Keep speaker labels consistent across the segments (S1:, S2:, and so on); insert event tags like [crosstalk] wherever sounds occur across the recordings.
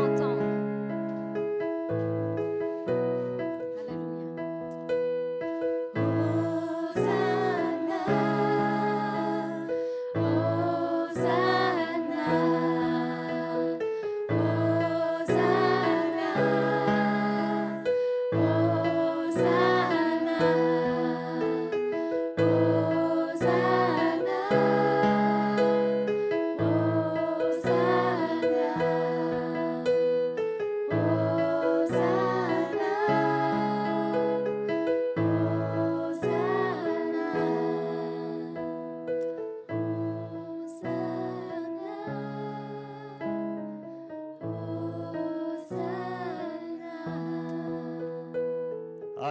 S1: entendre.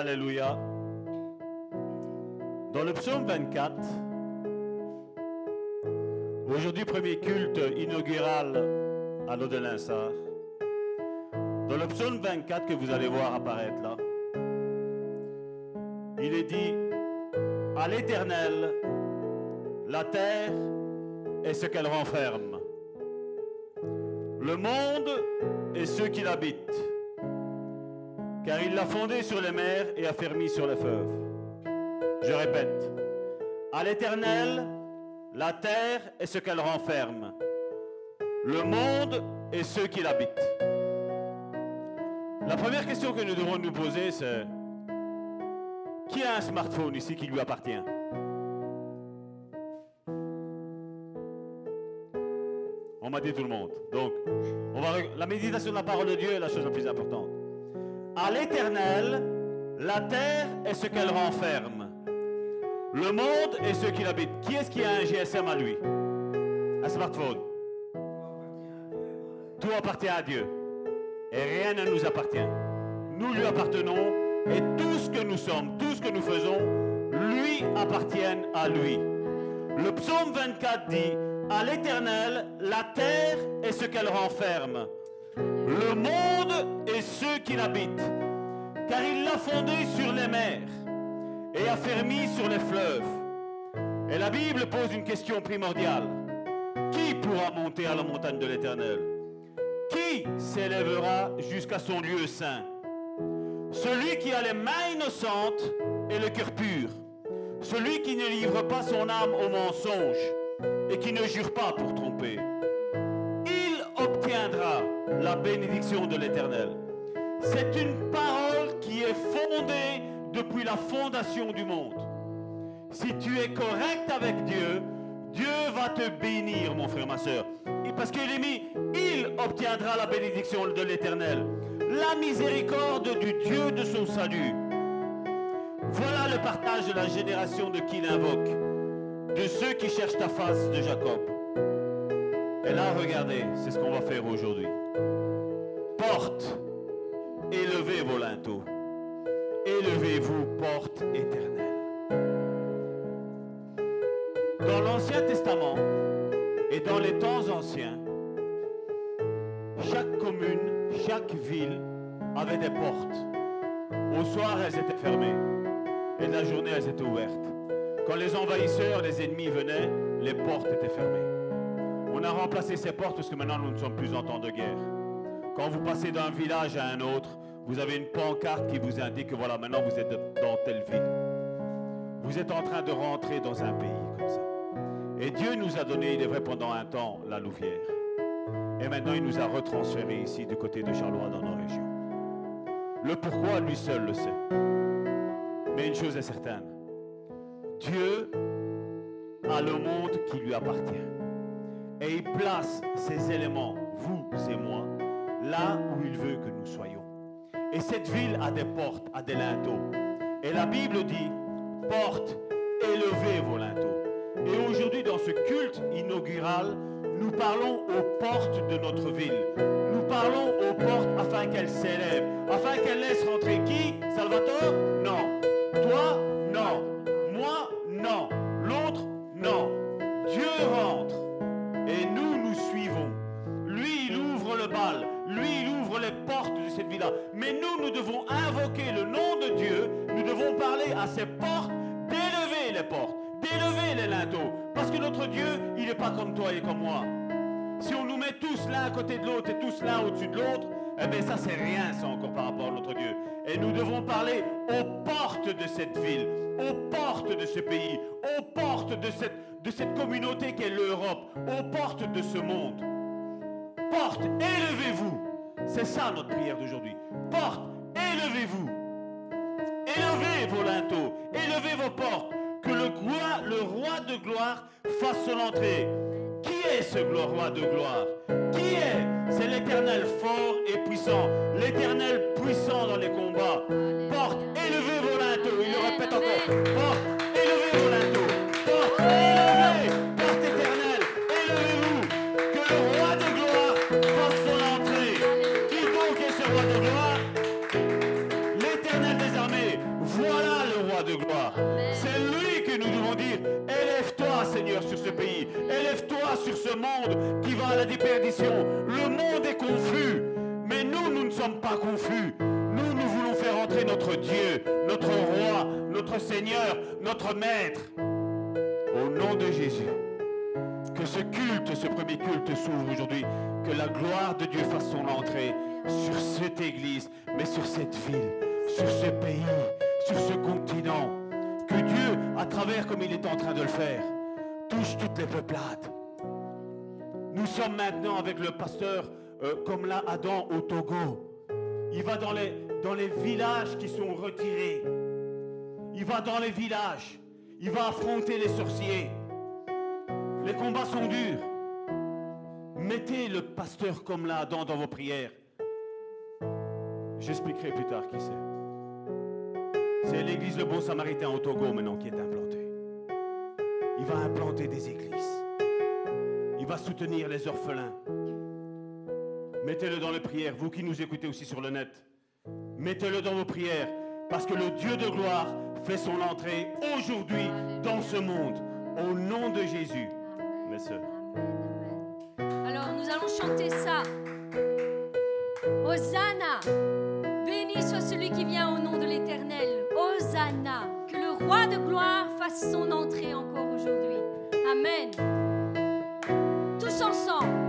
S1: Alléluia.
S2: Dans le psaume 24, aujourd'hui premier culte inaugural à l'eau dans le psaume 24 que vous allez voir apparaître là, il est dit, à l'Éternel, la terre et ce qu'elle renferme, le monde et ceux qui l'habitent car il l'a fondé sur les mers et affermi sur les fleuves. Je répète, à l'Éternel, la terre et ce qu'elle renferme, le monde et ceux qui l'habitent. La première question que nous devons nous poser, c'est qui a un smartphone ici qui lui appartient? On m'a dit tout le monde. Donc, on va, la méditation de la parole de Dieu est la chose la plus importante à l'Éternel la terre et ce qu'elle renferme, le monde et ceux qui l'habitent. Qui est-ce qui a un GSM à lui? Un smartphone Tout appartient à Dieu. Et rien ne nous appartient. Nous lui appartenons et tout ce que nous sommes, tout ce que nous faisons, lui appartiennent à lui. Le psaume 24 dit, à l'Éternel, la terre et ce qu'elle renferme, le monde ceux qui l'habitent, car il l'a fondé sur les mers et affermi sur les fleuves. Et la Bible pose une question primordiale. Qui pourra monter à la montagne de l'Éternel? Qui s'élèvera jusqu'à son lieu saint? Celui qui a les mains innocentes et le cœur pur. Celui qui ne livre pas son âme au mensonge et qui ne jure pas pour tromper. Il obtiendra la bénédiction de l'Éternel. C'est une parole qui est fondée depuis la fondation du monde. Si tu es correct avec Dieu, Dieu va te bénir, mon frère, ma soeur. Parce qu'il est mis, il obtiendra la bénédiction de l'Éternel. La miséricorde du Dieu de son salut. Voilà le partage de la génération de qui l'invoque, de ceux qui cherchent ta face de Jacob. Et là, regardez, c'est ce qu'on va faire aujourd'hui. Porte, élevez vos linteaux. Élevez-vous, porte éternelle. Dans l'Ancien Testament et dans les temps anciens, chaque commune, chaque ville avait des portes. Au soir, elles étaient fermées et la journée, elles étaient ouvertes. Quand les envahisseurs, les ennemis venaient, les portes étaient fermées. On a remplacé ces portes parce que maintenant nous ne sommes plus en temps de guerre. Quand vous passez d'un village à un autre, vous avez une pancarte qui vous indique que voilà, maintenant vous êtes dans telle ville. Vous êtes en train de rentrer dans un pays comme ça. Et Dieu nous a donné, il est vrai, pendant un temps, la Louvière. Et maintenant, il nous a retransférés ici du côté de Charleroi dans nos régions. Le pourquoi, lui seul le sait. Mais une chose est certaine. Dieu a le monde qui lui appartient. Et il place ces éléments, vous et moi, là où il veut que nous soyons. Et cette ville a des portes, a des linteaux. Et la Bible dit, porte, élevez vos linteaux. Et aujourd'hui, dans ce culte inaugural, nous parlons aux portes de notre ville. Nous parlons aux portes afin qu'elles s'élèvent, afin qu'elles laissent rentrer qui? Salvatore? Non. Toi? Mais nous, nous devons invoquer le nom de Dieu. Nous devons parler à ces portes d'élever les portes, d'élever les linteaux. Parce que notre Dieu, il n'est pas comme toi et comme moi. Si on nous met tous l'un à côté de l'autre et tous l'un au-dessus de l'autre, eh bien ça c'est rien ça encore par rapport à notre Dieu. Et nous devons parler aux portes de cette ville, aux portes de ce pays, aux portes de cette, de cette communauté qu'est l'Europe, aux portes de ce monde. Porte, élevez-vous. C'est ça notre prière d'aujourd'hui. Porte, élevez-vous. Élevez vos linteaux, élevez vos portes, que le, roi, le roi de gloire fasse son entrée. Qui est ce roi de gloire? Qui est? C'est l'éternel fort et puissant, l'éternel puissant dans les combats. Porte, élevez vos linteaux, il le répète encore. Porte, monde qui va à la déperdition. Le monde est confus, mais nous, nous ne sommes pas confus. Nous, nous voulons faire entrer notre Dieu, notre roi, notre Seigneur, notre Maître. Au nom de Jésus. Que ce culte, ce premier culte s'ouvre aujourd'hui. Que la gloire de Dieu fasse son entrée sur cette église, mais sur cette ville, sur ce pays, sur ce continent. Que Dieu, à travers comme il est en train de le faire, touche toutes les peuplades. Nous sommes maintenant avec le pasteur, euh, comme Adam au Togo. Il va dans les, villages qui sont retirés. Il va dans les villages. Il va affronter les sorciers. Les combats sont durs. Mettez le pasteur comme là dans, dans vos prières. J'expliquerai plus tard qui c'est. C'est l'église Le Bon Samaritain au Togo maintenant qui est implantée. Il va implanter des églises. Il va soutenir les orphelins. Mettez-le dans les prières, vous qui nous écoutez aussi sur le net. Mettez-le dans vos prières, parce que le Dieu de gloire fait son entrée aujourd'hui dans ce monde. Au nom de Jésus. Mes sœurs.
S3: Alors nous allons chanter ça. Hosanna. Béni soit celui qui vient au nom de l'Éternel. Hosanna. Que le roi de gloire fasse son entrée encore aujourd'hui. Amen. Tous ensemble.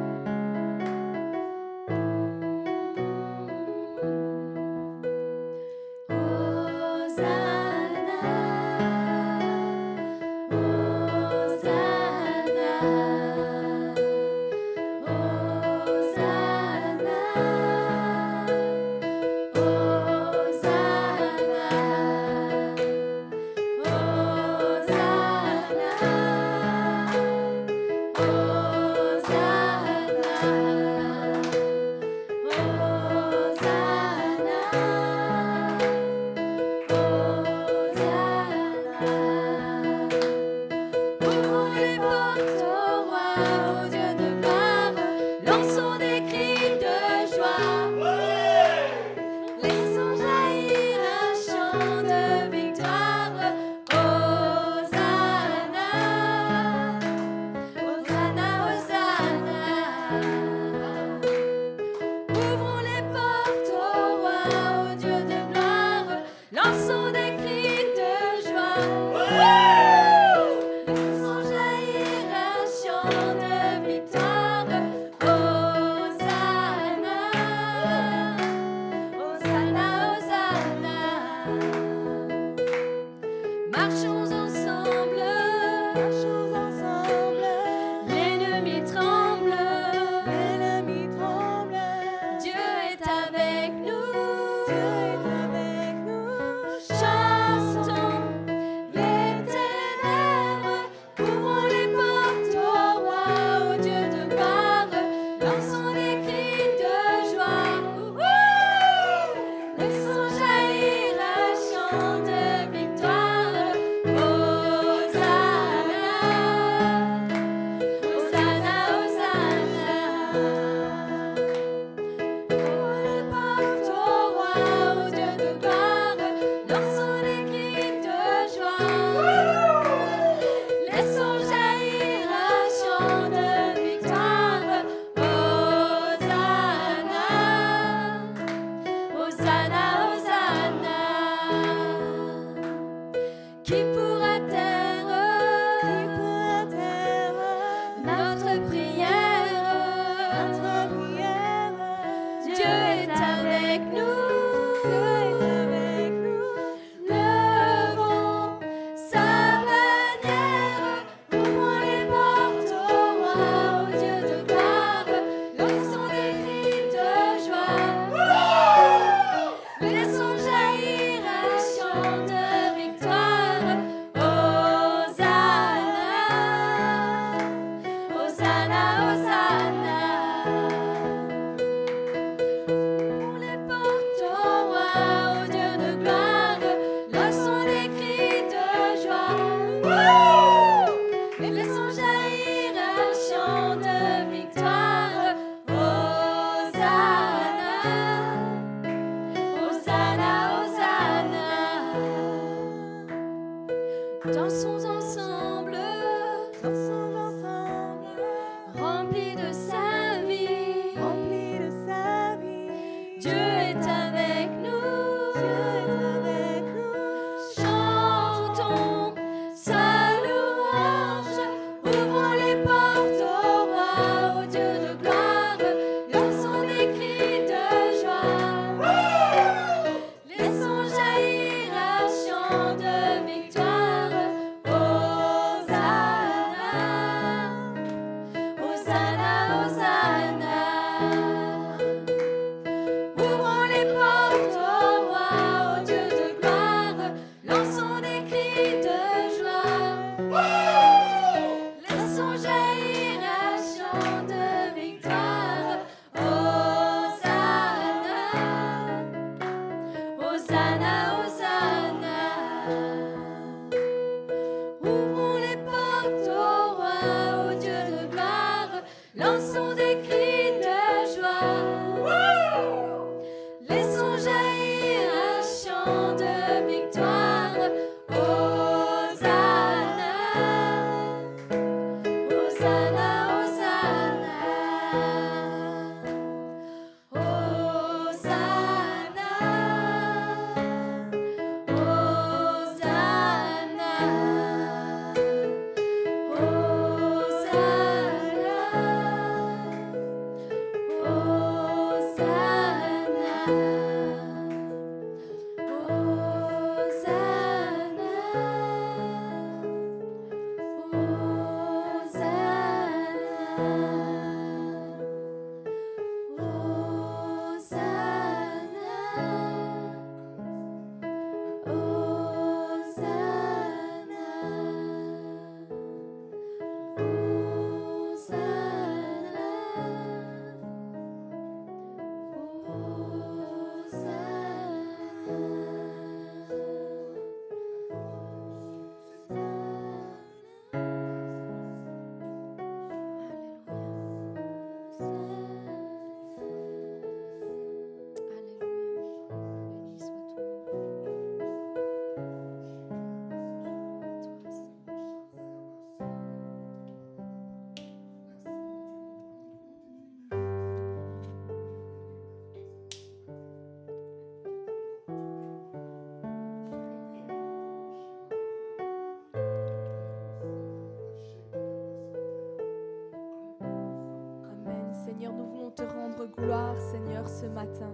S1: Seigneur, ce matin.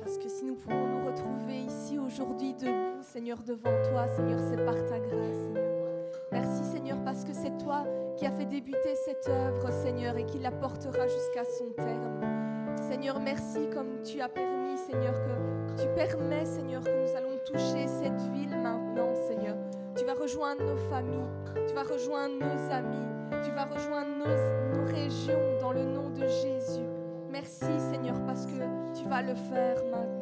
S1: Parce que si nous pouvons nous retrouver ici aujourd'hui debout, Seigneur, devant toi, Seigneur, c'est par ta grâce, Seigneur. Merci, Seigneur, parce que c'est toi qui as fait débuter cette œuvre, Seigneur, et qui la portera jusqu'à son terme. Seigneur, merci comme tu as permis, Seigneur, que, tu permets, Seigneur, que nous allons toucher cette ville maintenant, Seigneur. Tu vas rejoindre nos familles, tu vas rejoindre nos amis, tu vas rejoindre nos, nos régions dans le nom de Jésus. Le faire maintenant.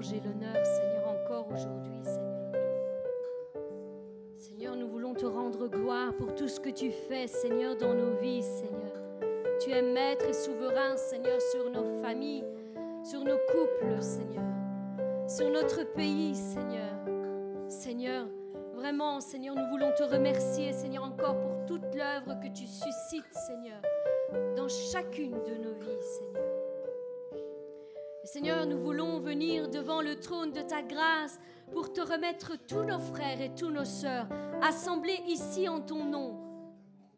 S3: L'honneur, Seigneur, encore aujourd'hui, Seigneur. Seigneur, nous voulons te rendre gloire pour tout ce que tu fais, Seigneur, dans nos vies, Seigneur. Tu es maître et souverain, Seigneur, sur nos familles, sur nos couples, Seigneur, sur notre pays, Seigneur. Seigneur, vraiment, Seigneur, nous voulons te remercier, Seigneur, encore pour toute l'œuvre que tu suscites, Seigneur, dans chacune de nos Seigneur, nous voulons venir devant le trône de ta grâce pour te remettre tous nos frères et tous nos sœurs assemblés ici en ton nom.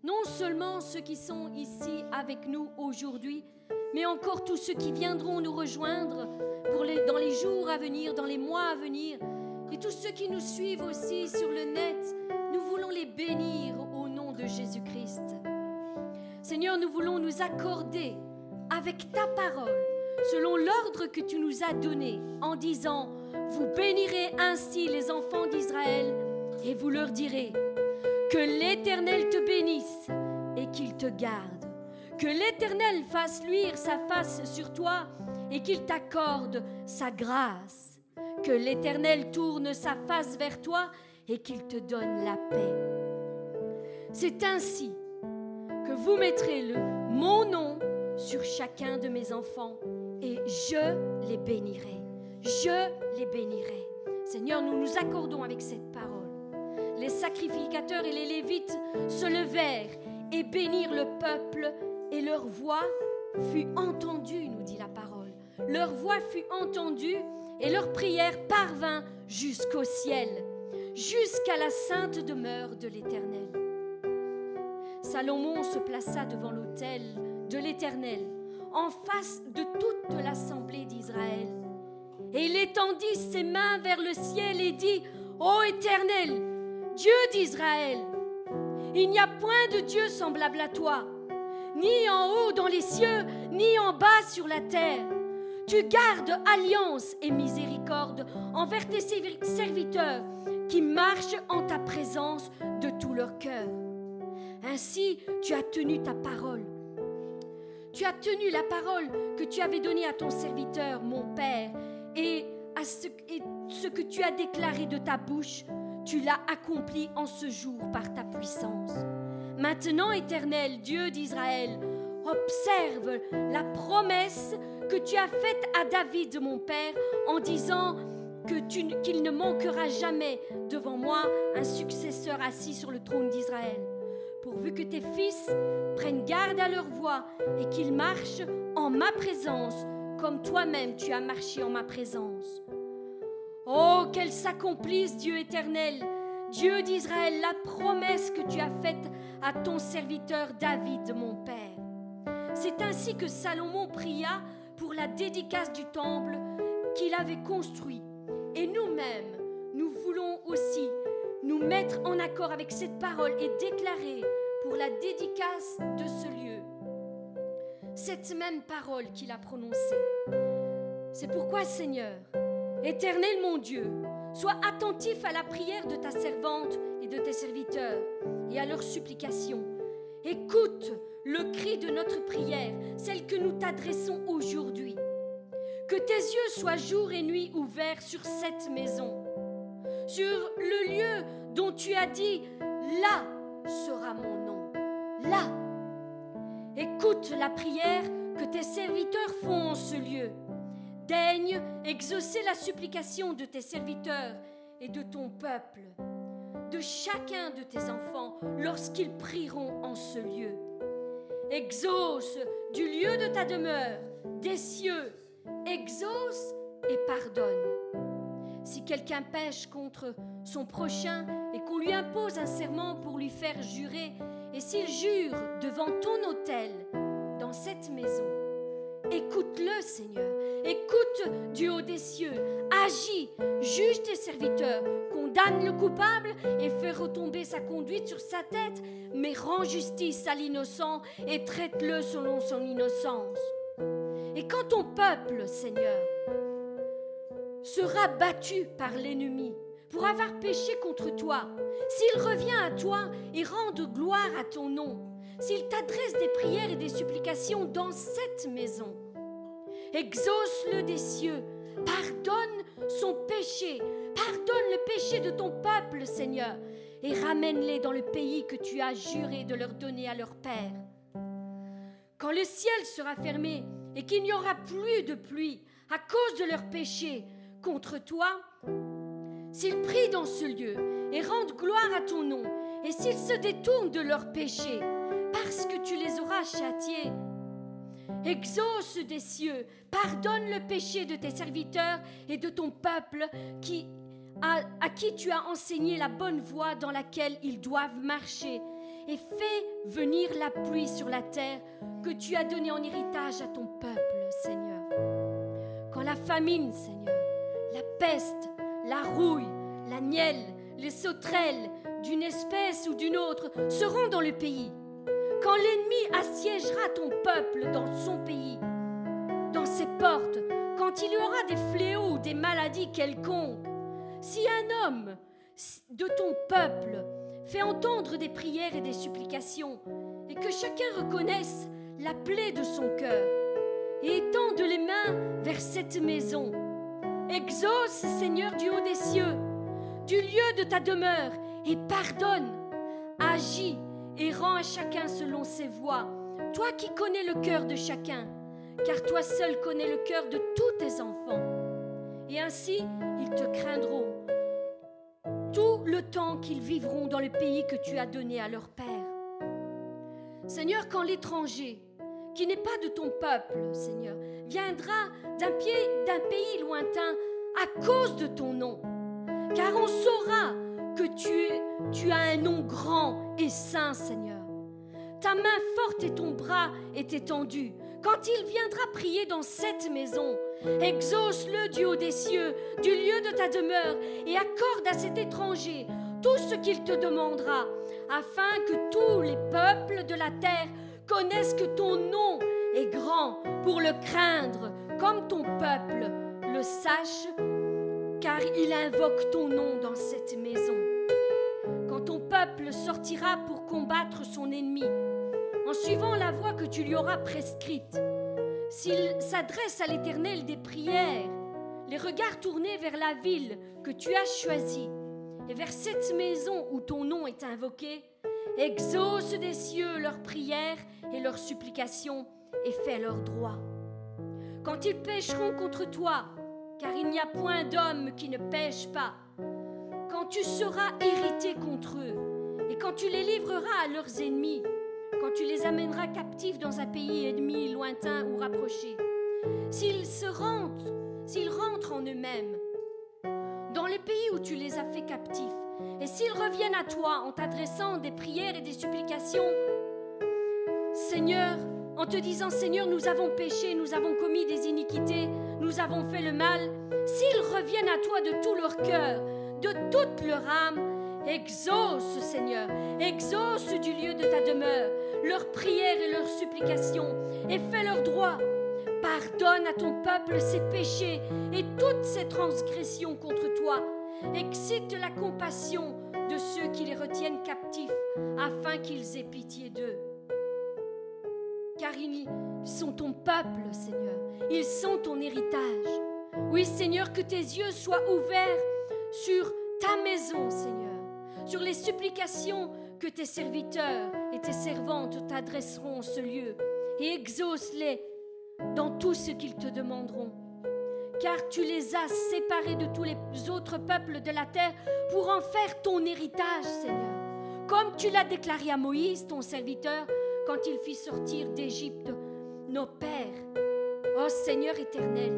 S3: Non seulement ceux qui sont ici avec nous aujourd'hui, mais encore tous ceux qui viendront nous rejoindre dans les jours à venir, dans les mois à venir, et tous ceux qui nous suivent aussi sur le net. Nous voulons les bénir au nom de Jésus-Christ. Seigneur, nous voulons nous accorder avec ta parole, selon l'ordre que tu nous as donné, en disant, vous bénirez ainsi les enfants d'Israël, et vous leur direz, que l'Éternel te bénisse et qu'il te garde. Que l'Éternel fasse luire sa face sur toi et qu'il t'accorde sa grâce. Que l'Éternel tourne sa face vers toi et qu'il te donne la paix. C'est ainsi que vous mettrez le, mon nom sur chacun de mes enfants et je les bénirai. Je les bénirai. Seigneur, nous nous accordons avec cette parole. Les sacrificateurs et les Lévites se levèrent et bénirent le peuple et leur voix fut entendue, nous dit la parole. Leur voix fut entendue et leur prière parvint jusqu'au ciel, jusqu'à la sainte demeure de l'Éternel. Salomon se plaça devant l'autel de l'Éternel, en face de toute l'assemblée d'Israël. Et il étendit ses mains vers le ciel et dit, Ô Éternel, Dieu d'Israël, il n'y a point de Dieu semblable à toi, ni en haut dans les cieux, ni en bas sur la terre. Tu gardes alliance et miséricorde envers tes serviteurs qui marchent en ta présence de tout leur cœur. Ainsi, tu as tenu ta parole. Tu as tenu la parole que tu avais donnée à ton serviteur, mon Père, et, à ce, que tu as déclaré de ta bouche, tu l'as accompli en ce jour par ta puissance. Maintenant, Éternel, Dieu d'Israël, observe la promesse que tu as faite à David, mon Père, en disant qu'il ne manquera jamais devant moi un successeur assis sur le trône d'Israël, pourvu que tes fils prennent garde à leur voix et qu'ils marchent en ma présence, comme toi-même tu as marché en ma présence. Oh, qu'elle s'accomplisse, Dieu éternel, Dieu d'Israël, la promesse que tu as faite à ton serviteur David, mon Père. C'est ainsi que Salomon pria pour la dédicace du temple qu'il avait construit. Et nous-mêmes, nous voulons aussi nous mettre en accord avec cette parole et déclarer pour la dédicace de ce lieu cette même parole qu'il a prononcée. C'est pourquoi, Seigneur, Éternel mon Dieu, sois attentif à la prière de ta servante et de tes serviteurs et à leurs supplications. Écoute le cri de notre prière, celle que nous t'adressons aujourd'hui. Que tes yeux soient jour et nuit ouverts sur cette maison, sur le lieu dont tu as dit, là sera mon nom. Là. Écoute la prière que tes serviteurs font en ce lieu Daigne exaucer la supplication de tes serviteurs et de ton peuple, de chacun de tes enfants lorsqu'ils prieront en ce lieu. Exauce du lieu de ta demeure, des cieux, exauce et pardonne. Si quelqu'un pêche contre son prochain et qu'on lui impose un serment pour lui faire jurer, et s'il jure devant ton autel dans cette maison, Écoute-le, Seigneur. Écoute du haut des cieux. Agis, juge tes serviteurs, condamne le coupable et fais retomber sa conduite sur sa tête, mais rends justice à l'innocent et traite-le selon son innocence. Et quand ton peuple, Seigneur, sera battu par l'ennemi pour avoir péché contre toi, s'il revient à toi et rend gloire à ton nom, s'il t'adresse des prières et des supplications dans cette maison. Exauce-le des cieux, pardonne son péché, pardonne le péché de ton peuple, Seigneur, et ramène-les dans le pays que tu as juré de leur donner à leur Père. Quand le ciel sera fermé et qu'il n'y aura plus de pluie à cause de leur péché contre toi, s'ils prient dans ce lieu et rendent gloire à ton nom, et s'ils se détournent de leur péché, parce que tu les auras châtiés. Exauce des cieux, pardonne le péché de tes serviteurs et de ton peuple qui, à, à qui tu as enseigné la bonne voie dans laquelle ils doivent marcher, et fais venir la pluie sur la terre que tu as donnée en héritage à ton peuple, Seigneur. Quand la famine, Seigneur, la peste, la rouille, la nielle, les sauterelles, d'une espèce ou d'une autre, seront dans le pays, quand l'ennemi assiégera ton peuple dans son pays, dans ses portes, quand il y aura des fléaux ou des maladies quelconques, si un homme de ton peuple fait entendre des prières et des supplications, et que chacun reconnaisse la plaie de son cœur, et étende les mains vers cette maison. Exauce, Seigneur du haut des cieux, du lieu de ta demeure, et pardonne. Agis et rends à chacun selon ses voies. Toi qui connais le cœur de chacun, car toi seul connais le cœur de tous tes enfants. Et ainsi, ils te craindront tout le temps qu'ils vivront dans le pays que tu as donné à leur père. Seigneur, quand l'étranger, qui n'est pas de ton peuple, Seigneur, viendra d'un pays lointain à cause de ton nom, car on saura que tu, tu as un nom grand et saint, Seigneur. Ta main forte et ton bras est étendu. Quand il viendra prier dans cette maison, exauce-le du haut des cieux, du lieu de ta demeure, et accorde à cet étranger tout ce qu'il te demandera, afin que tous les peuples de la terre connaissent que ton nom est grand pour le craindre, comme ton peuple le sache, car il invoque ton nom dans cette maison. Quand ton peuple sortira pour combattre son ennemi, en suivant la voie que tu lui auras prescrite, s'il s'adresse à l'Éternel des prières, les regards tournés vers la ville que tu as choisie et vers cette maison où ton nom est invoqué, exauce des cieux leurs prières et leurs supplications et fais leur droit. Quand ils pécheront contre toi, car il n'y a point d'homme qui ne pêche pas, quand tu seras irrité contre eux, et quand tu les livreras à leurs ennemis, quand tu les amèneras captifs dans un pays ennemi lointain ou rapproché, s'ils se rentrent, s'ils rentrent en eux-mêmes, dans le pays où tu les as fait captifs, et s'ils reviennent à toi en t'adressant des prières et des supplications, Seigneur, en te disant Seigneur, nous avons péché, nous avons commis des iniquités, nous avons fait le mal, s'ils reviennent à toi de tout leur cœur, de toute leur âme, exauce Seigneur, exauce du lieu de ta demeure leurs prières et leurs supplications et fais leur droit. Pardonne à ton peuple ses péchés et toutes ses transgressions contre toi. Excite la compassion de ceux qui les retiennent captifs afin qu'ils aient pitié d'eux car ils sont ton peuple, Seigneur. Ils sont ton héritage. Oui, Seigneur, que tes yeux soient ouverts sur ta maison, Seigneur, sur les supplications que tes serviteurs et tes servantes t'adresseront en ce lieu, et exauce-les dans tout ce qu'ils te demanderont. Car tu les as séparés de tous les autres peuples de la terre pour en faire ton héritage, Seigneur. Comme tu l'as déclaré à Moïse, ton serviteur, quand il fit sortir d'Égypte nos pères. Ô Seigneur éternel,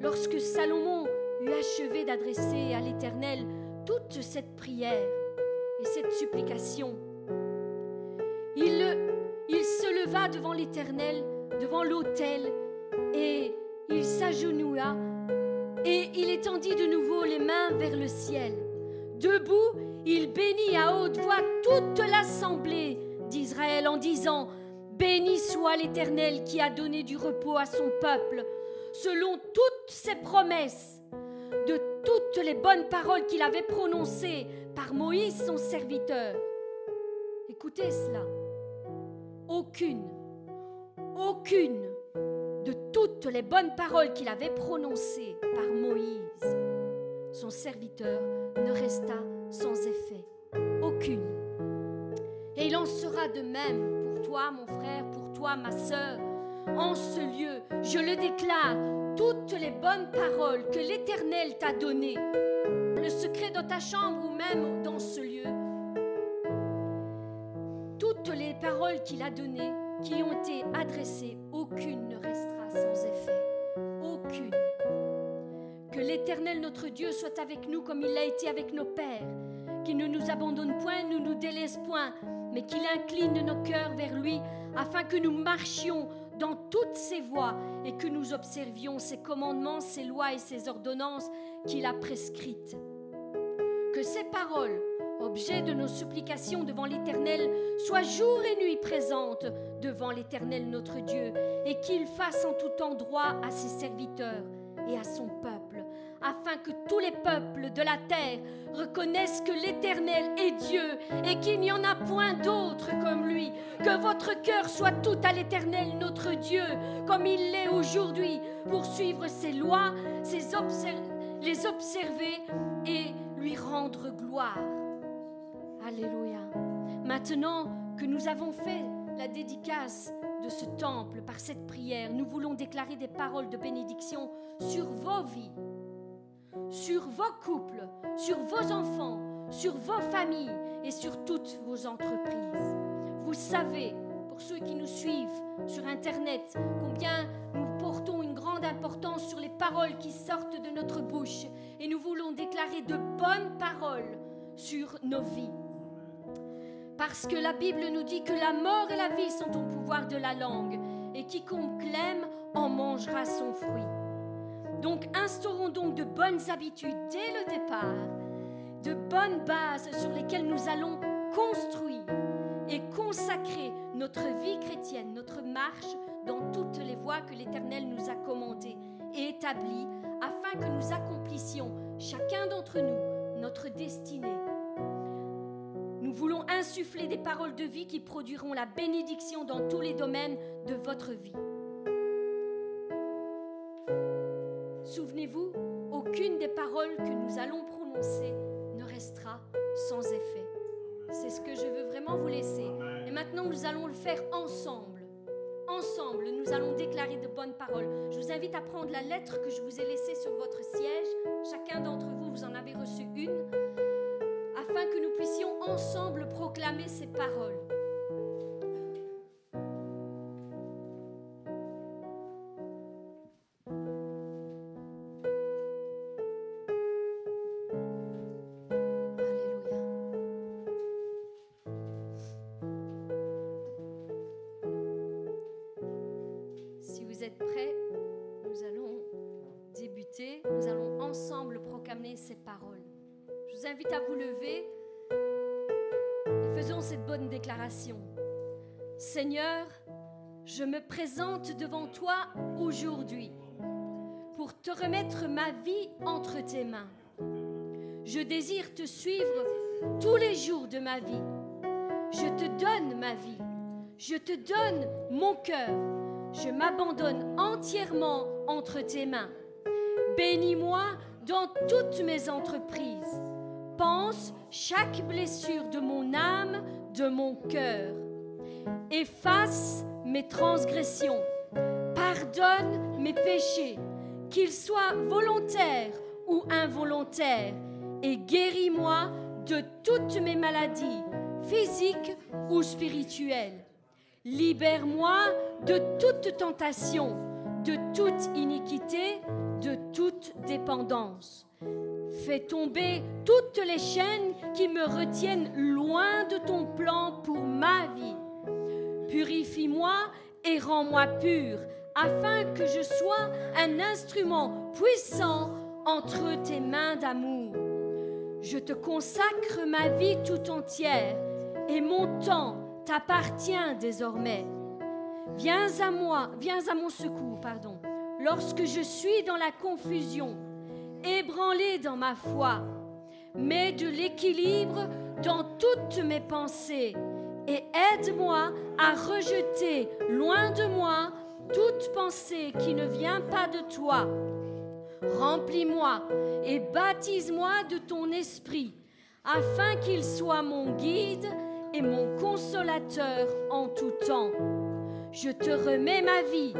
S3: lorsque Salomon eut achevé d'adresser à l'Éternel toute cette prière et cette supplication, il, il se leva devant l'Éternel, devant l'autel, et il s'agenouilla, et il étendit de nouveau les mains vers le ciel. Debout, il bénit à haute voix toute l'assemblée d'Israël en disant, Béni soit l'Éternel qui a donné du repos à son peuple, selon toutes ses promesses, de toutes les bonnes paroles qu'il avait prononcées par Moïse son serviteur. Écoutez cela. Aucune, aucune de toutes les bonnes paroles qu'il avait prononcées par Moïse, son serviteur, ne resta sans effet. Aucune. Et il en sera de même pour toi, mon frère, pour toi, ma sœur. En ce lieu, je le déclare, toutes les bonnes paroles que l'Éternel t'a données, le secret dans ta chambre ou même dans ce lieu, toutes les paroles qu'il a données, qui ont été adressées, aucune ne restera sans effet. Aucune. Que l'Éternel notre Dieu soit avec nous comme il l'a été avec nos pères, qu'il ne nous abandonne point, ne nous délaisse point, mais qu'il incline nos cœurs vers lui afin que nous marchions dans toutes ses voies et que nous observions ses commandements, ses lois et ses ordonnances qu'il a prescrites. Que ces paroles, objet de nos supplications devant l'Éternel, soient jour et nuit présentes devant l'Éternel notre Dieu, et qu'il fasse en tout endroit à ses serviteurs et à son peuple, afin que tous les peuples de la terre reconnaissent que l'Éternel est Dieu et qu'il n'y en a point d'autre comme lui. Que votre cœur soit tout à l'Éternel, notre Dieu, comme il l'est aujourd'hui, pour suivre ses lois, les observer et lui rendre gloire. Alléluia. Maintenant que nous avons fait la dédicace de ce temple par cette prière, nous voulons déclarer des paroles de bénédiction sur vos vies, sur vos couples, sur vos enfants, sur vos familles et sur toutes vos entreprises. Vous savez, pour ceux qui nous suivent sur Internet, combien nous portons une grande importance sur les paroles qui sortent de notre bouche et nous voulons déclarer de bonnes paroles sur nos vies. Parce que la Bible nous dit que la mort et la vie sont au pouvoir de la langue, et quiconque l'aime en mangera son fruit. Donc instaurons donc de bonnes habitudes dès le départ, de bonnes bases sur lesquelles nous allons construire et consacrer notre vie chrétienne, notre marche dans toutes les voies que l'Éternel nous a commandées et établies, afin que nous accomplissions, chacun d'entre nous, notre destinée nous voulons insuffler des paroles de vie qui produiront la bénédiction dans tous les domaines de votre vie. Souvenez-vous, aucune des paroles que nous allons prononcer ne restera sans effet. C'est ce que je veux vraiment vous laisser. Et maintenant, nous allons le faire ensemble. Ensemble, nous allons déclarer de bonnes paroles. Je vous invite à prendre la lettre que je vous ai laissée sur votre siège. Chacun d'entre vous, vous en avez reçu une que nous puissions ensemble proclamer ces paroles. Aujourd'hui pour te remettre ma vie entre tes mains. Je désire te suivre tous les jours de ma vie. Je te donne ma vie. Je te donne mon cœur. Je m'abandonne entièrement entre tes mains. Bénis-moi dans toutes mes entreprises pense chaque blessure de mon âme, de mon cœur. Efface mes transgressions, pardonne mes péchés, qu'ils soient volontaires ou involontaires, et guéris-moi de toutes mes maladies, physiques ou spirituelles. Libère-moi de toute tentation, de toute iniquité, de toute dépendance. Fais tomber toutes les chaînes qui me retiennent loin de ton plan pour ma vie. Purifie-moi et rends-moi pur, afin que je sois un instrument puissant entre tes mains d'amour. Je te consacre ma vie tout entière, et mon temps t'appartient désormais. Viens à moi, viens à mon secours, pardon, lorsque je suis dans la confusion ébranlé dans ma foi. Mets de l'équilibre dans toutes mes pensées et aide-moi à rejeter loin de moi toute pensée qui ne vient pas de toi. Remplis-moi et baptise-moi de ton esprit, afin qu'il soit mon guide et mon consolateur en tout temps. Je te remets ma vie,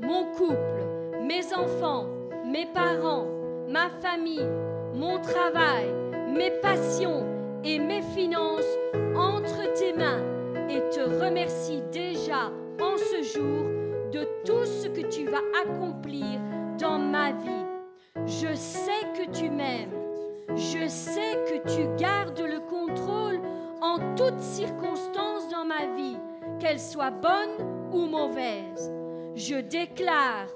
S3: mon couple, mes enfants, mes parents, ma famille, mon travail, mes passions et mes finances entre tes mains et te remercie déjà en ce jour de tout ce que tu vas accomplir dans ma vie. Je sais que tu m'aimes. Je sais que tu gardes le contrôle en toutes circonstances dans ma vie, qu'elles soient bonnes ou mauvaises. Je déclare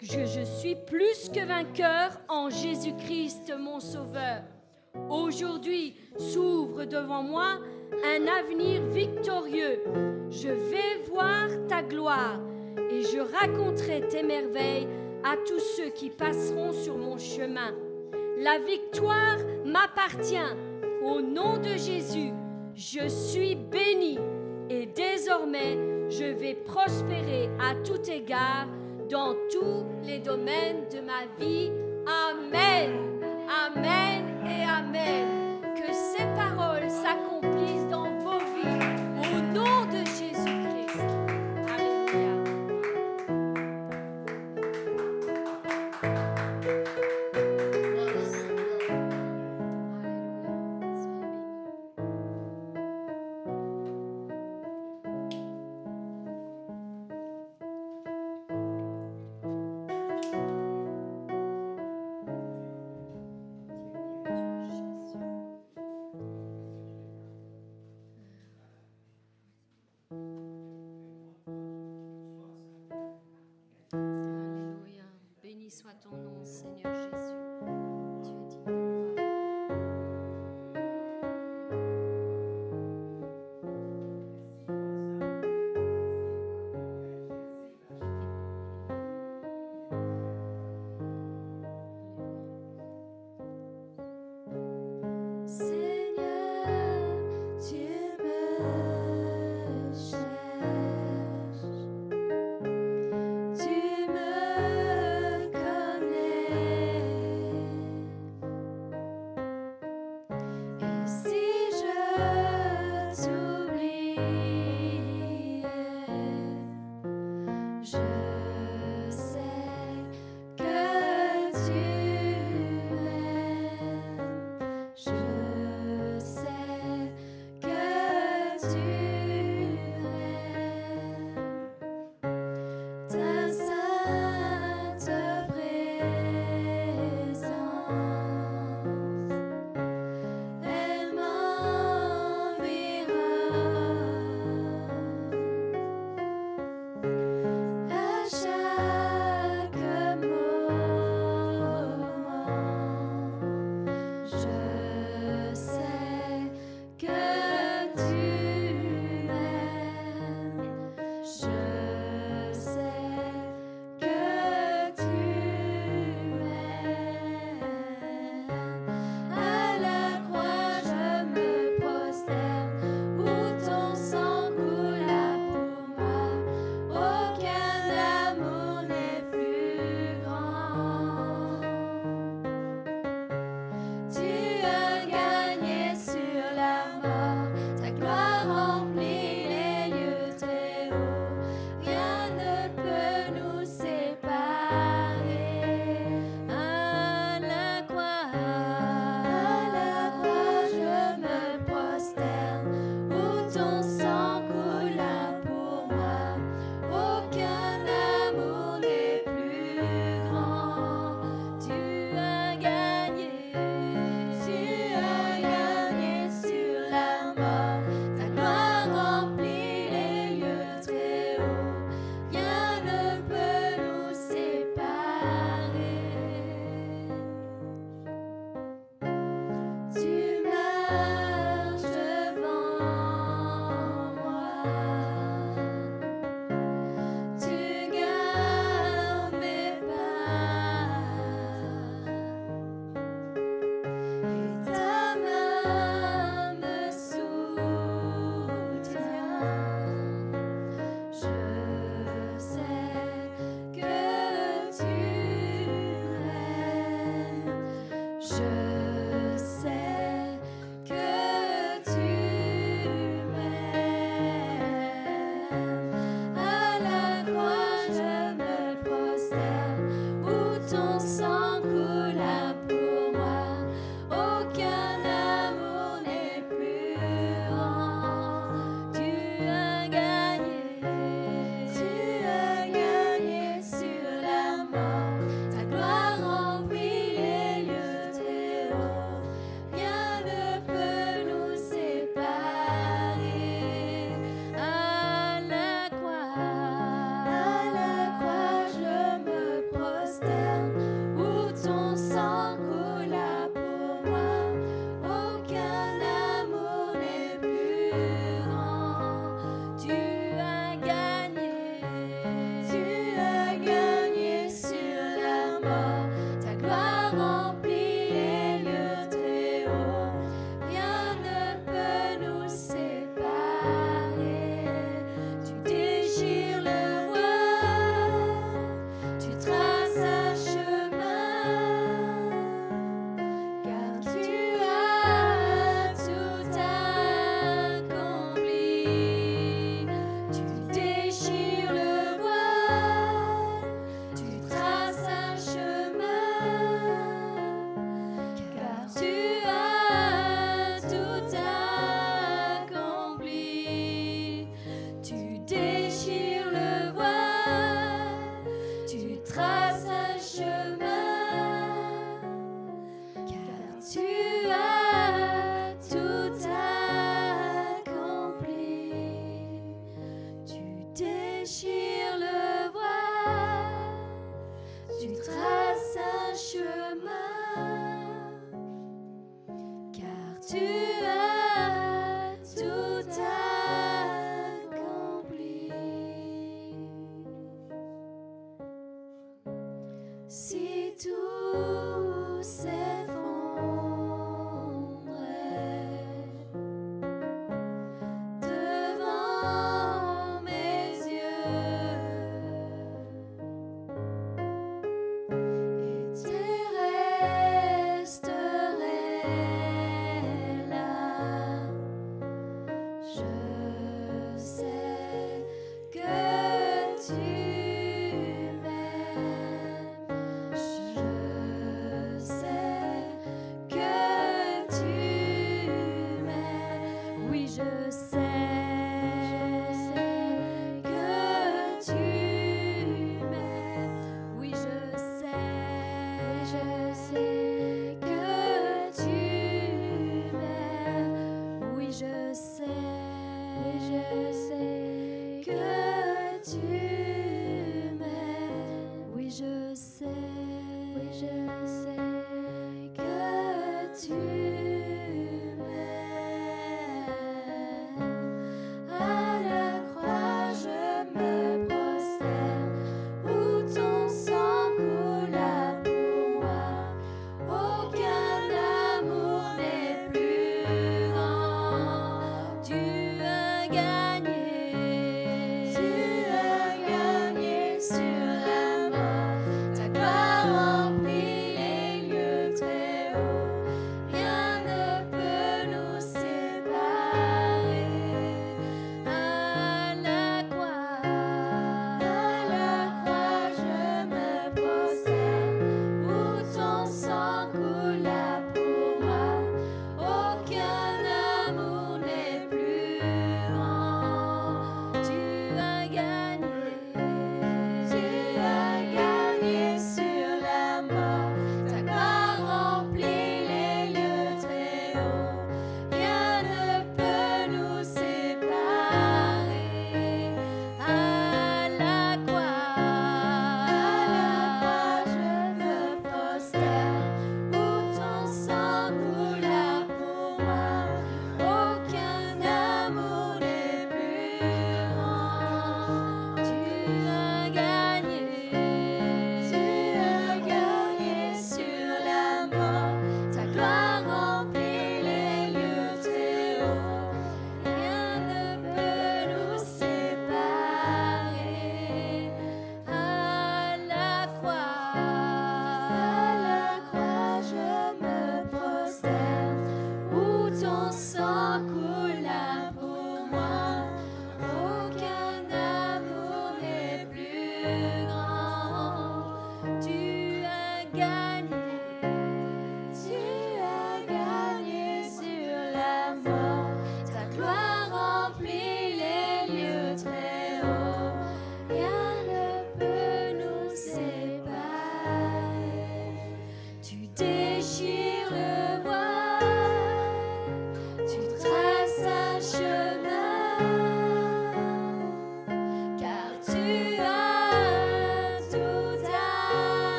S3: que je suis plus que vainqueur en Jésus-Christ mon Sauveur. Aujourd'hui s'ouvre devant moi un avenir victorieux. Je vais voir ta gloire et je raconterai tes merveilles
S1: à tous ceux qui passeront sur mon chemin. La victoire m'appartient. Au nom de Jésus, je suis béni et désormais je vais prospérer à tout égard dans tous les domaines de ma vie. Amen. Amen et Amen. Que ces paroles s'accomplissent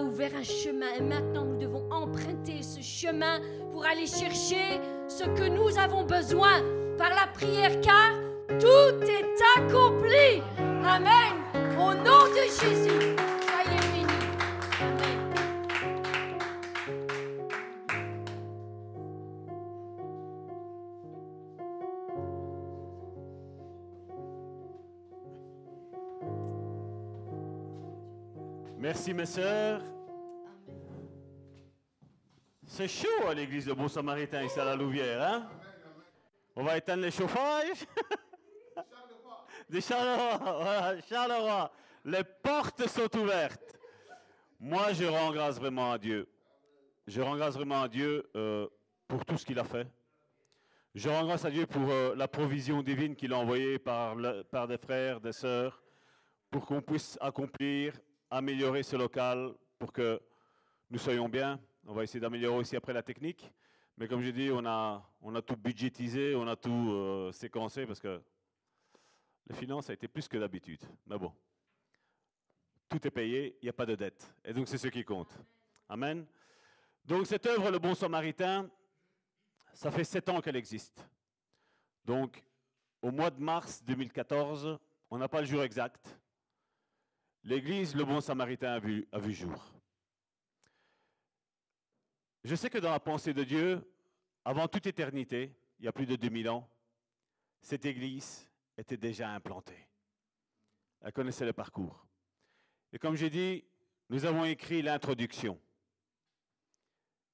S3: ouvert un chemin. Et maintenant, nous devons emprunter ce chemin pour aller chercher ce que nous avons besoin par la prière, car
S2: Mes sœurs. C'est chaud à l'église de Bon Samaritain ici à la Louvière, hein? On va éteindre les chauffages. [laughs] De Charleroi. Les portes sont ouvertes. Moi, je rends grâce vraiment à Dieu. Je rends grâce vraiment à Dieu euh, pour tout ce qu'il a fait. Je rends grâce à Dieu pour euh, la provision divine qu'il a envoyée par, par des frères, des sœurs, pour qu'on puisse accomplir, améliorer ce local, pour que nous soyons bien. On va essayer d'améliorer aussi après la technique. Mais comme j'ai dit, on a, on a tout budgétisé, on a tout euh, séquencé parce que les finances a été plus que d'habitude. Mais bon, tout est payé, il n'y a pas de dette. Et donc c'est ce qui compte. Amen. Donc cette œuvre, le bon samaritain, ça fait sept ans qu'elle existe. Donc au mois de mars 2014, on n'a pas le jour exact, l'église Le Bon Samaritain a vu, a vu jour. Je sais que dans la pensée de Dieu, avant toute éternité, il y a plus de 2000 ans, cette église était déjà implantée. Elle connaissait le parcours. Et comme j'ai dit, nous avons écrit l'introduction.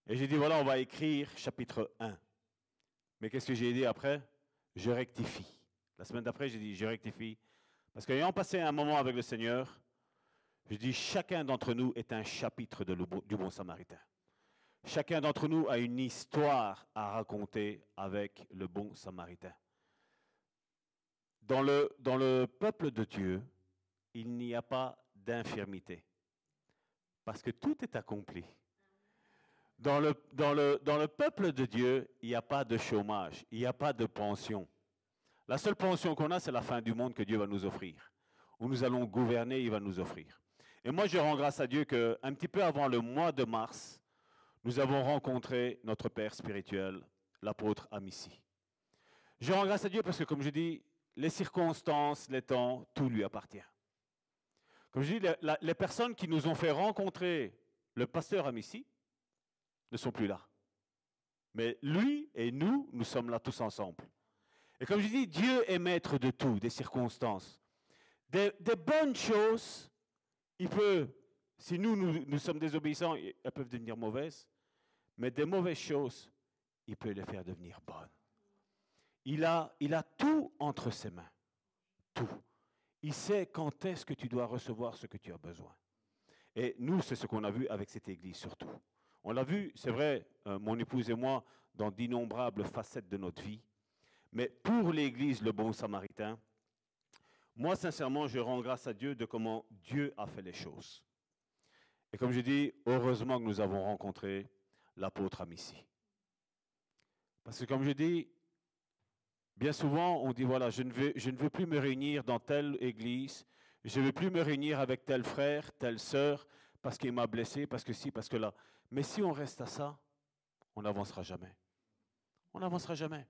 S2: Et j'ai dit, voilà, on va écrire chapitre 1. Mais qu'est-ce que j'ai dit après? Je rectifie. La semaine d'après, j'ai dit, je rectifie. Parce qu'ayant passé un moment avec le Seigneur, je dis, chacun d'entre nous est un chapitre du bon samaritain. Chacun d'entre nous a une histoire à raconter avec le bon samaritain. Dans le, dans le peuple de Dieu, il n'y a pas d'infirmité. Parce que tout est accompli. Dans le, dans, le, dans le peuple de Dieu, il n'y a pas de chômage, il n'y a pas de pension. La seule pension qu'on a, c'est la fin du monde que Dieu va nous offrir. Où nous allons gouverner, il va nous offrir. Et moi, je rends grâce à Dieu qu'un petit peu avant le mois de mars, nous avons rencontré notre Père spirituel, l'apôtre Amici. Je rends grâce à Dieu parce que, comme je dis, les circonstances, les temps, tout lui appartient. Comme je dis, les, personnes qui nous ont fait rencontrer le pasteur Amici ne sont plus là. Mais lui et nous, nous sommes là tous ensemble. Et comme je dis, Dieu est maître de tout, des circonstances. Des bonnes choses, il peut, si nous, nous, sommes désobéissants, elles peuvent devenir mauvaises. Mais des mauvaises choses, il peut les faire devenir bonnes. Il a, il a tout entre ses mains. Tout. Il sait quand est-ce que tu dois recevoir ce que tu as besoin. Et nous, c'est ce qu'on a vu avec cette église surtout. On l'a vu, c'est vrai, euh, mon épouse et moi, dans d'innombrables facettes de notre vie. Mais pour l'église, le bon samaritain, moi, sincèrement, je rends grâce à Dieu de comment Dieu a fait les choses. Et comme je dis, heureusement que nous avons rencontré l'apôtre Amici. Parce que comme je dis, Bien souvent, on dit, voilà, je ne, veux, je ne veux plus me réunir dans telle église, je ne veux plus me réunir avec tel frère, telle sœur, parce qu'il m'a blessé, parce que si, parce que là. Mais si on reste à ça, on n'avancera jamais. On n'avancera jamais.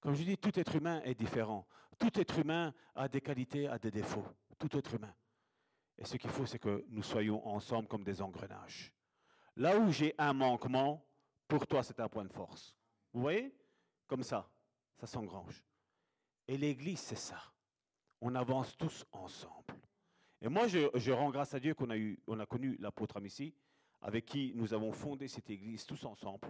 S2: Comme je dis, tout être humain est différent. Tout être humain a des qualités, a des défauts. Tout être humain. Et ce qu'il faut, c'est que nous soyons ensemble comme des engrenages. Là où j'ai un manquement, pour toi, c'est un point de force. Vous voyez? Comme ça, ça s'engrange. Et l'Église, c'est ça. On avance tous ensemble. Et moi, je, rends grâce à Dieu qu'on a, eu, on a connu l'apôtre Amici, avec qui nous avons fondé cette Église tous ensemble,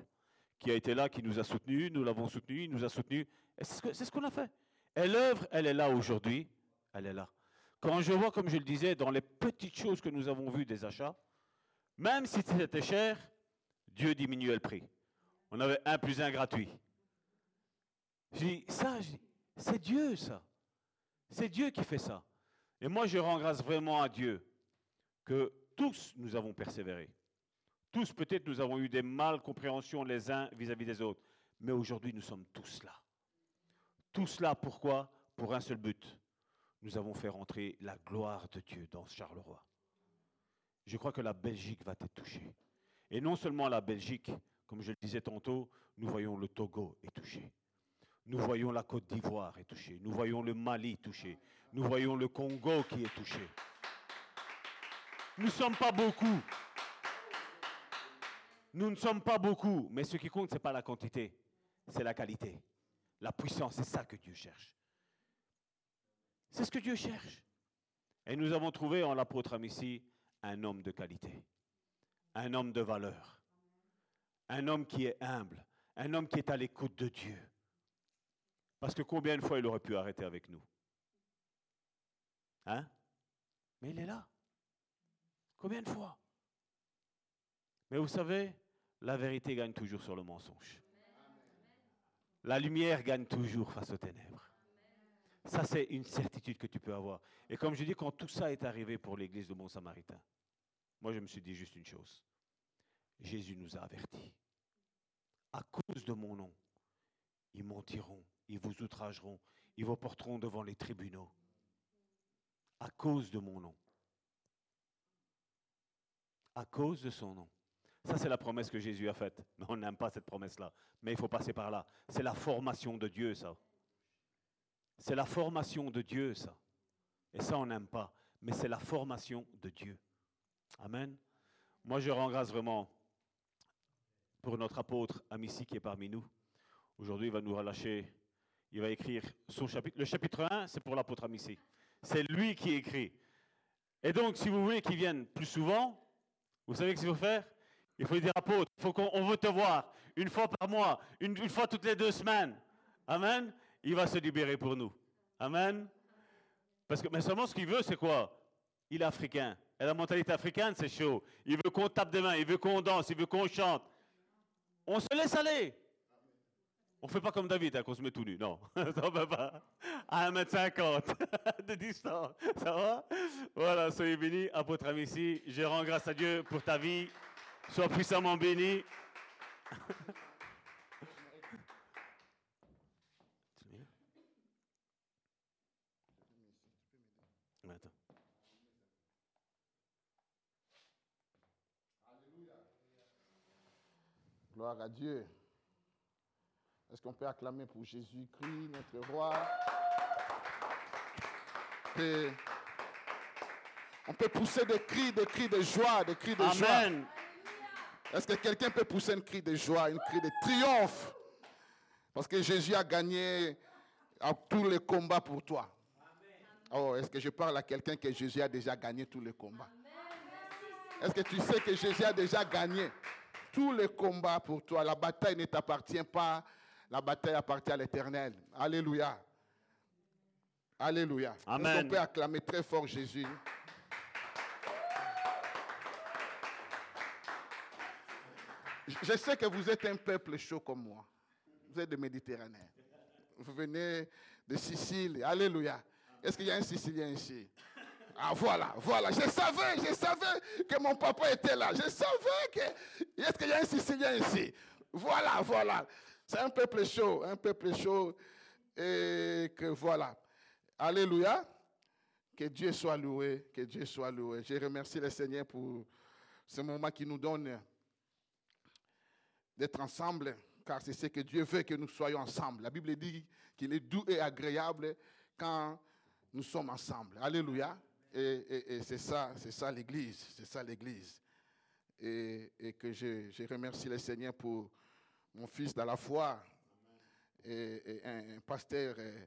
S2: qui a été là, qui nous a soutenus, nous l'avons soutenu, nous a soutenus. Et c'est ce qu'on a fait. Et l'œuvre, elle est là aujourd'hui. Elle est là. Quand je vois, comme je le disais, dans les petites choses que nous avons vues des achats, même si c'était cher, Dieu diminuait le prix. On avait un plus un gratuit. Je dis, ça, c'est Dieu, ça. C'est Dieu qui fait ça. Et moi, je rends grâce vraiment à Dieu que tous nous avons persévéré. Tous, peut-être, nous avons eu des mal compréhensions les uns vis-à-vis des autres. Mais aujourd'hui, nous sommes tous là. Tous là, pourquoi? Pour un seul but. Nous avons fait rentrer la gloire de Dieu dans Charleroi. Je crois que la Belgique va être touchée. Et non seulement la Belgique, comme je le disais tantôt, nous voyons le Togo est touché. Nous voyons la Côte d'Ivoire est touchée. Nous voyons le Mali touché. Nous voyons le Congo qui est touché. Nous ne sommes pas beaucoup. Nous ne sommes pas beaucoup. Mais ce qui compte, ce n'est pas la quantité, c'est la qualité. La puissance, c'est ça que Dieu cherche. C'est ce que Dieu cherche. Et nous avons trouvé en l'apôtre ici un homme de qualité, un homme de valeur, un homme qui est humble, un homme qui est à l'écoute de Dieu. Parce que combien de fois il aurait pu arrêter avec nous? Hein? Mais il est là. Combien de fois? Mais vous savez, la vérité gagne toujours sur le mensonge. La lumière gagne toujours face aux ténèbres. Ça, c'est une certitude que tu peux avoir. Et comme je dis, quand tout ça est arrivé pour l'église de Bon Samaritain, moi, je me suis dit juste une chose. Jésus nous a avertis. À cause de mon nom, ils mentiront, ils vous outrageront, ils vous porteront devant les tribunaux. À cause de mon nom. À cause de son nom. Ça, c'est la promesse que Jésus a faite. Mais on n'aime pas cette promesse-là. Mais il faut passer par là. C'est la formation de Dieu, ça. C'est la formation de Dieu, ça. Et ça, on n'aime pas. Mais c'est la formation de Dieu. Amen. Moi, je rends grâce vraiment pour notre apôtre Amici qui est parmi nous. Aujourd'hui, il va nous relâcher il va écrire son chapitre. Le chapitre 1, c'est pour l'apôtre Amici. C'est lui qui écrit. Et donc, si vous voulez qu'il vienne plus souvent, vous savez ce qu'il faut faire? Il faut dire apôtre, faut qu'on veut te voir une fois par mois, une, fois toutes les deux semaines. Amen. Il va se libérer pour nous. Amen. Parce que, mais seulement ce qu'il veut, c'est quoi? Il est africain. Et la mentalité africaine, c'est chaud. Il veut qu'on tape des mains, il veut qu'on danse, il veut qu'on chante. On se laisse aller. On ne fait pas comme David, hein, qu'on se met tout nu. Non, [laughs] ça peut pas. À 1m50 [laughs] de distance. Ça va? Voilà, soyez bénis. Apôtre ici. je rends grâce à Dieu pour ta vie. Sois puissamment béni.
S4: Gloire à Dieu. Est-ce qu'on peut acclamer pour Jésus-Christ, notre roi? On peut pousser des cris, des cris de joie, des cris de Amen. Est-ce que quelqu'un peut pousser un cri de joie, un cri de triomphe? Parce que Jésus a gagné tous les combats pour toi. Oh, est-ce que je parle à quelqu'un que Jésus a déjà gagné tous les combats? Est-ce que tu sais que Jésus a déjà gagné tous les combats pour toi? La bataille ne t'appartient pas la bataille appartient à l'éternel. Alléluia. Alléluia. Amen. On peut acclamer très fort Jésus? Je sais que vous êtes un peuple chaud comme moi. Vous êtes des Méditerranéens. Vous venez de Sicile. Alléluia. Est-ce qu'il y a un Sicilien ici? Ah voilà, voilà. Je savais, je savais que mon papa était là. Je savais que... Est-ce qu'il y a un Sicilien ici? Voilà, voilà. C'est un peuple chaud, un peuple chaud. Et que voilà. Alléluia. Que Dieu soit loué, que Dieu soit loué. Je remercie le Seigneur pour ce moment qui nous donne d'être ensemble, car c'est ce que Dieu veut que nous soyons ensemble. La Bible dit qu'il est doux et agréable quand nous sommes ensemble. Alléluia. Et, c'est ça, c'est ça l'Église, c'est ça l'Église. Et, que je, remercie le Seigneur pour mon fils dans la foi, un, pasteur euh,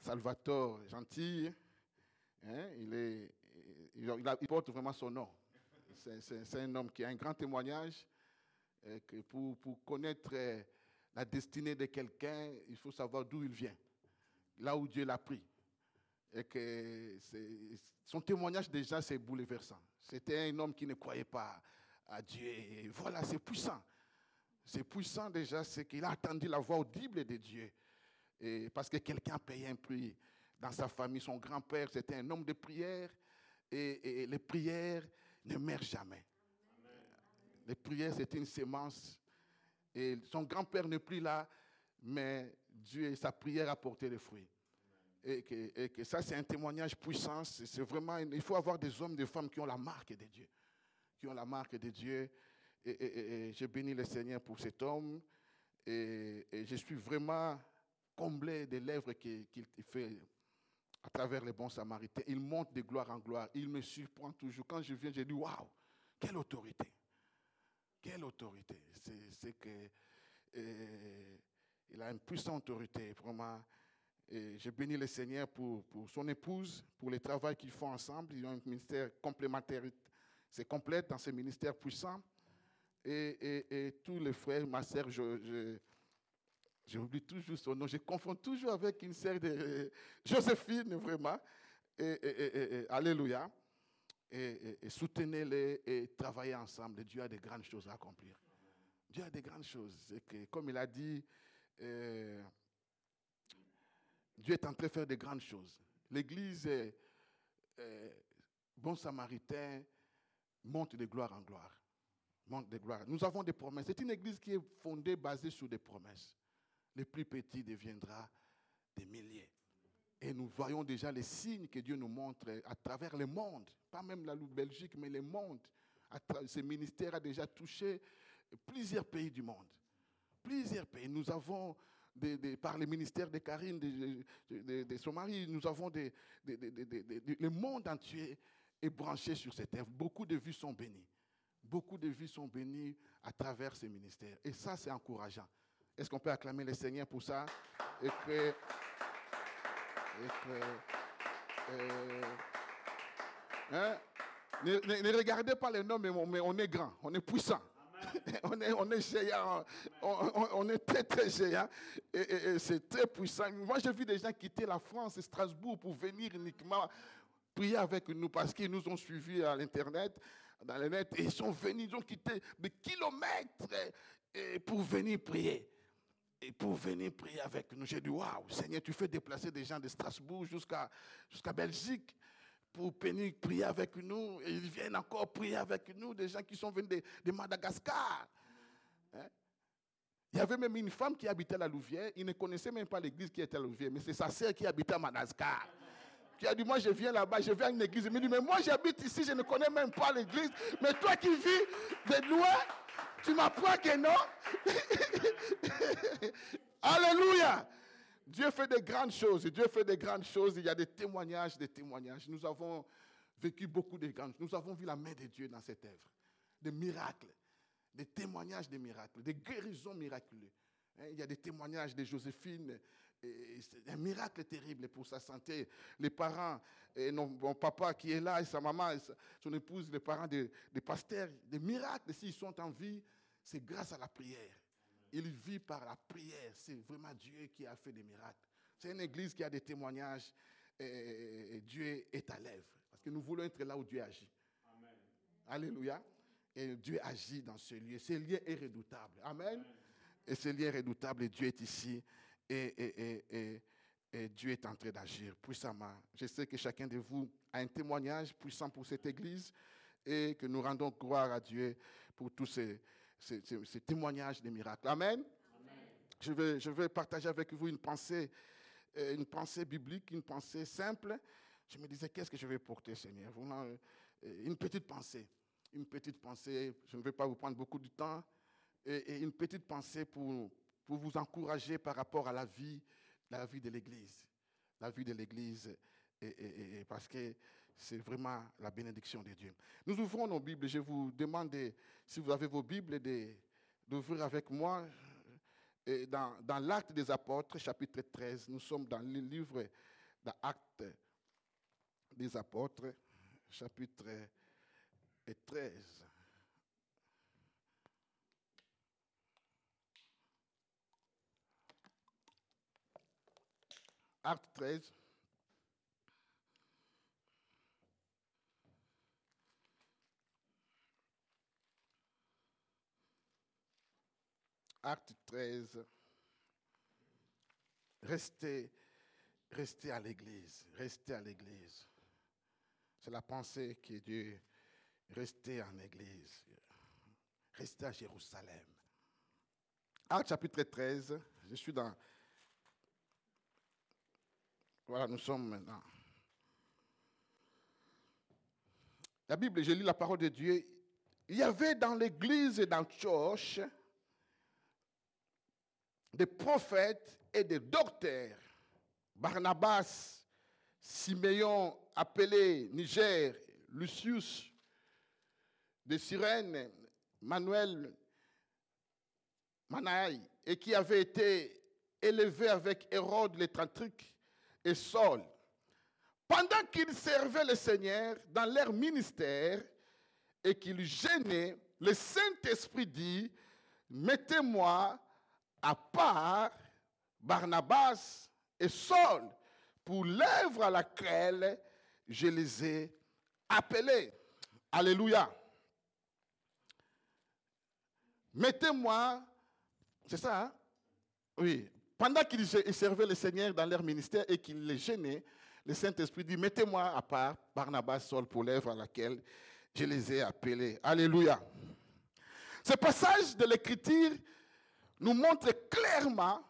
S4: Salvatore Gentil. Hein, il, porte vraiment son nom. C'est un homme qui a un grand témoignage. Que pour, connaître euh, la destinée de quelqu'un, il faut savoir d'où il vient, là où Dieu l'a pris. Et que son témoignage déjà, c'est bouleversant. C'était un homme qui ne croyait pas à Dieu. Et voilà, c'est puissant. C'est puissant déjà, c'est qu'il a entendu la voix audible de Dieu. Et parce que quelqu'un payait un prix dans sa famille. Son grand-père, c'était un homme de prière. Et, les prières ne meurent jamais. Les prières, c'était une sémence. Et son grand-père n'est plus là, mais Dieu, sa prière a porté les fruits. Et que, ça, c'est un témoignage puissant. C'est vraiment, il faut avoir des hommes, des femmes qui ont la marque de Dieu. Qui ont la marque de Dieu. Et, j'ai béni le Seigneur pour cet homme. Et, je suis vraiment comblé des lèvres qu'il fait à travers les bons samaritains. Il monte de gloire en gloire. Il me surprend toujours. Quand je viens, je dis Waouh, quelle autorité! Quelle autorité! C'est que. Euh, il a une puissante autorité, vraiment. Et je bénis le Seigneur pour, pour, son épouse, pour le travail qu'ils font ensemble. Ils ont un ministère complémentaire. C'est complète dans ce ministère puissant. Et, tous les frères, ma sœur, je J'oublie toujours son nom. Je confonds toujours avec une sœur de Joséphine, vraiment. Et, alléluia. Et, soutenez-les et travaillez ensemble. Dieu a de grandes choses à accomplir. Dieu a de grandes choses. Comme il a dit, euh, Dieu est en train de faire de grandes choses. L'Église, est, bon samaritain, monte de gloire en gloire. Monte de gloire. Nous avons des promesses. C'est une Église qui est fondée, basée sur des promesses le plus petit deviendra des milliers. Et nous voyons déjà les signes que Dieu nous montre à travers le monde, pas même la Belgique, mais le monde. Ce ministère a déjà touché plusieurs pays du monde. Plusieurs pays. Nous avons, par le ministère de Karine, de, son mari, nous avons des, le monde entier est branché sur cette œuvre. Beaucoup de vies sont bénies. Beaucoup de vies sont bénies à travers ce ministère. Et ça, c'est encourageant. Est-ce qu'on peut acclamer le Seigneur pour ça? Hein? ne, regardez pas les noms, mais on, est grand, on est puissant. [laughs] on, est, on est géant, on, est très très géant et, c'est très puissant. Moi j'ai vu des gens quitter la France et Strasbourg pour venir uniquement prier avec nous parce qu'ils nous ont suivis à l'internet, dans le net et ils sont venus, ils ont quitté des kilomètres pour venir prier et pour venir prier avec nous. J'ai dit, waouh, Seigneur, tu fais déplacer des gens de Strasbourg jusqu'à Belgique pour venir prier avec nous. Et ils viennent encore prier avec nous, des gens qui sont venus de, Madagascar. Hein? Il y avait même une femme qui habitait à la Louvière. Il ne connaissait même pas l'église qui était à la Louvière, mais c'est sa sœur qui habitait à Madagascar. Qui a dit, moi je viens là-bas, je viens à une église. Il me dit, mais moi j'habite ici, je ne connais même pas l'église. Mais toi qui vis de loin, tu m'apprends que non? [laughs] Alléluia. Dieu fait de grandes choses. Dieu fait de grandes choses. Il y a des témoignages, des témoignages. Nous avons vécu beaucoup de grandes choses. Nous avons vu la main de Dieu dans cette œuvre. Des miracles, des témoignages de miracles, des guérisons miraculeuses. Hein, il y a des témoignages de Joséphine. C'est un miracle terrible pour sa santé. Les parents, et mon papa qui est là, et sa maman, son épouse, les parents des, pasteurs, des miracles, s'ils sont en vie, c'est grâce à la prière. Il vit par la prière. C'est vraiment Dieu qui a fait des miracles. C'est une église qui a des témoignages et, Dieu est à l'œuvre. Parce que nous voulons être là où Dieu agit. Alléluia. Et Dieu agit dans ce lieu. Ce lieu est redoutable. Amen. Et ce lieu est redoutable et Dieu est ici. Et, et Dieu est en train d'agir puissamment. Je sais que chacun de vous a un témoignage puissant pour cette église et que nous rendons gloire à Dieu pour tous ces, ces, témoignages des miracles. Amen. Je, vais, je vais partager avec vous une pensée euh, une pensée biblique, une pensée simple. Je me disais, qu'est-ce que je vais porter, Seigneur? Euh, Une petite pensée. Une petite pensée, je ne vais pas vous prendre beaucoup de temps. Et, une petite pensée pour, pour vous encourager par rapport à la vie, la vie de l'Église. La vie de l'Église, parce que c'est vraiment la bénédiction de Dieu. Nous ouvrons nos Bibles. Je vous demande, si vous avez vos Bibles, d'ouvrir avec moi dans, dans l'acte des apôtres, chapitre 13. Nous sommes dans le livre d'actes des apôtres, chapitre 13. Acte 13. Acte 13. Restez, restez à l'église, restez à l'église. C'est la pensée qui est Dieu. Restez en église. Restez à Jérusalem. Acte chapitre 13. Je suis dans. Voilà, nous sommes maintenant. La Bible, je lis la parole de Dieu. Il y avait dans l'église d'Antioche des prophètes et des docteurs. Barnabas, Siméon, appelé Niger, Lucius, de Cyrène, Manuel, Manaï, et qui avait été élevé avec Hérode l'étrantrique Saul. Pendant qu'ils servaient le Seigneur dans leur ministère et qu'ils gênaient, le Saint-Esprit dit, mettez-moi à part Barnabas et Saul pour l'œuvre à laquelle je les ai appelés. Alléluia. Mettez-moi, c'est ça, hein? Oui. Pendant qu'ils servaient le Seigneur dans leur ministère et qu'ils les gênaient, le Saint-Esprit dit, mettez-moi à part Barnabas Saul pour l'œuvre à laquelle je les ai appelés. Alléluia. Ce passage de l'Écriture nous montre clairement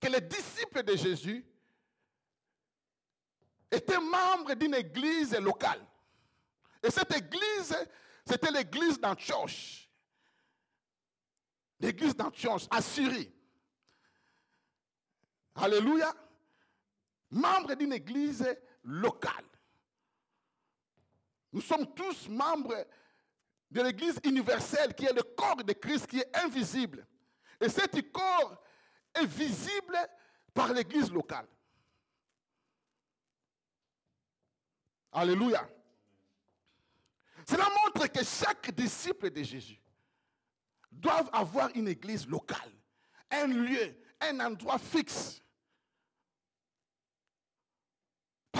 S4: que les disciples de Jésus étaient membres d'une église locale. Et cette église, c'était l'église d'Antioche. L'église d'Antioche, à Syrie. Alléluia. Membre d'une église locale. Nous sommes tous membres de l'église universelle qui est le corps de Christ qui est invisible. Et cet corps est visible par l'église locale. Alléluia. Cela montre que chaque disciple de Jésus doit avoir une église locale, un lieu, un endroit fixe.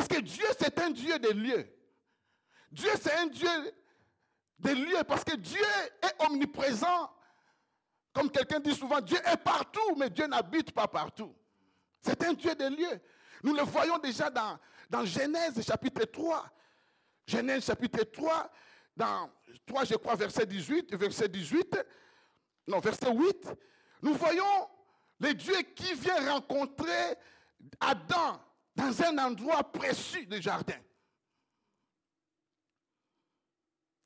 S4: Parce que Dieu, c'est un Dieu de lieux. Dieu, c'est un Dieu des lieux, parce que Dieu est omniprésent. Comme quelqu'un dit souvent, Dieu est partout, mais Dieu n'habite pas partout. C'est un Dieu des lieux. Nous le voyons déjà dans, dans Genèse chapitre 3. Genèse chapitre 3, dans 3, je crois, verset 18, verset 18, non, verset 8, nous voyons le Dieu qui vient rencontrer Adam dans un endroit précieux du jardin.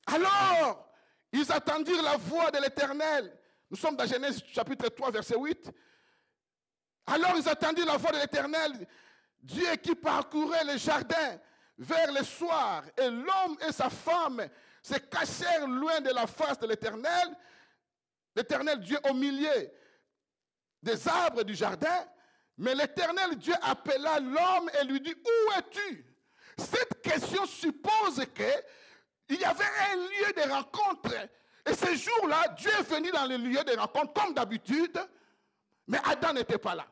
S4: Alors, ils attendirent la voix de l'Éternel. Nous sommes dans Genèse chapitre 3, verset 8. Alors ils attendirent la voix de l'Éternel, Dieu qui parcourait le jardin vers le soir, et l'homme et sa femme se cachèrent loin de la face de l'Éternel. L'Éternel Dieu au milieu des arbres du jardin, mais l'Éternel Dieu appela l'homme et lui dit, où es-tu? Cette question suppose que il y avait un lieu de rencontre. Et ce jour-là, Dieu est venu dans le lieu de rencontre comme d'habitude, mais Adam n'était pas là.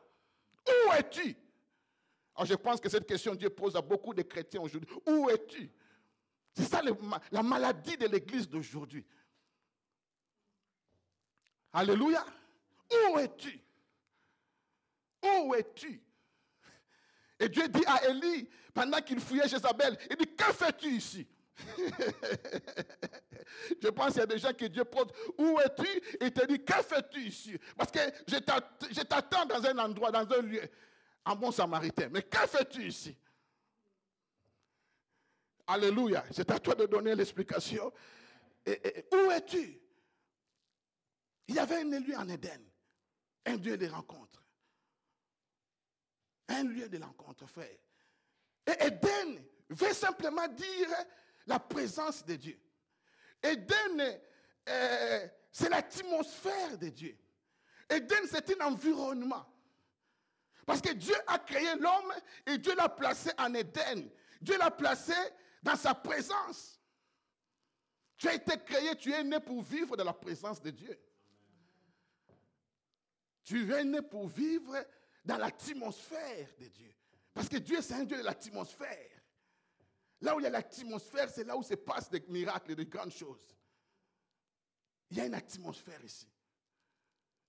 S4: Où es-tu? Alors je pense que cette question Dieu pose à beaucoup de chrétiens aujourd'hui. Où es-tu? C'est ça la maladie de l'église d'aujourd'hui. Alléluia. Où es-tu? Où es-tu? Et Dieu dit à Élie, pendant qu'il fouillait Jézabel, il dit, que fais-tu ici? [laughs] Je pense qu'il y a des gens qui Dieu pose Où es-tu? Il te dit Que fais-tu ici? Parce que je t'attends dans un endroit, dans un lieu. Un bon samaritain. Mais que fais-tu ici? Alléluia. C'est à toi de donner l'explication. où es-tu? Il y avait un élu en Éden. Un lieu de rencontre. Un lieu de rencontre, frère. Et Éden veut simplement dire la présence de Dieu. Éden, euh, c'est l'atmosphère de Dieu. Éden, c'est un environnement. Parce que Dieu a créé l'homme et Dieu l'a placé en Éden. Dieu l'a placé dans sa présence. Tu as été créé, tu es né pour vivre dans la présence de Dieu. Tu es né pour vivre dans l'atmosphère de Dieu. Parce que Dieu, c'est un Dieu de l'atmosphère. Là où il y a l'atmosphère, c'est là où se passent des miracles et des grandes choses. Il y a une atmosphère ici.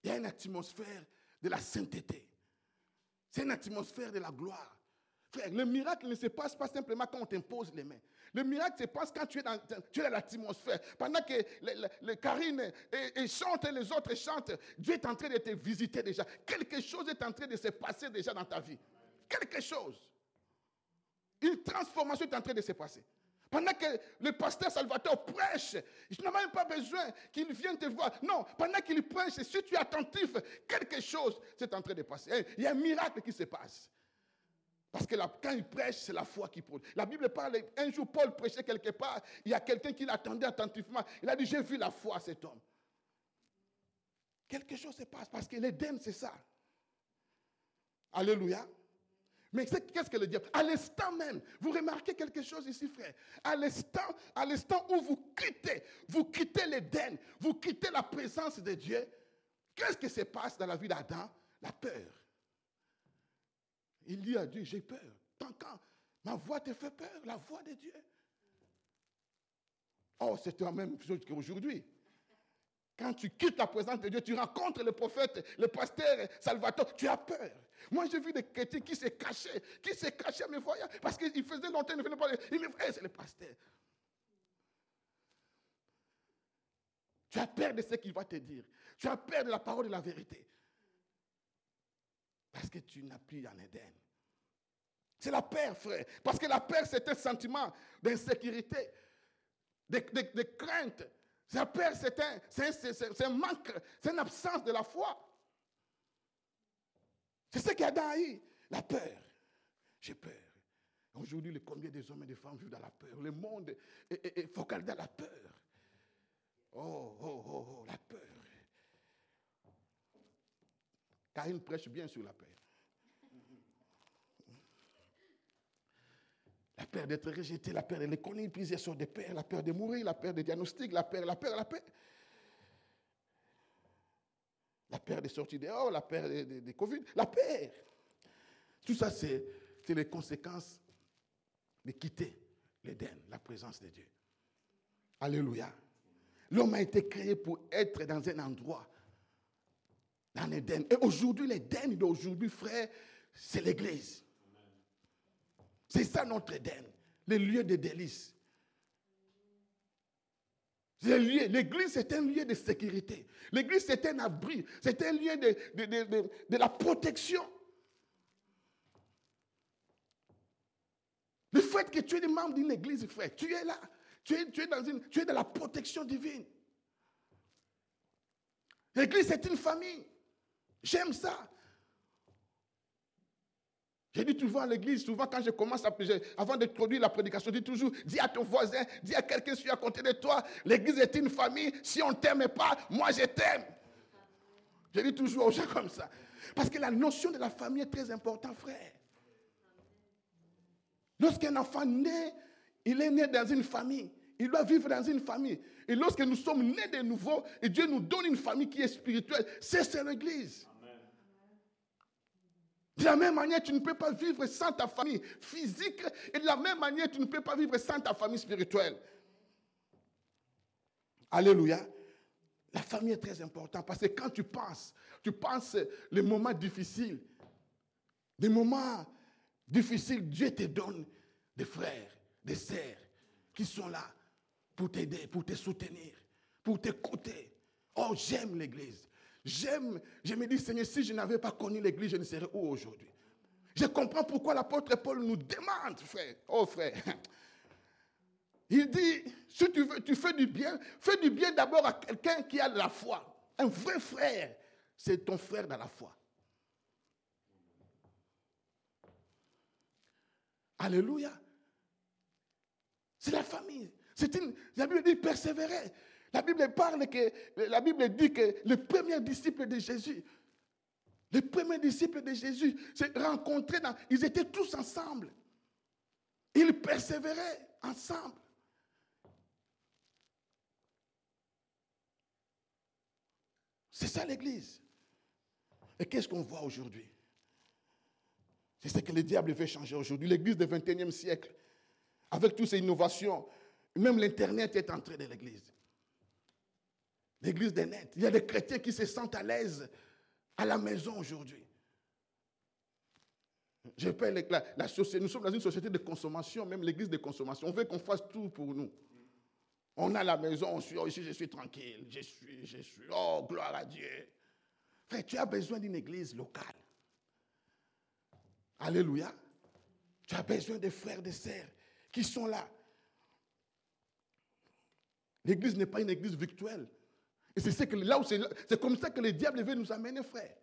S4: Il y a une atmosphère de la sainteté. C'est une atmosphère de la gloire. Frère, le miracle ne se passe pas simplement quand on t'impose les mains. Le miracle se passe quand tu es dans, tu es l'atmosphère. Pendant que les, Karine et, et les autres chantent, Dieu est en train de te visiter déjà. Quelque chose est en train de se passer déjà dans ta vie. Quelque chose. Une transformation est en train de se passer. Pendant que le pasteur Salvatore prêche, je n'ai même pas besoin qu'il vienne te voir. Non, pendant qu'il prêche, si tu es attentif, quelque chose est en train de passer. Il y a un miracle qui se passe. Parce que quand il prêche, c'est la foi qui prône. La Bible parle, un jour Paul prêchait quelque part, il y a quelqu'un qui l'attendait attentivement. Il a dit, j'ai vu la foi à cet homme. Quelque chose se passe parce que l'Éden, c'est ça. Alléluia. Mais qu'est-ce que le diable? À l'instant même, vous remarquez quelque chose ici, frère. À l'instant, à l'instant où vous quittez, vous quittez l'Éden, vous quittez la présence de Dieu, qu'est-ce qui se passe dans la vie d'Adam? La peur. Il dit à Dieu, j'ai peur. Tant quand ma voix te fait peur, la voix de Dieu. Oh, c'est la même chose qu'aujourd'hui. Quand tu quittes la présence de Dieu, tu rencontres le prophète, le pasteur Salvatore, tu as peur. Moi, j'ai vu des chrétiens qui se cachaient, qui se cachaient à mes voyages, parce qu'ils faisaient longtemps, ils ne venaient pas. Ils me disaient, c'est le pasteur. Tu as peur de ce qu'il va te dire. Tu as peur de la parole de la vérité. Parce que tu n'as plus en Éden. C'est la peur, frère. Parce que la peur, c'est un sentiment d'insécurité, de, de crainte, la peur, c'est un, un, manque, c'est une absence de la foi. C'est ce qu'il y a dans la peur. J'ai peur. Aujourd'hui, combien des hommes et des femmes vivent dans la peur? Le monde est, focalisé dans la peur. Oh, oh, oh, oh, la peur. Prêche bien sur la peur. La peur d'être rejeté, la peur de l'économie, plusieurs sortes de peur, la peur de mourir, la peur de diagnostic, la peur, la peur, la peur. La peur de sortir dehors, la peur de, Covid, la peur. Tout ça, c'est les conséquences de quitter l'Éden, la présence de Dieu. Alléluia. L'homme a été créé pour être dans un endroit, dans l'Éden. Et aujourd'hui, l'Éden d'aujourd'hui, frère, c'est l'Église. C'est ça notre Éden, le lieu de délices. L'église, c'est un lieu de sécurité. L'église, c'est un abri. C'est un lieu de, la protection. Le fait que tu es membre d'une église, frère, tu es là. Tu es, tu es, dans, une, tu es dans la protection divine. L'église, c'est une famille. J'aime ça. J'ai dit toujours à l'église, souvent quand je commence à avant de produire la prédication, je dis toujours, dis à ton voisin, dis à quelqu'un qui est à côté de toi, l'église est une famille, si on ne t'aime pas, moi je t'aime. Je dis toujours aux gens comme ça. Parce que la notion de la famille est très importante, frère. Lorsqu'un enfant naît, il est né dans une famille. Il doit vivre dans une famille. Et lorsque nous sommes nés de nouveau, et Dieu nous donne une famille qui est spirituelle, c'est l'église. De la même manière, tu ne peux pas vivre sans ta famille physique et de la même manière, tu ne peux pas vivre sans ta famille spirituelle. Alléluia. La famille est très importante parce que quand tu penses, tu penses les moments difficiles, des moments difficiles, Dieu te donne des frères, des sœurs qui sont là pour t'aider, pour te soutenir, pour t'écouter. Oh, j'aime l'église. J'aime, je me dis, Seigneur, si je n'avais pas connu l'église, je ne serais où aujourd'hui? Je comprends pourquoi l'apôtre Paul nous demande, frère. Oh frère. [laughs] Il dit, si tu veux, tu fais du bien, fais du bien d'abord à quelqu'un qui a de la foi. Un vrai frère, c'est ton frère dans la foi. Alléluia. C'est la famille. C'est une, la Bible dit persévérer. La Bible parle que, la Bible dit que le premier disciple de Jésus, les premiers disciples de Jésus se rencontraient, dans, ils étaient tous ensemble. Ils persévéraient ensemble. C'est ça l'Église. Et qu'est-ce qu'on voit aujourd'hui? C'est ce que le diable veut changer aujourd'hui. L'Église du 21e siècle, avec toutes ces innovations, même l'Internet est entré dans l'Église. L'Église des nets. Il y a des chrétiens qui se sentent à l'aise à la maison aujourd'hui. Je la, la, société. Nous sommes dans une société de consommation, même l'église de consommation. On veut qu'on fasse tout pour nous. On a la maison, on suit, oh, ici je suis tranquille, je suis, je suis, oh, gloire à Dieu. Frère, tu as besoin d'une église locale. Alléluia. Tu as besoin de frères, de sœurs qui sont là. L'église n'est pas une église virtuelle. Et c'est là où c'est comme ça que le diable veut nous amener, frère.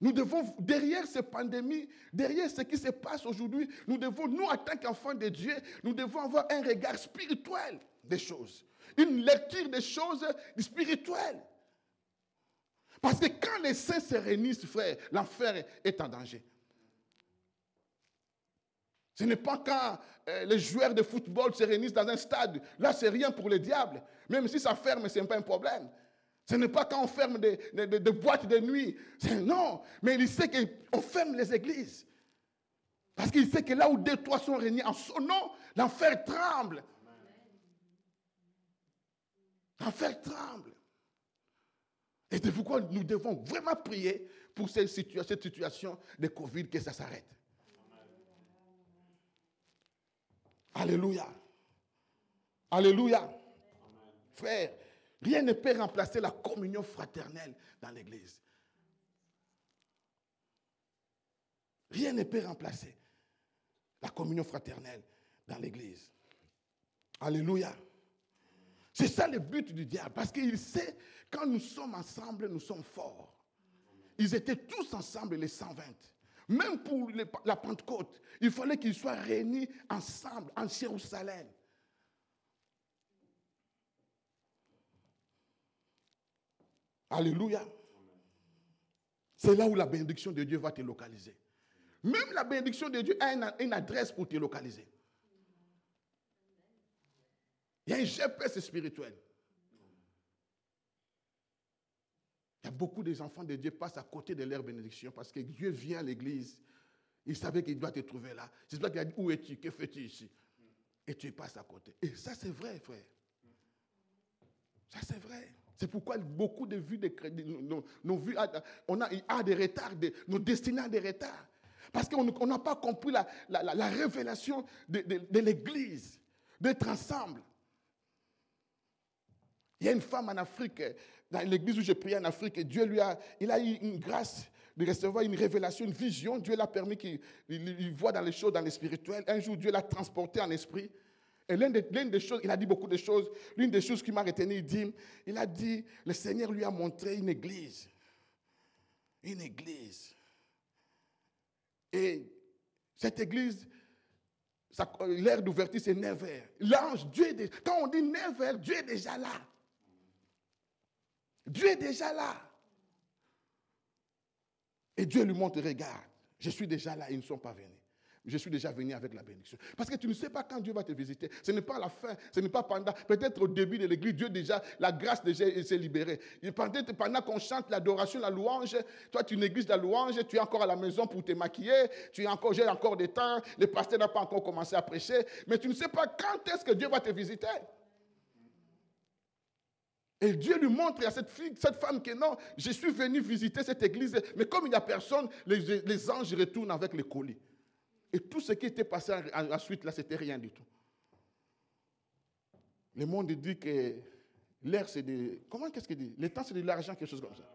S4: Nous devons, derrière ces pandémies, derrière ce qui se passe aujourd'hui, nous devons, nous, en tant qu'enfants de Dieu, nous devons avoir un regard spirituel des choses. Une lecture des choses spirituelles. Parce que quand les saints se réunissent, frère, l'enfer est en danger. Ce n'est pas quand euh, les joueurs de football se réunissent dans un stade. Là, c'est rien pour le diable. Même si ça ferme, ce n'est pas un problème. Ce n'est pas quand on ferme des, boîtes de nuit. Non, mais il sait qu'on ferme les églises. Parce qu'il sait que là où deux, trois sont réunis en son nom, l'enfer tremble. L'enfer tremble. Et c'est pourquoi nous devons vraiment prier pour cette situation de Covid, que ça s'arrête. Alléluia. Alléluia. Frère, rien ne peut remplacer la communion fraternelle dans l'Église. Rien ne peut remplacer la communion fraternelle dans l'Église. Alléluia. C'est ça le but du diable, parce qu'il sait, quand nous sommes ensemble, nous sommes forts. Ils étaient tous ensemble, les 120. Même pour la Pentecôte, il fallait qu'ils soient réunis ensemble en Jérusalem. Alléluia. C'est là où la bénédiction de Dieu va te localiser. Même la bénédiction de Dieu a une, adresse pour te localiser. Il y a un GPS spirituel. Il y a beaucoup des enfants de Dieu passent à côté de leur bénédiction parce que Dieu vient à l'église. Il savait qu'il doit te trouver là. C'est ça qu'il a dit, où es-tu? Que fais-tu ici? Et tu passes à côté. Et ça, c'est vrai, frère. Ça, c'est vrai. C'est pourquoi beaucoup de vues de nos, vues, on a, a des retards, nos destinées ont des retards. Parce qu'on n'a pas compris la, révélation de, de l'Église, d'être ensemble. Il y a une femme en Afrique, dans l'église où j'ai prié en Afrique, et Dieu lui a, il a eu une grâce de recevoir une révélation, une vision. Dieu l'a permis qu'il voit dans les choses, dans les spirituels. Un jour, Dieu l'a transporté en esprit. Et l'une des, choses, il a dit beaucoup de choses. L'une des choses qui m'a retenu, il dit, il a dit, le Seigneur lui a montré une église. Une église. Et cette église, l'air d'ouverture, c'est 9 heures. L'ange, Dieu quand on dit 9 heures, Dieu est déjà là. Dieu est déjà là. Et Dieu lui montre, regarde, je suis déjà là, ils ne sont pas venus. Je suis déjà venu avec la bénédiction. Parce que tu ne sais pas quand Dieu va te visiter. Ce n'est pas la fin, ce n'est pas pendant. Peut-être au début de l'église, Dieu déjà, la grâce déjà s'est libérée. Peut-être pendant qu'on chante l'adoration, la louange, toi tu négliges la louange, tu es encore à la maison pour te maquiller, tu es encore, j'ai encore des temps, le pasteur n'a pas encore commencé à prêcher, mais tu ne sais pas quand est-ce que Dieu va te visiter. Et Dieu lui montre à cette fille, cette femme que non, je suis venu visiter cette église, mais comme il n'y a personne, les, anges retournent avec les colis. Et tout ce qui était passé ensuite, là, c'était rien du tout. Le monde dit que l'air, c'est de. Comment qu'est-ce qu'il dit? Le temps, c'est de l'argent, quelque chose comme ça.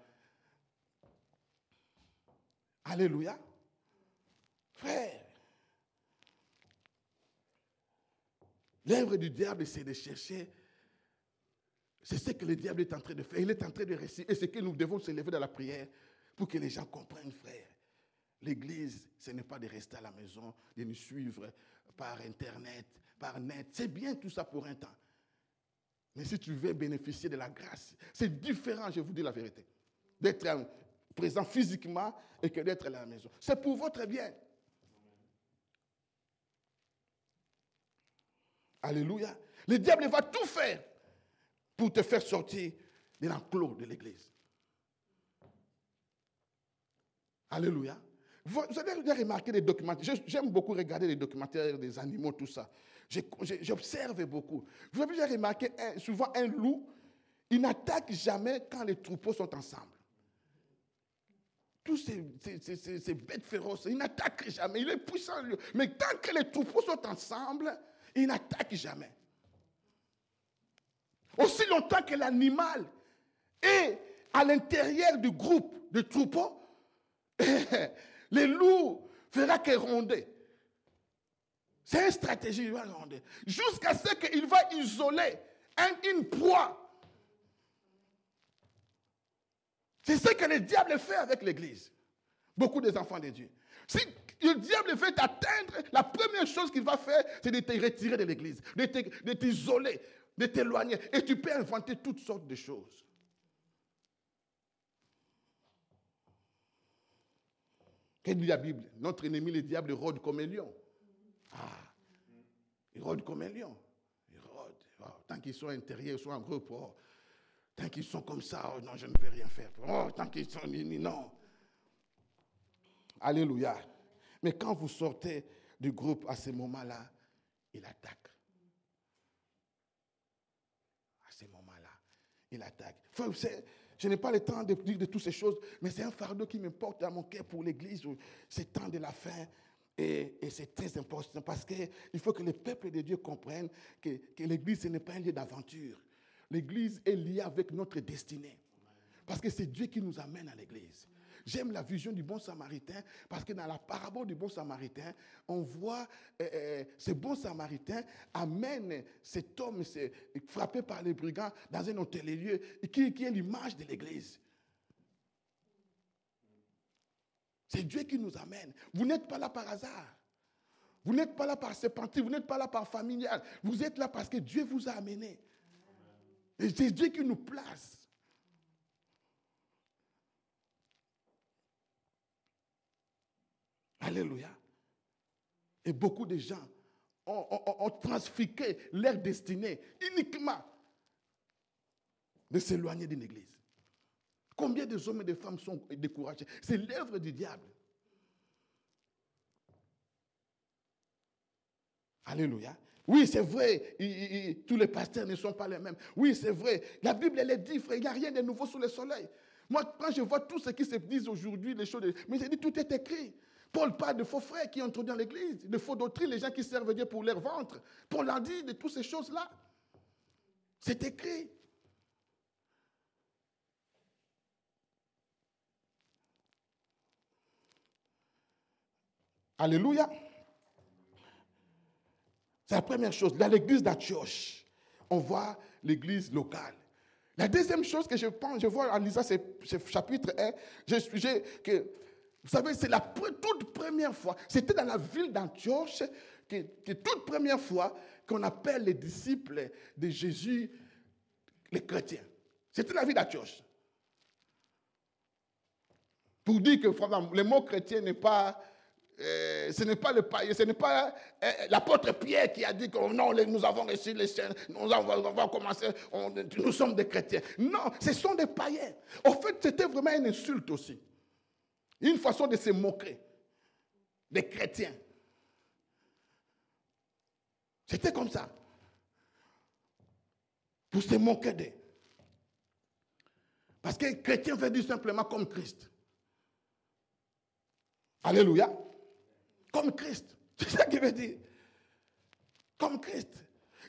S4: Alléluia. Frère, l'œuvre du diable, c'est de chercher. C'est ce que le diable est en train de faire. Il est en train de réciter. Et c'est que nous devons se lever dans la prière pour que les gens comprennent, frère. L'église, ce n'est pas de rester à la maison, de nous suivre par Internet, par net. C'est bien tout ça pour un temps. Mais si tu veux bénéficier de la grâce, c'est différent, je vous dis la vérité, d'être présent physiquement et que d'être à la maison. C'est pour votre bien. Alléluia. Le diable va tout faire pour te faire sortir de l'enclos de l'église. Alléluia. Vous avez remarqué des documentaires. J'aime beaucoup regarder les documentaires des animaux, tout ça. J'observe beaucoup. Vous avez déjà remarqué, souvent un loup, il n'attaque jamais quand les troupeaux sont ensemble. Tous ces, bêtes féroces, il n'attaque jamais. Il est puissant, Mais tant que les troupeaux sont ensemble, il n'attaque jamais. Aussi longtemps que l'animal est à l'intérieur du groupe de troupeaux, [laughs] les loups fera que ronder. C'est une stratégie, il va. Jusqu'à ce qu'il va isoler une proie. C'est ce que le diable fait avec l'Église. Beaucoup des enfants de Dieu. Si le diable veut t'atteindre, la première chose qu'il va faire, c'est de te retirer de l'Église, de t'isoler, de t'éloigner. Et tu peux inventer toutes sortes de choses. Qu'est-ce dit la Bible Notre ennemi, le diable, rôde comme un lion. Ah, il rôde comme un lion. Il rôde. tant qu'ils sont intérieurs, ils sont en groupe. Oh, tant qu'ils sont comme ça, oh, non, je ne peux rien faire. Oh, tant qu'ils sont non. Alléluia. Mais quand vous sortez du groupe à ce moment-là, il attaque. À ce moment-là, il attaque. Je n'ai pas le temps de dire de toutes ces choses, mais c'est un fardeau qui me porte dans mon cœur pour l'Église. C'est temps de la fin. Et, c'est très important parce qu'il faut que le peuple de Dieu comprenne que l'Église, ce n'est pas un lieu d'aventure. L'Église est liée avec notre destinée. Parce que c'est Dieu qui nous amène à l'Église. J'aime la vision du bon samaritain parce que dans la parabole du bon samaritain, on voit euh, euh, ce bon samaritain amène cet homme frappé par les brigands dans un hôtel lieu qui, est l'image de l'église. C'est Dieu qui nous amène. Vous n'êtes pas là par hasard. Vous n'êtes pas là par sépentique, vous n'êtes pas là par familial. Vous êtes là parce que Dieu vous a amené. c'est Dieu qui nous place. Alléluia. Et beaucoup de gens ont, ont, leur destinée uniquement de s'éloigner d'une église. Combien de hommes et de femmes sont découragés? C'est l'œuvre du diable. Alléluia. Oui, c'est vrai, tous les pasteurs ne sont pas les mêmes. Oui, c'est vrai. La Bible, elle est dit, frère, il n'y a rien de nouveau sous le soleil. Moi, quand je vois tout ce qui se dit aujourd'hui, les choses, mais j'ai dit, tout est écrit. Paul parle de faux frères qui entrent dans l'église, de faux doctrines, les gens qui servent Dieu pour leur ventre. Paul a dit de toutes ces choses-là. C'est écrit. Alléluia. C'est la première chose. Dans l'église d'Antioche, on voit l'église locale. La deuxième chose que je pense, je vois en lisant ce, chapitre 1, je, que vous savez, c'est la toute première fois, c'était dans la ville d'Antioche, que, toute première fois qu'on appelle les disciples de Jésus les chrétiens. C'était la ville d'Antioche. Pour dire que le mot chrétien n'est pas, euh, ce n'est pas le païen, ce n'est pas euh, l'apôtre Pierre qui a dit que non, nous avons reçu les saints, nous avons, commencé, nous sommes des chrétiens. Non, ce sont des païens. En fait, c'était vraiment une insulte aussi. Une façon de se moquer des chrétiens. C'était comme ça. Pour se moquer d'eux. Parce que chrétien veut dire simplement comme Christ. Alléluia. Comme Christ. [laughs] C'est ça qu'il veut dire. Comme Christ.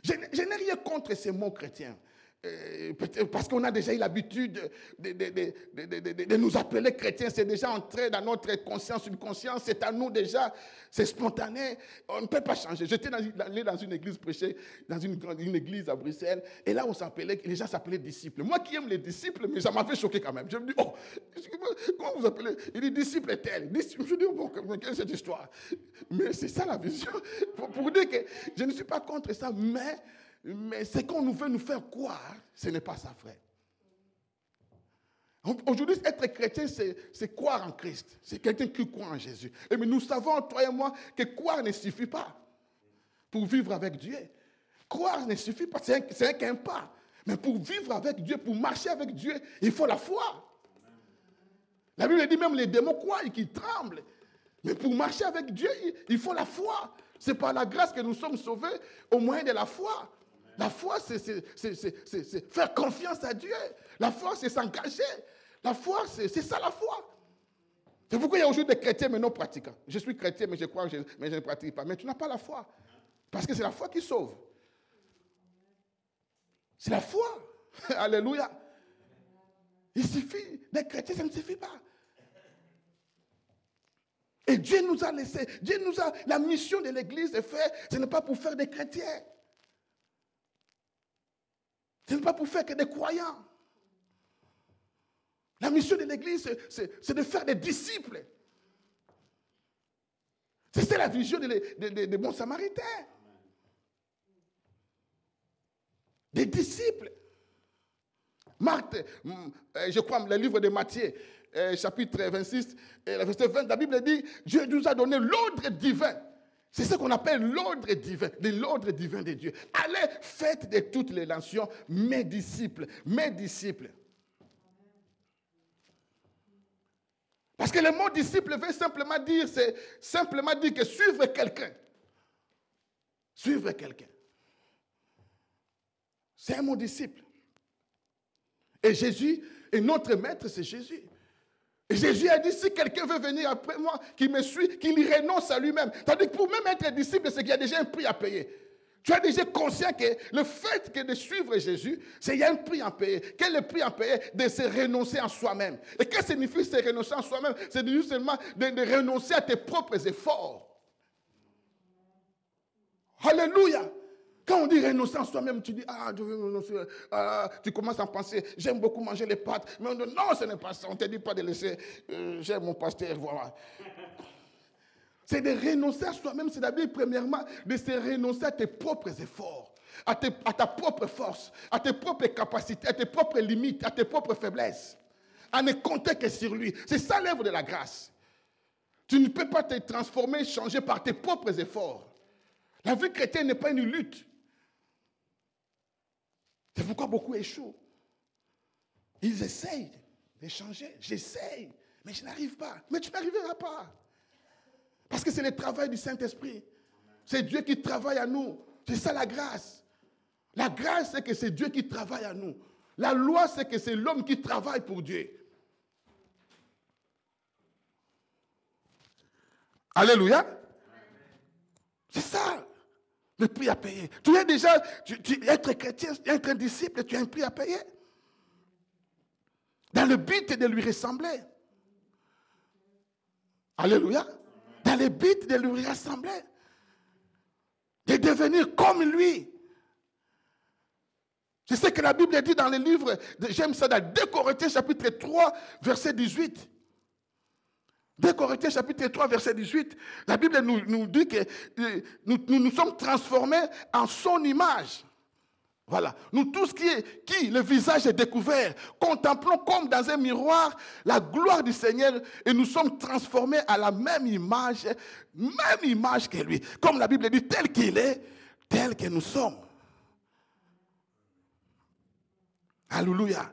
S4: Je, n'ai rien contre ces mots chrétiens. Euh, parce qu'on a déjà eu l'habitude de, nous appeler chrétiens, c'est déjà entré dans notre conscience, subconscience, c'est à nous déjà, c'est spontané, on ne peut pas changer. J'étais allé dans une église prêcher, dans une, une église à Bruxelles, et là on s'appelait, les gens s'appelaient disciples. Moi qui aime les disciples, mais ça m'a fait choquer quand même. Je me dis, oh, comment vous appelez? Il dit disciple tel. Je dis, bon, quelle est cette histoire? Mais c'est ça la vision. [laughs] Pour dire que je ne suis pas contre ça, mais mais ce qu'on nous veut nous faire croire, ce n'est pas ça, frère. Aujourd'hui, être chrétien, c'est croire en Christ. C'est quelqu'un qui croit en Jésus. Et mais nous savons, toi et moi, que croire ne suffit pas pour vivre avec Dieu. Croire ne suffit pas, c'est un, pas. Mais pour vivre avec Dieu, pour marcher avec Dieu, il faut la foi. La Bible dit même les démons croient et qu'ils tremblent. Mais pour marcher avec Dieu, il faut la foi. C'est par la grâce que nous sommes sauvés au moyen de la foi. La foi, c'est faire confiance à Dieu. La foi, c'est s'engager. La foi, c'est ça la foi. C'est pourquoi il y a aujourd'hui des chrétiens mais non pratiquants. Je suis chrétien, mais je crois, mais je ne pratique pas. Mais tu n'as pas la foi. Parce que c'est la foi qui sauve. C'est la foi. [laughs] Alléluia. Il suffit d'être chrétien, ça ne suffit pas. Et Dieu nous a laissé, Dieu nous a, la mission de l'Église est faite, ce n'est pas pour faire des chrétiens. Ce n'est pas pour faire que des croyants. La mission de l'Église, c'est de faire des disciples. C'est la vision des bons samaritains. Des disciples. Marc, euh, je crois, le livre de Matthieu, euh, chapitre 26, verset 20, la Bible dit, Dieu nous a donné l'ordre divin c'est ce qu'on appelle l'ordre divin, l'ordre divin de Dieu. Allez, faites de toutes les nations mes disciples, mes disciples. Parce que le mot disciple veut simplement dire, c'est simplement dire que suivre quelqu'un. Suivre quelqu'un. C'est un mot disciple. Et Jésus, et notre maître, c'est Jésus. Jésus a dit, si quelqu'un veut venir après moi, qui me suit, qu'il renonce à lui-même. Tandis que pour même être disciple, c'est qu'il y a déjà un prix à payer. Tu es déjà conscient que le fait que de suivre Jésus, c'est qu'il y a un prix à payer. Quel est le prix à payer De se renoncer à soi-même? Et qu'est-ce que signifie se renoncer à soi-même? C'est seulement de, de renoncer à tes propres efforts. Alléluia. Quand on dit renoncer à soi-même, tu dis, ah, je veux. Ah, tu commences à penser, j'aime beaucoup manger les pâtes. Mais on dit, non, ce n'est pas ça. On ne te dit pas de laisser, euh, j'aime mon pasteur, voilà. [laughs] C'est de renoncer à soi-même, c'est-à-dire, premièrement, de se renoncer à tes propres efforts, à, à ta propre force, à tes propres capacités, à tes propres limites, à tes propres faiblesses. À ne compter que sur lui. C'est ça l'œuvre de la grâce. Tu ne peux pas te transformer, changer par tes propres efforts. La vie chrétienne n'est pas une lutte. C'est pourquoi beaucoup échouent. Ils essayent de changer. J'essaye, mais je n'arrive pas. Mais tu n'arriveras pas. Parce que c'est le travail du Saint-Esprit. C'est Dieu qui travaille à nous. C'est ça la grâce. La grâce, c'est que c'est Dieu qui travaille à nous. La loi, c'est que c'est l'homme qui travaille pour Dieu. Alléluia. C'est ça. Le prix à payer. Tu es déjà, tu, être chrétien, être un disciple, tu as un prix à payer. Dans le but de lui ressembler. Alléluia. Dans le but de lui ressembler. De devenir comme lui. C'est ce que la Bible dit dans le livre de James dans 2 Corinthiens chapitre 3, verset 18. 2 Corinthiens chapitre 3 verset 18, la Bible nous, dit que euh, nous, nous, sommes transformés en son image. Voilà. Nous tous qui, le visage est découvert, contemplons comme dans un miroir la gloire du Seigneur et nous sommes transformés à la même image, même image que lui. Comme la Bible dit, tel qu'il est, tel que nous sommes. Alléluia.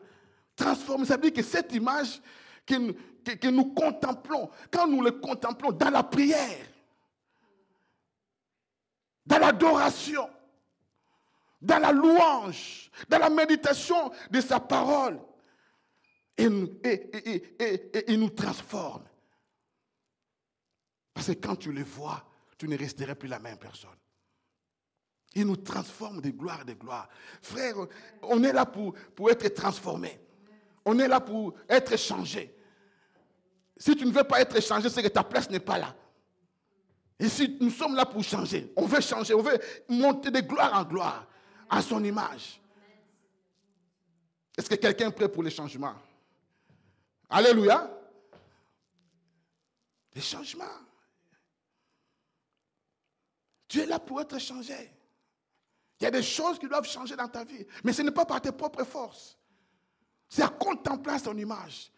S4: Transformer, ça veut dire que cette image que, que, nous contemplons, quand nous le contemplons dans la prière, dans l'adoration, dans la louange, dans la méditation de sa parole, et, et, nous transforme. Parce que quand tu le vois, tu ne resterais plus la même personne. Il nous transforme de gloire en gloire. Frère, on est là pour, pour être transformé. On est là pour être changé. Si tu ne veux pas être changé, c'est que ta place n'est pas là. Si nous sommes là pour changer, on veut changer, on veut monter de gloire en gloire à son image. Est-ce que quelqu'un est prêt pour les changements Alléluia. Les changements. Tu es là pour être changé. Il y a des choses qui doivent changer dans ta vie. Mais ce n'est pas par tes propres forces. C'est à contempler son image.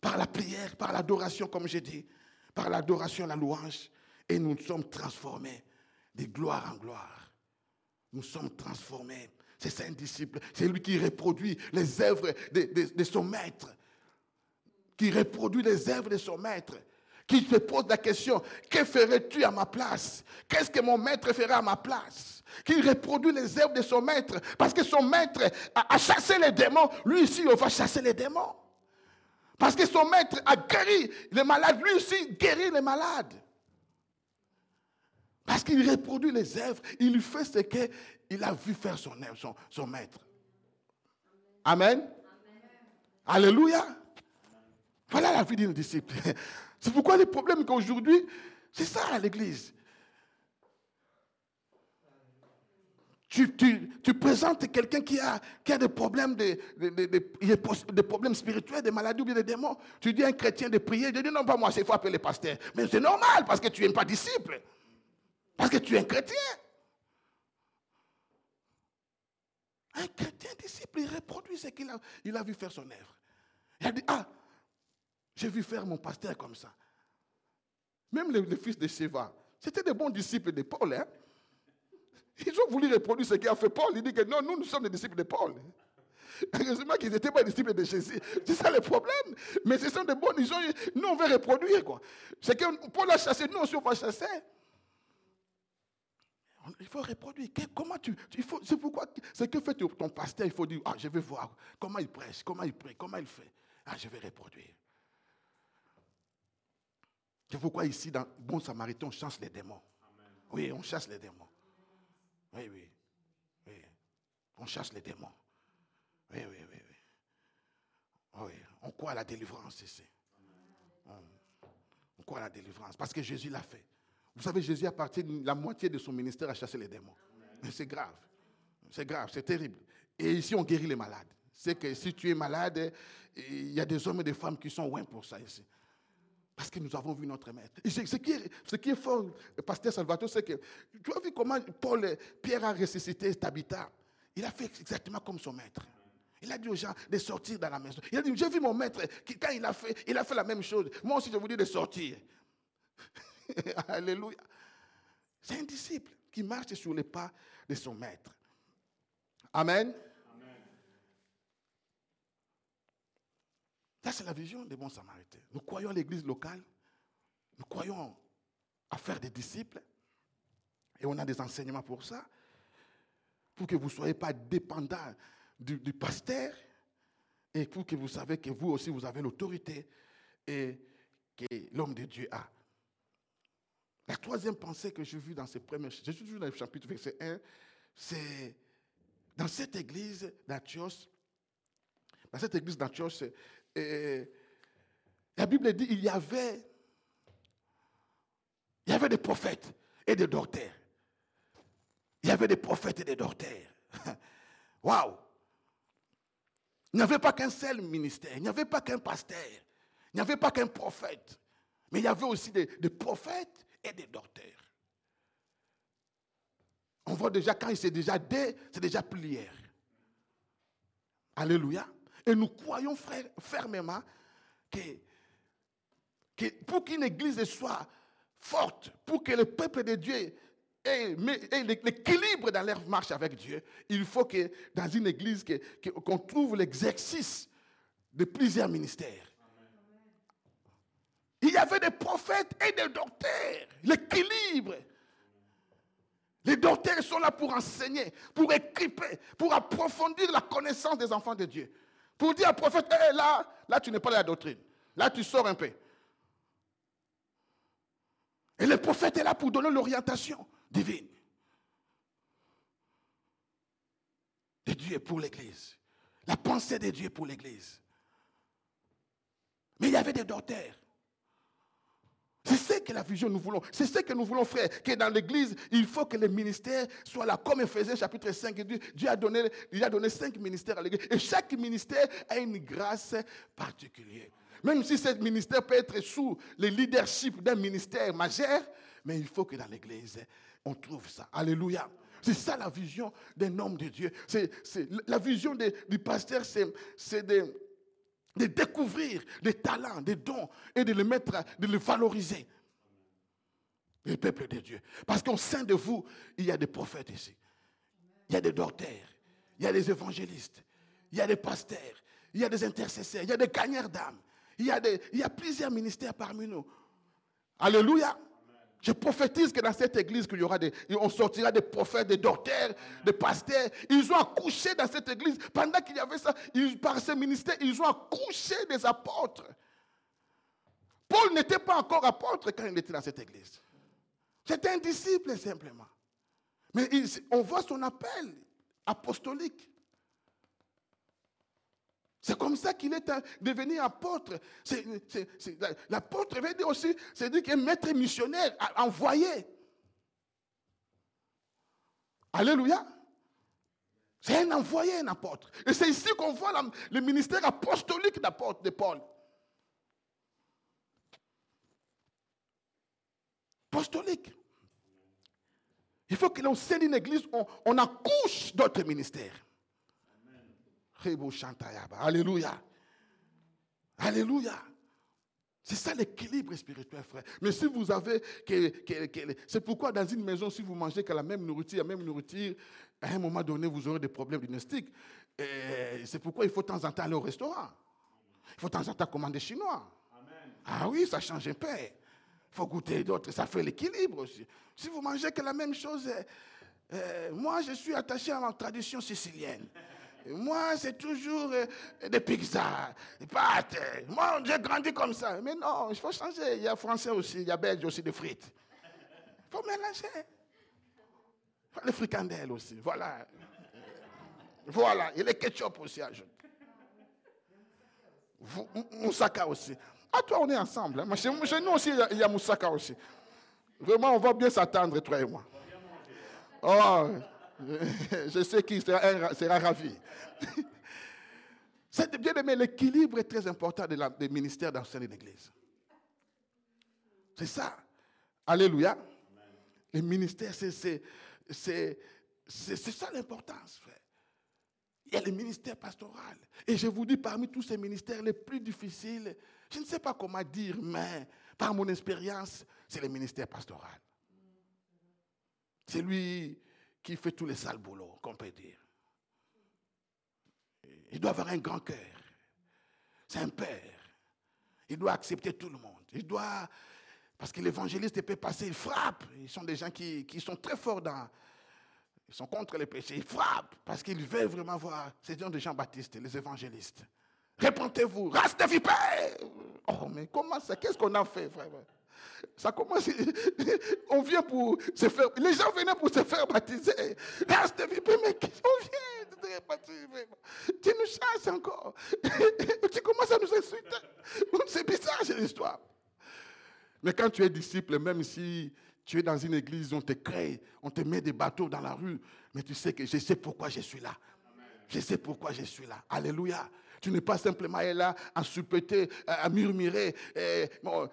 S4: Par la prière, par l'adoration, comme j'ai dit. Par l'adoration, la louange. Et nous sommes transformés de gloire en gloire. Nous sommes transformés. C'est un disciple. C'est lui qui reproduit les œuvres de son maître. Qui reproduit les œuvres de son maître qui se pose la question, que ferais-tu à ma place? Qu'est-ce que mon maître ferait à ma place? Qui reproduit les œuvres de son maître, parce que son maître a, chassé les démons, lui aussi, il va chasser les démons. Parce que son maître a guéri les malades, lui aussi guérit les malades. Parce qu'il reproduit les œuvres, il fait ce qu'il a vu faire son, son, son maître. Amen. Alléluia. Voilà la vie d'un disciple. [laughs] C'est pourquoi les problèmes qu'aujourd'hui, c'est ça à l'église. Tu, présentes quelqu'un qui a, qui a des problèmes, problèmes spirituels, des maladies ou des démons. Tu dis à un chrétien de prier, je dis non, pas moi, c'est faut appeler les pasteurs. Mais c'est normal parce que tu n'es pas disciple. Parce que tu es un chrétien. Un chrétien disciple, il reproduit ce qu'il a, il a vu faire son œuvre. Il a dit, ah, j'ai vu faire mon pasteur comme ça. Même les, fils de Sheva, c'était des bons disciples de Paul. Hein? Ils ont voulu reproduire ce qu'a fait Paul. Il dit que non, nous, nous sommes des disciples de Paul. Heureusement qu'ils n'étaient pas des disciples de Jésus. C'est ça le problème. Mais ce sont des bons. Ils ont, nous, on veut reproduire. quoi. C'est que Paul a chassé, nous aussi, on va chasser. Il faut reproduire. Comment tu, il faut, c'est pourquoi, ce que fait ton pasteur, il faut dire, ah, je vais voir comment il prêche, comment il prie, comment il fait. Ah, je vais reproduire. C'est pourquoi ici, dans Bon Samaritain, on chasse les démons. Oui, on chasse les démons. Oui, oui. On chasse les démons. Oui, oui, oui. oui. oui. On croit à la délivrance ici. On croit à la délivrance. Parce que Jésus l'a fait. Vous savez, Jésus a parti la moitié de son ministère à chasser les démons. C'est grave. C'est grave, c'est terrible. Et ici, on guérit les malades. C'est que si tu es malade, il y a des hommes et des femmes qui sont loin pour ça ici. Parce que nous avons vu notre maître. ce, qui est, fort, pasteur Salvatore, c'est que tu as vu comment Paul, Pierre a ressuscité Tabitha. Il a fait exactement comme son maître. Il a dit aux gens de sortir dans la maison. Il a dit, j'ai vu mon maître, quand il a fait, il a fait la même chose. Moi aussi, je vous dis de sortir. [laughs] Alléluia. C'est un disciple qui marche sur les pas de son maître. Amen. Ça, c'est la vision des bons samaritains. Nous croyons à l'église locale. Nous croyons à faire des disciples. Et on a des enseignements pour ça. Pour que vous ne soyez pas dépendants du, pasteur. Et pour que vous savez que vous aussi, vous avez l'autorité et que l'homme de Dieu a. La troisième pensée que j'ai vue dans ces premiers... Je suis toujours dans le chapitre verset 1. C'est dans cette église d'Antioche. Dans cette église d'Antioche, et la Bible dit il y avait, il y avait des prophètes et des docteurs. Il y avait des prophètes et des docteurs. [laughs] Waouh! Il n'y avait pas qu'un seul ministère, il n'y avait pas qu'un pasteur, il n'y avait pas qu'un prophète, mais il y avait aussi des, des prophètes et des docteurs. On voit déjà quand c'est déjà des, c'est déjà plusieurs. Alléluia. Et nous croyons fermement que, pour qu'une église soit forte, pour que le peuple de Dieu ait, l'équilibre dans leur marche avec Dieu, il faut que dans une église, qu'on trouve l'exercice de plusieurs ministères. Il y avait des prophètes et des docteurs, l'équilibre. Les docteurs sont là pour enseigner, pour équiper, pour approfondir la connaissance des enfants de Dieu. Pour dire au prophète, là, là, tu n'es pas dans la doctrine. Là, tu sors un peu. Et le prophète est là pour donner l'orientation divine. Et Dieu est pour l'Église. La pensée de Dieu est pour l'Église. Mais il y avait des docteurs c'est ce que la vision nous voulons. C'est ce que nous voulons, frère. Que dans l'église, il faut que les ministères soient là. Comme Ephésiens chapitre 5, Dieu a donné, il a donné cinq ministères à l'église. Et chaque ministère a une grâce particulière. Même si ce ministère peut être sous le leadership d'un ministère majeur, mais il faut que dans l'église, on trouve ça. Alléluia. C'est ça la vision d'un homme de Dieu. C'est, la vision du pasteur, c'est de, de, découvrir des talents, des dons et de les mettre, de les valoriser. Le peuple de Dieu. Parce qu'au sein de vous, il y a des prophètes ici. Il y a des docteurs. Il y a des évangélistes. Il y a des pasteurs. Il y a des intercesseurs. Il y a des gagneurs d'âmes. Il il y a plusieurs ministères parmi nous. Alléluia. Je prophétise que dans cette église, qu'il y aura des, on sortira des prophètes, des docteurs, des pasteurs. Ils ont accouché dans cette église. Pendant qu'il y avait ça, par ce ministère, ils ont accouché des apôtres. Paul n'était pas encore apôtre quand il était dans cette église. C'était un disciple simplement. Mais on voit son appel apostolique. C'est comme ça qu'il est devenu apôtre. L'apôtre veut dire aussi, c'est dire est maître missionnaire, envoyé. Alléluia. C'est un envoyé, un apôtre. Et c'est ici qu'on voit le ministère apostolique d'apôtre de Paul. Apostolique. Il faut que l'on scène une église, on accouche d'autres ministères. Alléluia. Alléluia. C'est ça l'équilibre spirituel, frère. Mais si vous avez. c'est pourquoi dans une maison, si vous mangez que la même nourriture, la même nourriture, à un moment donné, vous aurez des problèmes diagnostiques. C'est pourquoi il faut de temps en temps aller au restaurant. Il faut de temps en temps commander chinois. Ah oui, ça change un peu. Il faut goûter d'autres. Ça fait l'équilibre aussi. Si vous mangez que la même chose, euh, euh, moi, je suis attaché à ma tradition sicilienne. Moi, c'est toujours euh, des pizzas, des pâtes. Moi, j'ai grandi comme ça. Mais non, il faut changer. Il y a français aussi, il y a belge aussi, des frites. Il faut mélanger. Les fricandelles aussi, voilà. Voilà, et les ketchup aussi ajoute. Moussaka aussi. Ah, toi, on est ensemble. Hein. Chez, nous aussi, il y a Moussaka aussi. Vraiment, on va bien s'attendre, toi et moi. Oh, [laughs] je sais qu'il sera, ravi. [laughs] C'est bien aimé, l'équilibre est très important des ministères dans cette église. C'est ça. Alléluia. Les ministères, c'est ça l'importance. Il y a le ministère pastoral. Et je vous dis, parmi tous ces ministères les plus difficiles, je ne sais pas comment dire, mais par mon expérience, c'est le ministère pastoral. C'est lui qui fait tous les sales boulots, qu'on peut dire. Il doit avoir un grand cœur. C'est un père. Il doit accepter tout le monde. Il doit. Parce que l'évangéliste peut passer, il frappe. Ils sont des gens qui, sont très forts dans. Ils sont contre les péchés. Ils frappent parce qu'ils veulent vraiment voir. C'est gens de Jean-Baptiste, les évangélistes. Répondez-vous, restez vipère. Oh, mais comment ça? Qu'est-ce qu'on a fait, frère ça commence. [laughs] On vient pour se faire. Les gens venaient pour se faire baptiser. Reste vivre, mais on vient de. Tu nous chasses encore. [laughs] tu commences à nous insulter. C'est bizarre, cette histoire. Mais quand tu es disciple, même si tu es dans une église, on te crée, on te met des bateaux dans la rue, mais tu sais que je sais pourquoi je suis là. Je sais pourquoi je suis là. Alléluia. Tu n'es pas simplement là à suppeter, à murmurer. bon,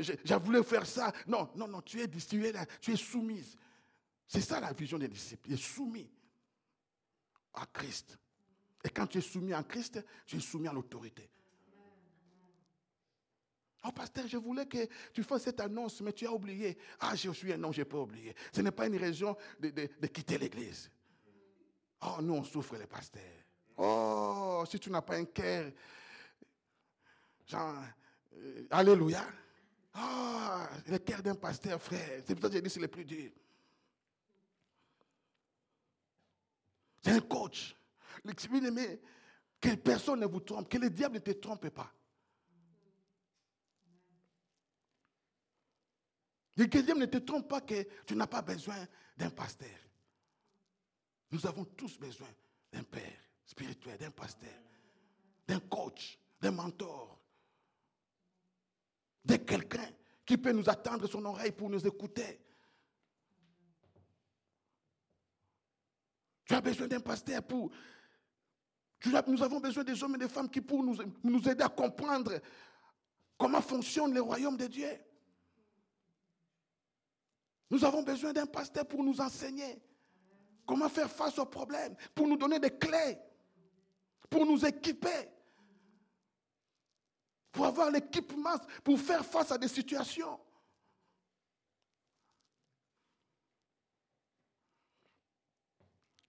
S4: j'ai voulu faire ça. Non, non, non, tu es, tu là, tu es soumise. C'est ça la vision des disciples. Tu es soumis à Christ. Et quand tu es soumis à Christ, tu es soumis à l'autorité. Oh, pasteur, je voulais que tu fasses cette annonce, mais tu as oublié. Ah, je suis un homme, je n'ai pas oublié. Ce n'est pas une raison de, de quitter l'église. Oh, nous, on souffre, les pasteurs. Oh, si tu n'as pas un cœur, genre, euh, Alléluia. Oh, le cœur d'un pasteur, frère. C'est pour ça que j'ai dit c'est le plus dur. C'est un coach. Bien que personne ne vous trompe, que le diable ne te trompe pas. Le diable ne te trompe pas que tu n'as pas besoin d'un pasteur. Nous avons tous besoin d'un père spirituel, d'un pasteur, d'un coach, d'un mentor, de quelqu'un qui peut nous attendre son oreille pour nous écouter. Tu as besoin d'un pasteur pour... Nous avons besoin des hommes et des femmes qui pour nous, nous aider à comprendre comment fonctionne le royaume de Dieu. Nous avons besoin d'un pasteur pour nous enseigner comment faire face aux problèmes, pour nous donner des clés, pour nous équiper, pour avoir l'équipement, pour faire face à des situations.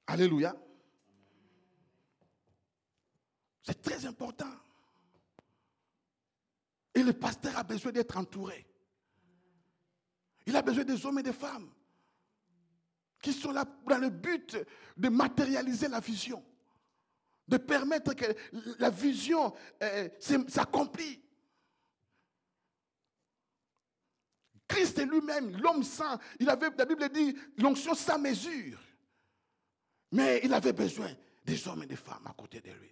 S4: Alléluia. C'est très important. Et le pasteur a besoin d'être entouré. Il a besoin des hommes et des femmes qui sont là dans le but de matérialiser la vision, de permettre que la vision euh, s'accomplisse. Christ lui-même, l'homme saint, il avait, la Bible dit, l'onction sans mesure. Mais il avait besoin des hommes et des femmes à côté de lui.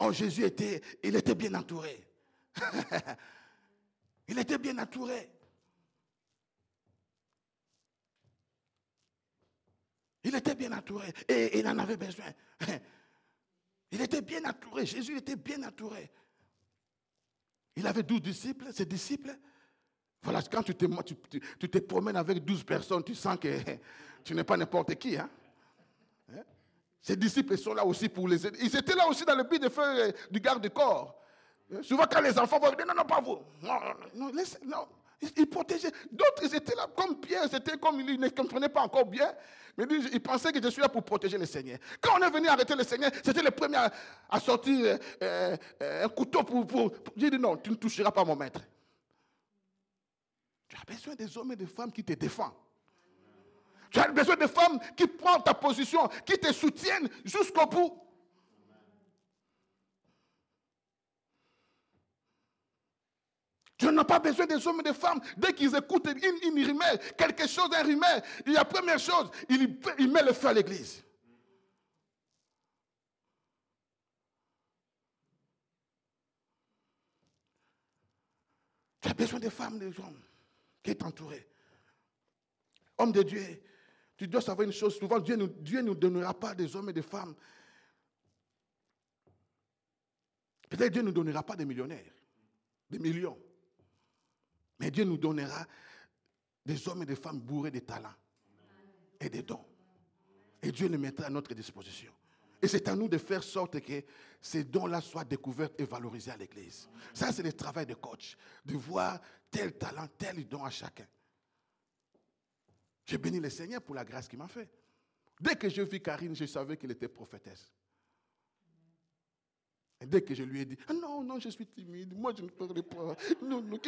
S4: Oh, Jésus était, il était bien entouré. [laughs] il était bien entouré. Il était bien entouré et il en avait besoin. [laughs] Il était bien entouré. Jésus était bien entouré. Il avait douze disciples. Ses disciples, voilà, quand tu te, promènes avec douze personnes, tu sens que tu n'es pas n'importe qui. Hein? hein? Ses disciples sont là aussi pour les aider. Ils étaient là aussi dans le but de faire euh, du garde-corps. Souvent, quand les enfants vont dire non, non, pas vous. Non, non, non. Ils protégeaient. D'autres, étaient là comme Pierre. C'était comme ils ne comprenaient pas encore bien. Mais ils pensaient que je suis là pour protéger le Seigneur. Quand on est venu arrêter le Seigneur, c'était le premier à, sortir euh, euh, un couteau pour, pour, J'ai dit non, tu ne toucheras pas mon maître. Tu as besoin des hommes et des femmes qui te défendent. Tu as besoin de femmes qui prennent ta position, qui te soutiennent jusqu'au bout. Tu n'as pas besoin des hommes et des femmes. Dès qu'ils écoutent une, une rumeur, quelque chose, un rumeur, la première chose, il, il met le feu à l'église. Tu as besoin des femmes, des hommes qui est entouré. Homme de Dieu, tu dois savoir une chose. Souvent, Dieu ne Dieu nous donnera pas des hommes et des femmes. Peut-être Dieu ne nous donnera pas des millionnaires, des millions. Mais Dieu nous donnera des hommes et des femmes bourrés de talents et de dons. Et Dieu les mettra à notre disposition. Et c'est à nous de faire sorte que ces dons-là soient découverts et valorisés à l'Église. Ça, c'est le travail de coach, de voir tel talent, tel don à chacun. J'ai béni le Seigneur pour la grâce qu'il m'a fait. Dès que je vis Karine, je savais qu'elle était prophétesse. Et dès que je lui ai dit, ah non, non, je suis timide, moi je ne parle pas. Non, non,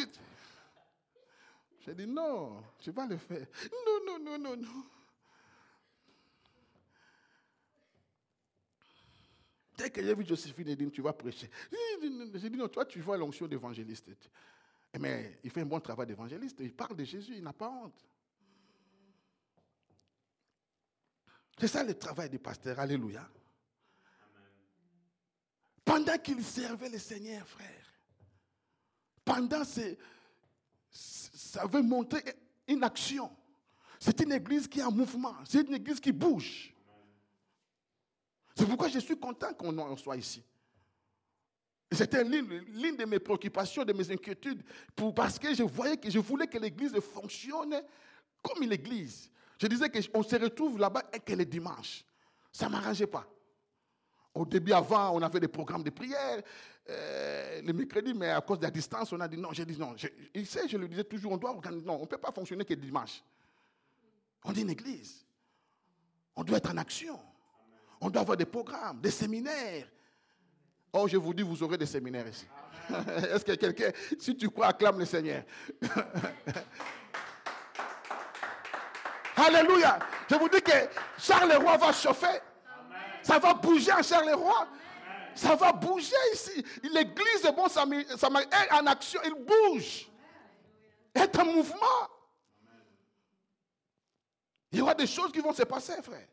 S4: j'ai dit, non, tu vas le faire. Non, non, non, non, non. Dès que j'ai vu Joséphine, dit, tu vas prêcher. J'ai dit, non, toi, tu vois l'onction d'évangéliste. Mais il fait un bon travail d'évangéliste. Il parle de Jésus, il n'a pas honte. C'est ça le travail du pasteur. Alléluia. Pendant qu'il servait le Seigneur, frère, pendant ces, ça veut montrer une action. C'est une église qui est en mouvement. C'est une église qui bouge. C'est pourquoi je suis content qu'on soit ici. C'était l'une de mes préoccupations, de mes inquiétudes, parce que je voyais que je voulais que l'église fonctionne comme une église. Je disais qu'on se retrouve là-bas et que le dimanche. Ça ne m'arrangeait pas. Au début, avant, on avait des programmes de prière euh, le mercredi, mais à cause de la distance, on a dit non. J'ai dit non. Je, il sait, je le disais toujours, on doit organiser. Non, on ne peut pas fonctionner que dimanche. On est une église. On doit être en action. On doit avoir des programmes, des séminaires. Oh, je vous dis, vous aurez des séminaires ici. [laughs] Est-ce que quelqu'un, si tu crois, acclame le Seigneur? [laughs] Alléluia. Je vous dis que Charles le roi va chauffer. Ça va bouger en Charles le roi. Ça va bouger ici. L'église bon, est en action, il bouge. Est en mouvement. Il y aura des choses qui vont se passer, frère.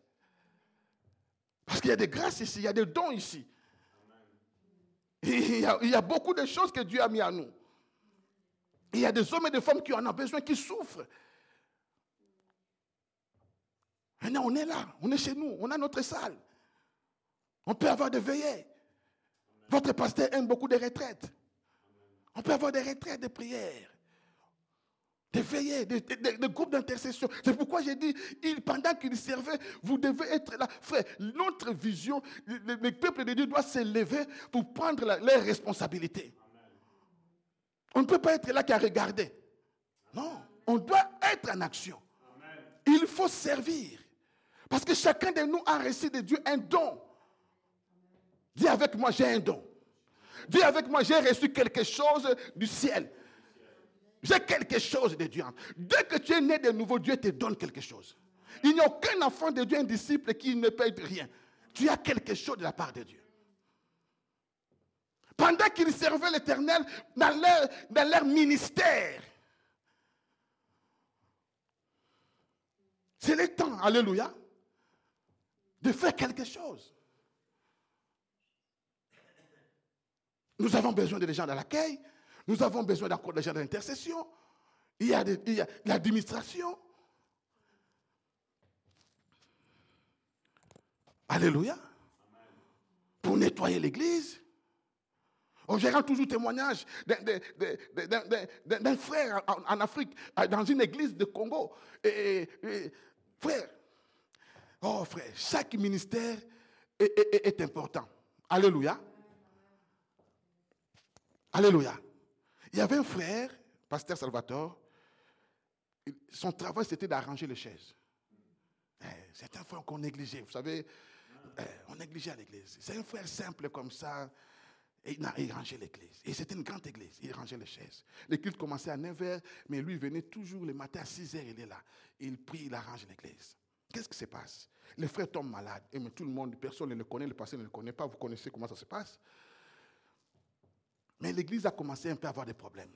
S4: Parce qu'il y a des grâces ici, il y a des dons ici. Il y, a, il y, a, beaucoup de choses que Dieu a mis à nous. Il y a des hommes et des femmes qui en ont besoin, qui souffrent. Maintenant, on est là, on est chez nous, on a notre salle. On peut avoir des veillées. Votre pasteur aime beaucoup des retraites. On peut avoir des retraites de prières, des veillées, des, groupes d'intercession. C'est pourquoi j'ai dit, pendant qu'il servait, vous devez être là. Frère, notre vision, le, peuple de Dieu doit s'élever pour prendre leurs responsabilités. On ne peut pas être là qu'à regarder. Non, on doit être en action. Il faut servir. Parce que chacun de nous a reçu de Dieu un don. Dis avec moi, j'ai un don. Dis avec moi, j'ai reçu quelque chose du ciel. J'ai quelque chose de Dieu. Dès que tu es né de nouveau, Dieu te donne quelque chose. Il n'y a aucun enfant de Dieu, un disciple qui ne paye rien. Tu as quelque chose de la part de Dieu. Pendant qu'ils servaient l'Éternel dans leur, dans leur ministère, c'est le temps, alléluia, de faire quelque chose. Nous avons besoin de gens dans l'accueil. Nous avons besoin des gens de l'intercession. Il y a, l'administration. Alléluia. Pour nettoyer l'église. On verra toujours témoignage d'un frère en, Afrique, dans une église de Congo. Frère, oh frère, chaque ministère est important. Alléluia. Alléluia. Il y avait un frère, pasteur Salvatore, son travail c'était d'arranger les chaises. Eh, c'est un frère qu'on négligeait, vous savez, eh, on négligeait à l'église. C'est un frère simple comme ça, et il rangeait l'église. Et c'était une grande église, il rangeait les chaises. Les cultes commençaient à 9h, mais lui venait toujours le matin à 6h, il est là. Il prie, il arrange l'église. Qu'est-ce qui se passe? Le frère tombe malade, et mais tout le monde, personne ne le connaît, le pasteur ne le connaît pas, vous connaissez comment ça se passe? Mais l'église a commencé un peu à avoir des problèmes.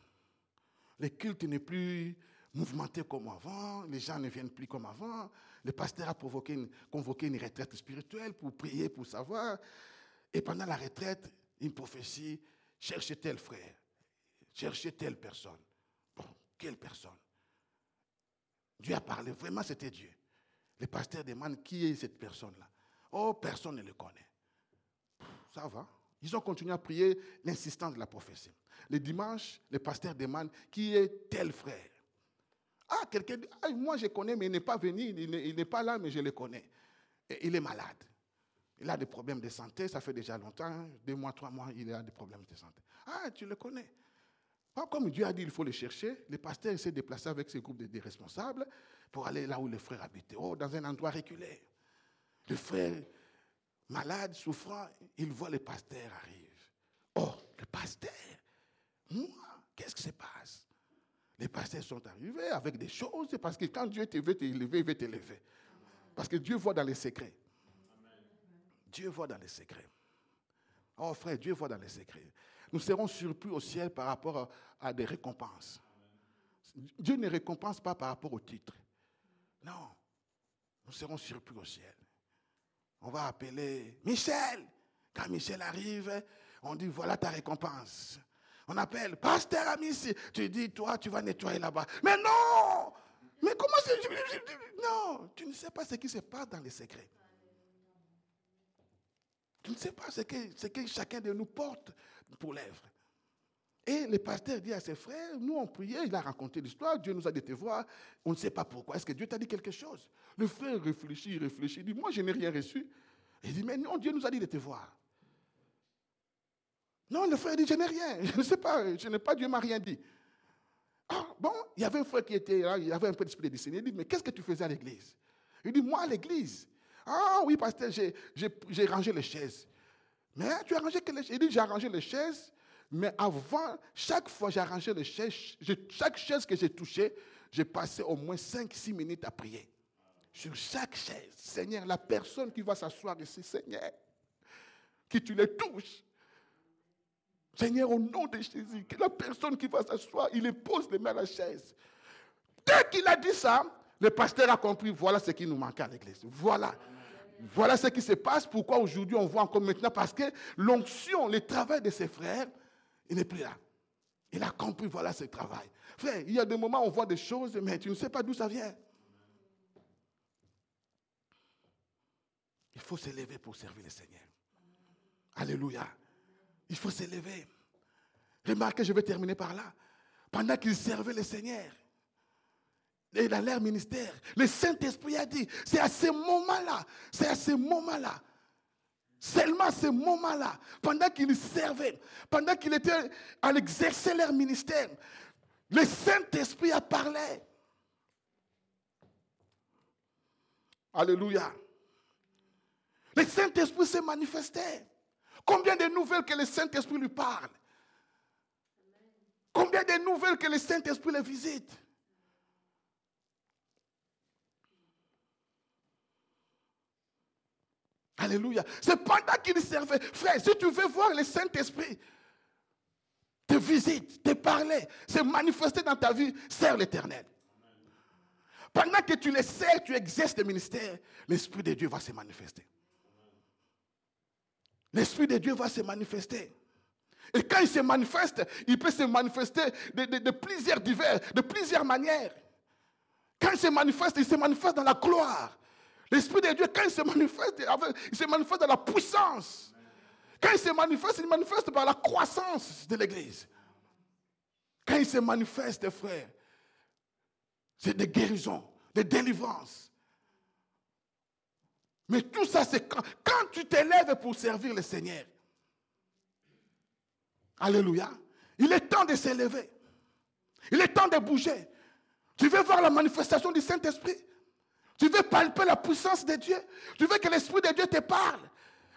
S4: Le culte n'est plus mouvementé comme avant, les gens ne viennent plus comme avant. Le pasteur a convoqué une retraite spirituelle pour prier, pour savoir. Et pendant la retraite, une prophétie, cherchez tel frère, cherchez telle personne. Bon, quelle personne? Dieu a parlé, vraiment c'était Dieu. Le pasteur demande qui est cette personne-là? Oh, personne ne le connaît. Ça va. Ils ont continué à prier l'insistance de la prophétie. Le dimanche, le pasteur demande qui est tel frère. Ah, quelqu'un dit, ah, moi je connais, mais il n'est pas venu, il n'est pas là, mais je le connais. Et il est malade. Il a des problèmes de santé, ça fait déjà longtemps, deux mois, trois mois, il a des problèmes de santé. Ah, tu le connais. Comme Dieu a dit, il faut le chercher, le pasteur s'est déplacé avec ses groupes de, responsables pour aller là où le frère habitait, oh, dans un endroit reculé. Le frère malade, souffrant, il voit le pasteur arriver. Oh, le pasteur, moi, qu'est-ce qui se passe? Les pasteurs sont arrivés avec des choses, parce que quand Dieu te veut t'élever, il veut t'élever. Parce que Dieu voit dans les secrets. Dieu voit dans les secrets. Oh frère, Dieu voit dans les secrets. Nous serons surpris au ciel par rapport à, des récompenses. Dieu ne récompense pas par rapport au titre. Non, nous serons surpris au ciel. On va appeler Michel. Quand Michel arrive, on dit voilà ta récompense. On appelle Pasteur Amici. Tu dis toi, tu vas nettoyer là-bas. Mais non Mais comment c'est. Non, tu ne sais pas ce qui se passe dans les secrets. Tu ne sais pas ce que, ce que chacun de nous porte pour l'œuvre. Et le pasteur dit à ses frères, nous on priait, il a raconté l'histoire, Dieu nous a dit te voir, on ne sait pas pourquoi. Est-ce que Dieu t'a dit quelque chose? Le frère réfléchit, réfléchit, dit, moi je n'ai rien reçu. Il dit, mais non, Dieu nous a dit de te voir. Non, le frère dit, je n'ai rien, [laughs] je ne sais pas, je n'ai pas, Dieu m'a rien dit. Ah, bon, il y avait un frère qui était là, il avait un peu d'esprit de discernement. Il dit, mais qu'est-ce que tu faisais à l'église? Il dit, moi à l'église. Ah oui, pasteur, j'ai rangé les chaises. Mais tu as rangé que les chaises Il dit, j'ai arrangé les chaises mais avant, chaque fois j'arrangeais les chaises, chaque chaise que j'ai touchée, j'ai passé au moins 5-6 minutes à prier. Sur chaque chaise, Seigneur, la personne qui va s'asseoir ici, Seigneur, que tu les touches. Seigneur, au nom de Jésus, que la personne qui va s'asseoir, il pose les mains à la chaise. Dès qu'il a dit ça, le pasteur a compris, voilà ce qui nous manquait à l'église. Voilà. Voilà ce qui se passe. Pourquoi aujourd'hui on voit encore maintenant Parce que l'onction, le travail de ses frères, il n'est plus là. Il a compris, voilà ce travail. Frère, il y a des moments où on voit des choses, mais tu ne sais pas d'où ça vient. Il faut s'élever pour servir le Seigneur. Alléluia. Il faut s'élever. Remarquez, je vais terminer par là. Pendant qu'il servait le Seigneur, et dans leur ministère, le Saint-Esprit a dit, c'est à ce moment-là, c'est à ce moment-là, seulement à ce moment-là, pendant qu'ils servaient, pendant qu'ils étaient à exercer leur ministère, le Saint-Esprit a parlé. Alléluia. Le Saint-Esprit s'est manifesté. Combien de nouvelles que le Saint-Esprit lui parle? Combien de nouvelles que le Saint-Esprit le visite? Alléluia. C'est pendant qu'il servait. Frère, si tu veux voir le Saint-Esprit te visite, te parler, se manifester dans ta vie, sers l'éternel. Pendant que tu le sers, tu exerces le ministère, l'Esprit de Dieu va se manifester. L'Esprit de Dieu va se manifester. Et quand il se manifeste, il peut se manifester de, plusieurs divers, de plusieurs manières. Quand il se manifeste, il se manifeste dans la gloire. L'Esprit de Dieu, quand il se manifeste, il se manifeste dans la puissance. Quand il se manifeste, il manifeste par la croissance de l'Église. Quand il se manifeste, frère, c'est des guérisons, des délivrances. Mais tout ça, c'est quand, quand tu t'élèves pour servir le Seigneur. Alléluia. Il est temps de s'élever. Il est temps de bouger. Tu veux voir la manifestation du Saint-Esprit? Tu veux palper la puissance de Dieu? Tu veux que l'Esprit de Dieu te parle?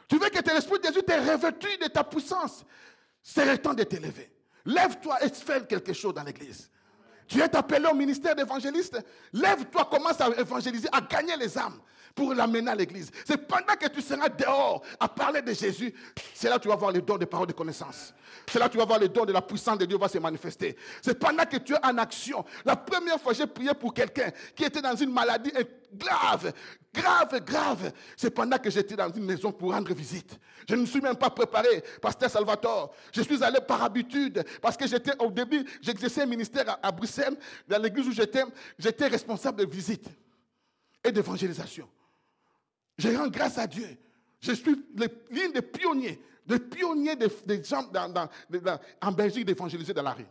S4: Tu veux que l'Esprit de Dieu te revêtu de ta puissance? C'est le temps de t'élever. Lève-toi et fais quelque chose dans l'église. Tu es appelé au ministère d'évangéliste? Lève-toi, commence à évangéliser, à gagner les âmes pour l'amener à l'église. C'est pendant que tu seras dehors à parler de Jésus, c'est là que tu vas voir les dons de paroles de connaissance. C'est là que tu vas voir les dons de la puissance de Dieu va se manifester. C'est pendant que tu es en action. La première fois, j'ai prié pour quelqu'un qui était dans une maladie grave, grave, grave. C'est pendant que j'étais dans une maison pour rendre visite. Je ne me suis même pas préparé, pasteur Salvatore. Je suis allé par habitude parce que j'étais au début, j'exerçais un ministère à, Bruxelles, dans l'église où j'étais, j'étais responsable de visite et d'évangélisation. Je rends grâce à Dieu. Je suis l'un des pionniers, des pionniers des, gens en Belgique d'évangéliser dans la rue.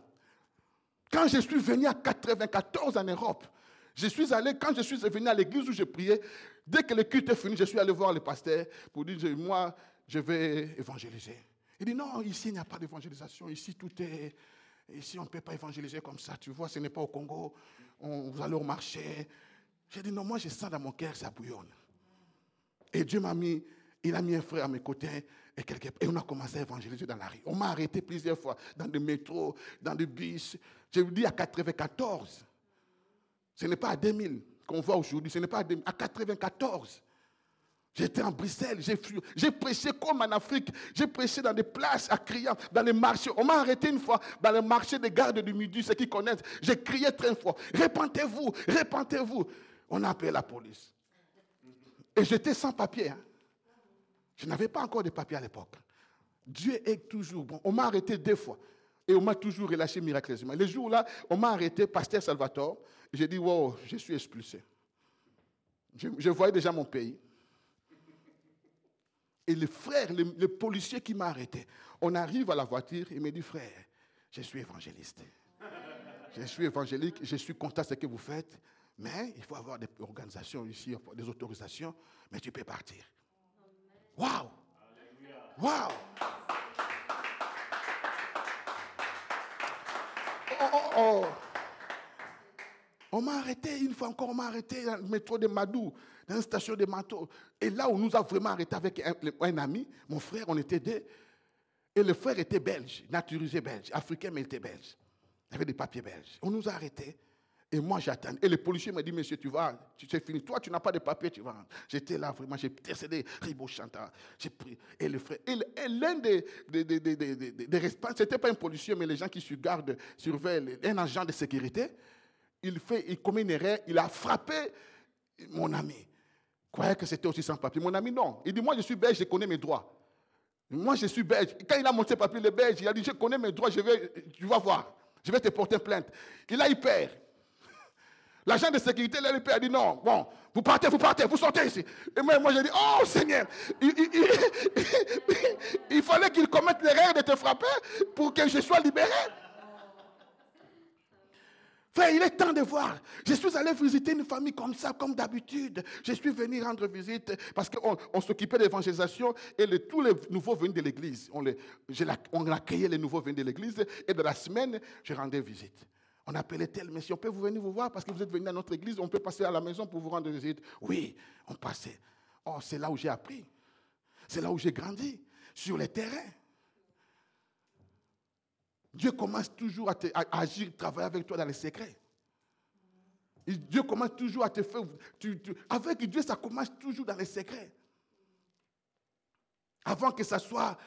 S4: Quand je suis venu à 94 en Europe, je suis allé, quand je suis venu à l'église où je priais, dès que le culte est fini, je suis allé voir le pasteur pour dire, moi, je vais évangéliser. Il dit, non, ici, il n'y a pas d'évangélisation. Ici, tout est... Ici, on ne peut pas évangéliser comme ça. Tu vois, ce n'est pas au Congo. On, vous allez au marché. J'ai dit, non, moi, je sens dans mon cœur, ça bouillonne. Et Dieu m'a mis, il a mis un frère à mes côtés. Et, et on a commencé à évangéliser dans la rue. On m'a arrêté plusieurs fois, dans des métros, dans des bus. Je vous dis, à 94. Ce n'est pas à 2000 qu'on voit aujourd'hui, ce n'est pas à, 2000, à 94. J'étais en Bruxelles, j'ai prêché comme en Afrique, j'ai prêché dans des places à crier, dans les marchés. On m'a arrêté une fois dans le marché des gardes du Midi, ceux qui connaissent. J'ai crié très fort, répentez-vous, répentez-vous. On a appelé la police. Et j'étais sans papier. Hein. Je n'avais pas encore de papier à l'époque. Dieu est toujours bon. On m'a arrêté deux fois. Et on m'a toujours relâché miraculeusement. Le jour-là, on m'a arrêté, pasteur Salvatore. J'ai dit, wow, je suis expulsé. Je, voyais déjà mon pays. Et le frère, le, policier qui m'a arrêté, on arrive à la voiture, il me dit, frère, je suis évangéliste. Je suis évangélique, je suis content de ce que vous faites, mais il faut avoir des organisations ici, des autorisations, mais tu peux partir. Waouh! Waouh! Oh, oh, oh. On m'a arrêté une fois encore, on m'a arrêté dans le métro de Madou, dans une station de Manteau. Et là, on nous a vraiment arrêté avec un, ami, mon frère, on était deux. Et le frère était belge, naturalisé belge, africain, mais il était belge. Il avait des papiers belges. On nous a arrêtés. Et moi, j'attends. Et le policier m'a dit, monsieur, tu vas, tu sais fini. Toi, tu n'as pas de papiers, tu vas. J'étais là, vraiment, j'ai décédé, Ribo Chanta. J'ai pris. Et le frère. Et l'un des, des, des, des, des responsables, ce n'était pas un policier, mais les gens qui sur garde, surveillent, un agent de sécurité, il fait, il commet une erreur, il a frappé mon ami. croyait que c'était aussi sans papier. Mon ami, non. Il dit, moi je suis belge, je connais mes droits. Moi je suis belge. Quand il a monté papier, le belge, il a dit, je connais mes droits, je vais, tu vas voir. Je vais te porter plainte. Il a eu peur. [laughs] L'agent de sécurité, là, il a dit non, bon, vous partez, vous partez, vous sortez ici. Et moi, moi j'ai dit, oh Seigneur, il, [laughs] fallait qu'il commette l'erreur de te frapper pour que je sois libéré. Frère, il est temps de voir. Je suis allé visiter une famille comme ça, comme d'habitude. Je suis venu rendre visite parce qu'on s'occupait de l'évangélisation et tous les nouveaux venus de l'église. On, on accueillait les nouveaux venus de l'église et de la semaine, je rendais visite. On appelait tel monsieur, on peut vous venir vous voir parce que vous êtes venu à notre église, on peut passer à la maison pour vous rendre visite. Oui, on passait. Oh, c'est là où j'ai appris. C'est là où j'ai grandi, sur les terrains. Dieu commence toujours à, agir, travailler avec toi dans les secrets. Dieu commence toujours à te faire. avec Dieu, ça commence toujours dans les secrets. Avant que ça soit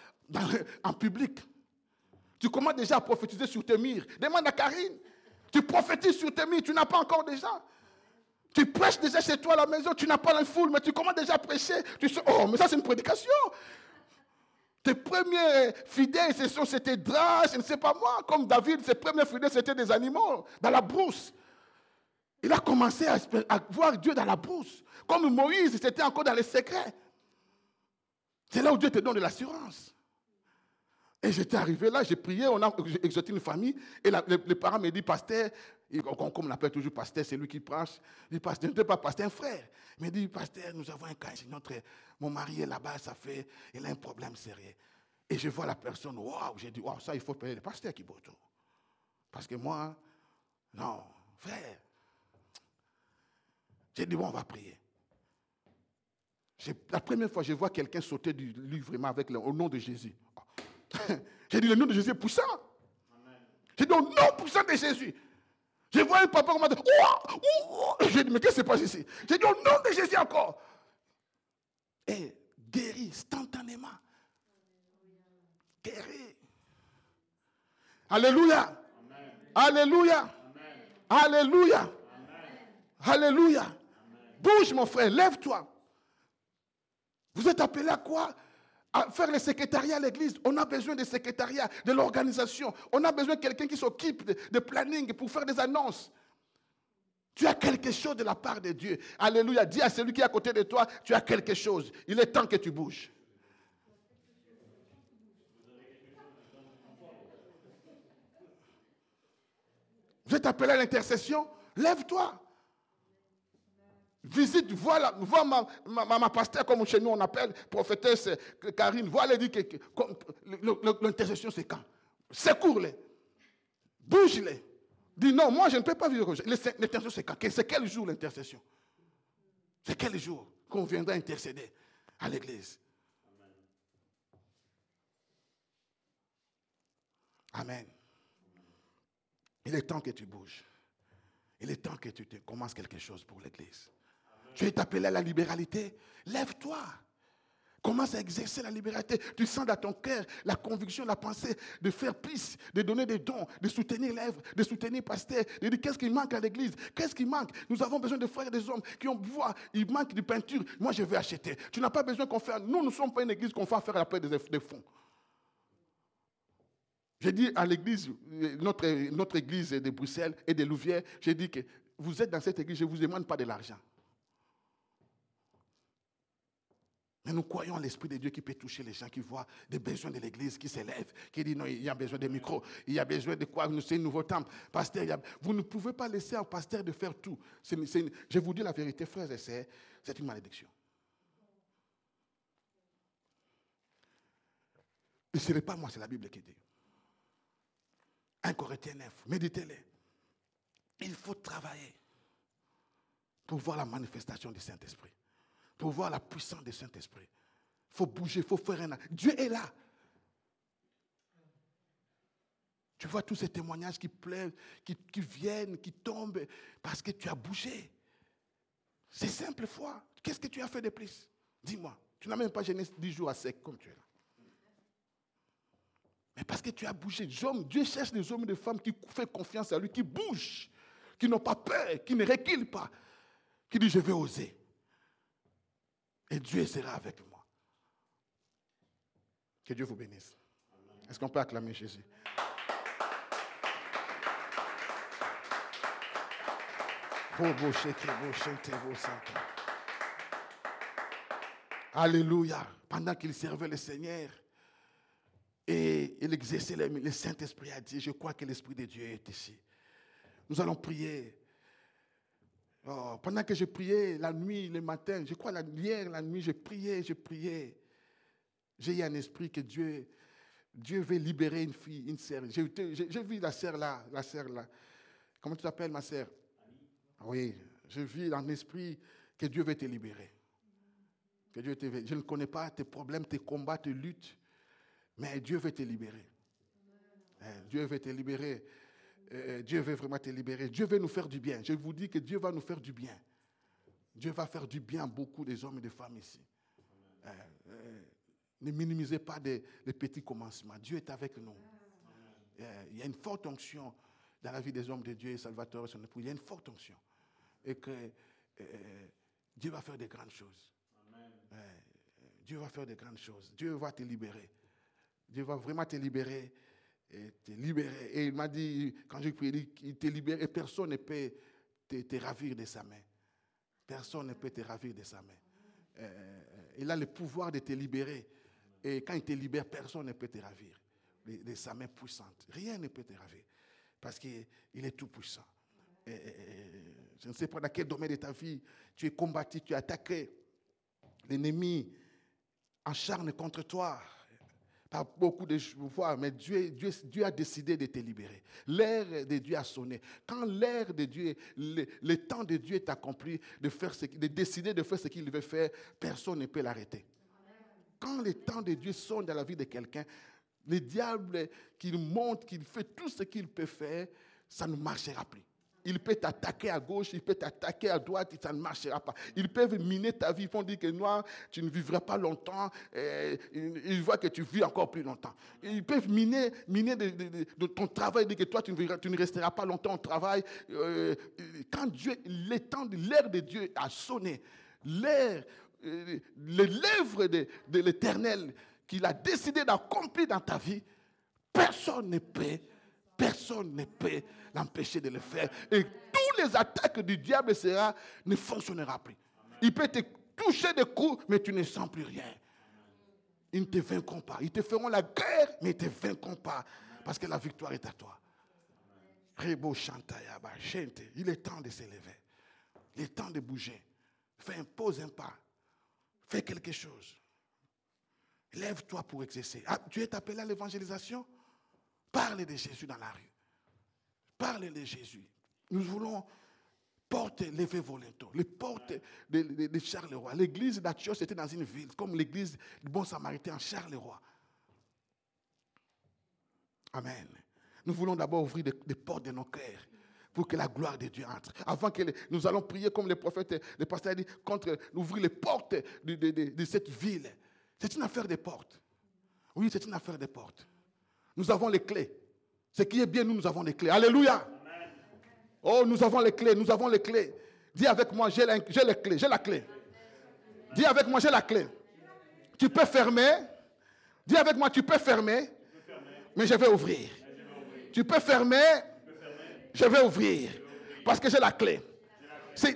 S4: en public. Tu commences déjà à prophétiser sur tes murs. Demande à Karine. Tu prophétises sur tes murs, tu n'as pas encore déjà. Tu prêches déjà chez toi à la maison, tu n'as pas la foule, mais tu commences déjà à prêcher. Tu oh, mais ça c'est une prédication. Tes premiers fidèles, c'était draps, je ne sais pas moi, comme David, ses premiers fidèles, c'était des animaux dans la brousse. Il a commencé à, voir Dieu dans la brousse. Comme Moïse, c'était encore dans les secrets. C'est là où Dieu te donne de l'assurance. Et j'étais arrivé là, j'ai prié, on a exaucé une famille, et les, parents me disent, pasteur, comme on l'appelle toujours pasteur, c'est lui qui prêche. Il dit, pasteur, ne pas pasteur, un frère. Il me dit, pasteur, nous avons un cas, notre, mon mari est là-bas, ça fait, il a un problème sérieux. Et je vois la personne, waouh, j'ai dit, waouh, ça, il faut payer le pasteur qui tout. Parce que moi, non, frère. J'ai dit, bon, on va prier. La première fois, je vois quelqu'un sauter du livre vraiment avec le, au nom de Jésus. [laughs] J'ai dit, le nom de Jésus est puissant. J'ai dit, au nom puissant de Jésus. Je vois un papa qui m'a dit, j'ai dit, mais qu'est-ce qui se passe ici? J'ai dit, au nom de Jésus encore. Et guéri instantanément. Guéri. Alléluia. Alléluia. Alléluia. Alléluia. Bouge, mon frère, lève-toi. Vous êtes appelé à quoi? À faire le secrétariat à l'église. On a besoin de secrétariat, de l'organisation. On a besoin de quelqu'un qui s'occupe de, planning pour faire des annonces. Tu as quelque chose de la part de Dieu. Alléluia. Dis à celui qui est à côté de toi, tu as quelque chose. Il est temps que tu bouges. Vous êtes appelé à l'intercession Lève-toi. Visite, vois, vois ma, pasteur, comme chez nous on appelle, prophétesse Karine, vois, elle dit que, l'intercession c'est quand? Secours-les. Bouge-les. Dis non, moi je ne peux pas vivre. L'intercession c'est quand? C'est quel jour l'intercession? C'est quel jour qu'on viendra intercéder à l'église? Amen. Il est temps que tu bouges. Il est temps que tu commences quelque chose pour l'église. Tu es appelé à la libéralité. Lève-toi. Commence à exercer la libéralité. Tu sens dans ton cœur la conviction, la pensée de faire plus, de donner des dons, de soutenir l'œuvre, de soutenir pasteur, de dire qu'est-ce qui manque à l'église, qu'est-ce qui manque? Nous avons besoin de frères et des hommes qui ont voix, il manque de peinture. Moi, je vais acheter. Tu n'as pas besoin qu'on fasse. Nous, nous ne sommes pas une église qu'on fasse faire appel des, des fonds. J'ai dit à l'église, notre, notre église de Bruxelles et de Louvière, j'ai dit que vous êtes dans cette église, je ne vous demande pas de l'argent. Mais nous croyons l'Esprit de Dieu qui peut toucher les gens qui voient des besoins de l'Église qui s'élèvent, qui dit non, il y a besoin de micros, il y a besoin de quoi C'est un nouveau temple. Pasteur, vous ne pouvez pas laisser un pasteur de faire tout. je vous dis la vérité, frères et sœurs, c'est une malédiction. Ce n'est pas moi, c'est la Bible qui dit. 1 Corinthiens 9, méditez-les. Il faut travailler pour voir la manifestation du Saint-Esprit pour voir la puissance du Saint-Esprit. Il faut bouger, il faut faire un... Dieu est là. Tu vois tous ces témoignages qui pleuvent, qui, viennent, qui tombent, parce que tu as bougé. C'est simple foi. Qu'est-ce que tu as fait de plus? Dis-moi. Tu n'as même pas gêné dix jours à sec comme tu es là. Mais parce que tu as bougé. Dieu cherche des hommes et des femmes qui font confiance à lui, qui bougent, qui n'ont pas peur, qui ne reculent pas, qui disent je vais oser. Et Dieu sera avec moi. Que Dieu vous bénisse. Est-ce qu'on peut acclamer Jésus? Alléluia. Pendant qu'il servait le Seigneur et il exerçait le, Saint-Esprit a dit, je crois que l'Esprit de Dieu est ici. Nous allons prier. Oh, pendant que je priais la nuit, le matin, je crois la, hier, la nuit, je priais, je priais. J'ai eu un esprit que Dieu, Dieu veut libérer une fille, une sœur. J'ai vu la sœur là, la sœur là. Comment tu t'appelles ma sœur? Oui, je vis dans l'esprit que Dieu veut te libérer. Que Dieu te... Je ne connais pas tes problèmes, tes combats, tes luttes, mais Dieu veut te libérer. Eh, Dieu veut te libérer. Eh, Dieu veut vraiment te libérer. Dieu veut nous faire du bien. Je vous dis que Dieu va nous faire du bien. Dieu va faire du bien à beaucoup des hommes et des femmes ici. Eh, ne minimisez pas les petits commencements. Dieu est avec nous. Il y a une forte onction dans la vie des hommes de Dieu et Salvatore, son époux. Il y a une forte onction. Et que Dieu va faire des grandes choses. Dieu va faire des grandes choses. Dieu va te libérer. Dieu va vraiment te libérer. Libérer. Et il m'a dit, quand j'ai il te libère et personne ne peut te, ravir de sa main. Personne ne peut te ravir de sa main. Euh, il a le pouvoir de te libérer. Et quand il te libère, personne ne peut te ravir de, sa main puissante. Rien ne peut te ravir. Parce qu'il est tout puissant. je ne sais pas dans quel domaine de ta vie tu es combattu, tu es attaqué. L'ennemi charne contre toi beaucoup de fois, mais Dieu a décidé de te libérer. L'ère de Dieu a sonné. Quand l'ère de Dieu, le, temps de Dieu est accompli, de, faire ce, de décider de faire ce qu'il veut faire, personne ne peut l'arrêter. Quand le temps de Dieu sonne dans la vie de quelqu'un, le diable, qu'il monte, qu'il fait tout ce qu'il peut faire, ça ne marchera plus. Il peut t'attaquer à gauche, il peut t'attaquer à droite, ça ne marchera pas. Ils peuvent miner ta vie, ils vont dire que non, tu ne vivras pas longtemps, ils voient que tu vis encore plus longtemps. Ils peuvent miner, miner de, ton travail, dire que toi, tu ne, resteras pas longtemps au travail. Euh, quand Dieu, l'ère de Dieu a sonné, l'air, euh, les lèvres de, de l'éternel qu'il a décidé d'accomplir dans ta vie, personne ne peut Personne ne peut l'empêcher de le faire. Et tous les attaques du diable ne fonctionnera plus. Il peut te toucher des coups, mais tu ne sens plus rien. Ils ne te vaincront pas. Ils te feront la guerre, mais ils ne te vaincront pas. Parce que la victoire est à toi. Il est temps de s'élever. Il est temps de bouger. Fais un un pas. Fais quelque chose. Lève-toi pour exercer. Ah, tu es appelé à l'évangélisation? Parlez de Jésus dans la rue. Parlez de Jésus. Nous voulons porter l'évêque Volento, les portes de, de, Charleroi. L'église d'Athios était dans une ville, comme l'église du Bon Samaritain en Charleroi. Amen. Nous voulons d'abord ouvrir des, portes de nos cœurs pour que la gloire de Dieu entre. Avant que nous allons prier comme le prophète, le pasteur a dit, contre ouvrir les portes de, de cette ville. C'est une affaire de portes. Oui, c'est une affaire de portes. Nous avons les clés. Ce qui est bien, nous, nous avons les clés. Alléluia. Oh, nous avons les clés, nous avons les clés. Dis avec moi, j'ai les clés, j'ai la clé. Dis avec moi, j'ai la clé. Tu peux fermer. Dis avec moi, tu peux fermer. Mais je vais ouvrir. Tu peux fermer. Je vais ouvrir. Parce que j'ai la clé.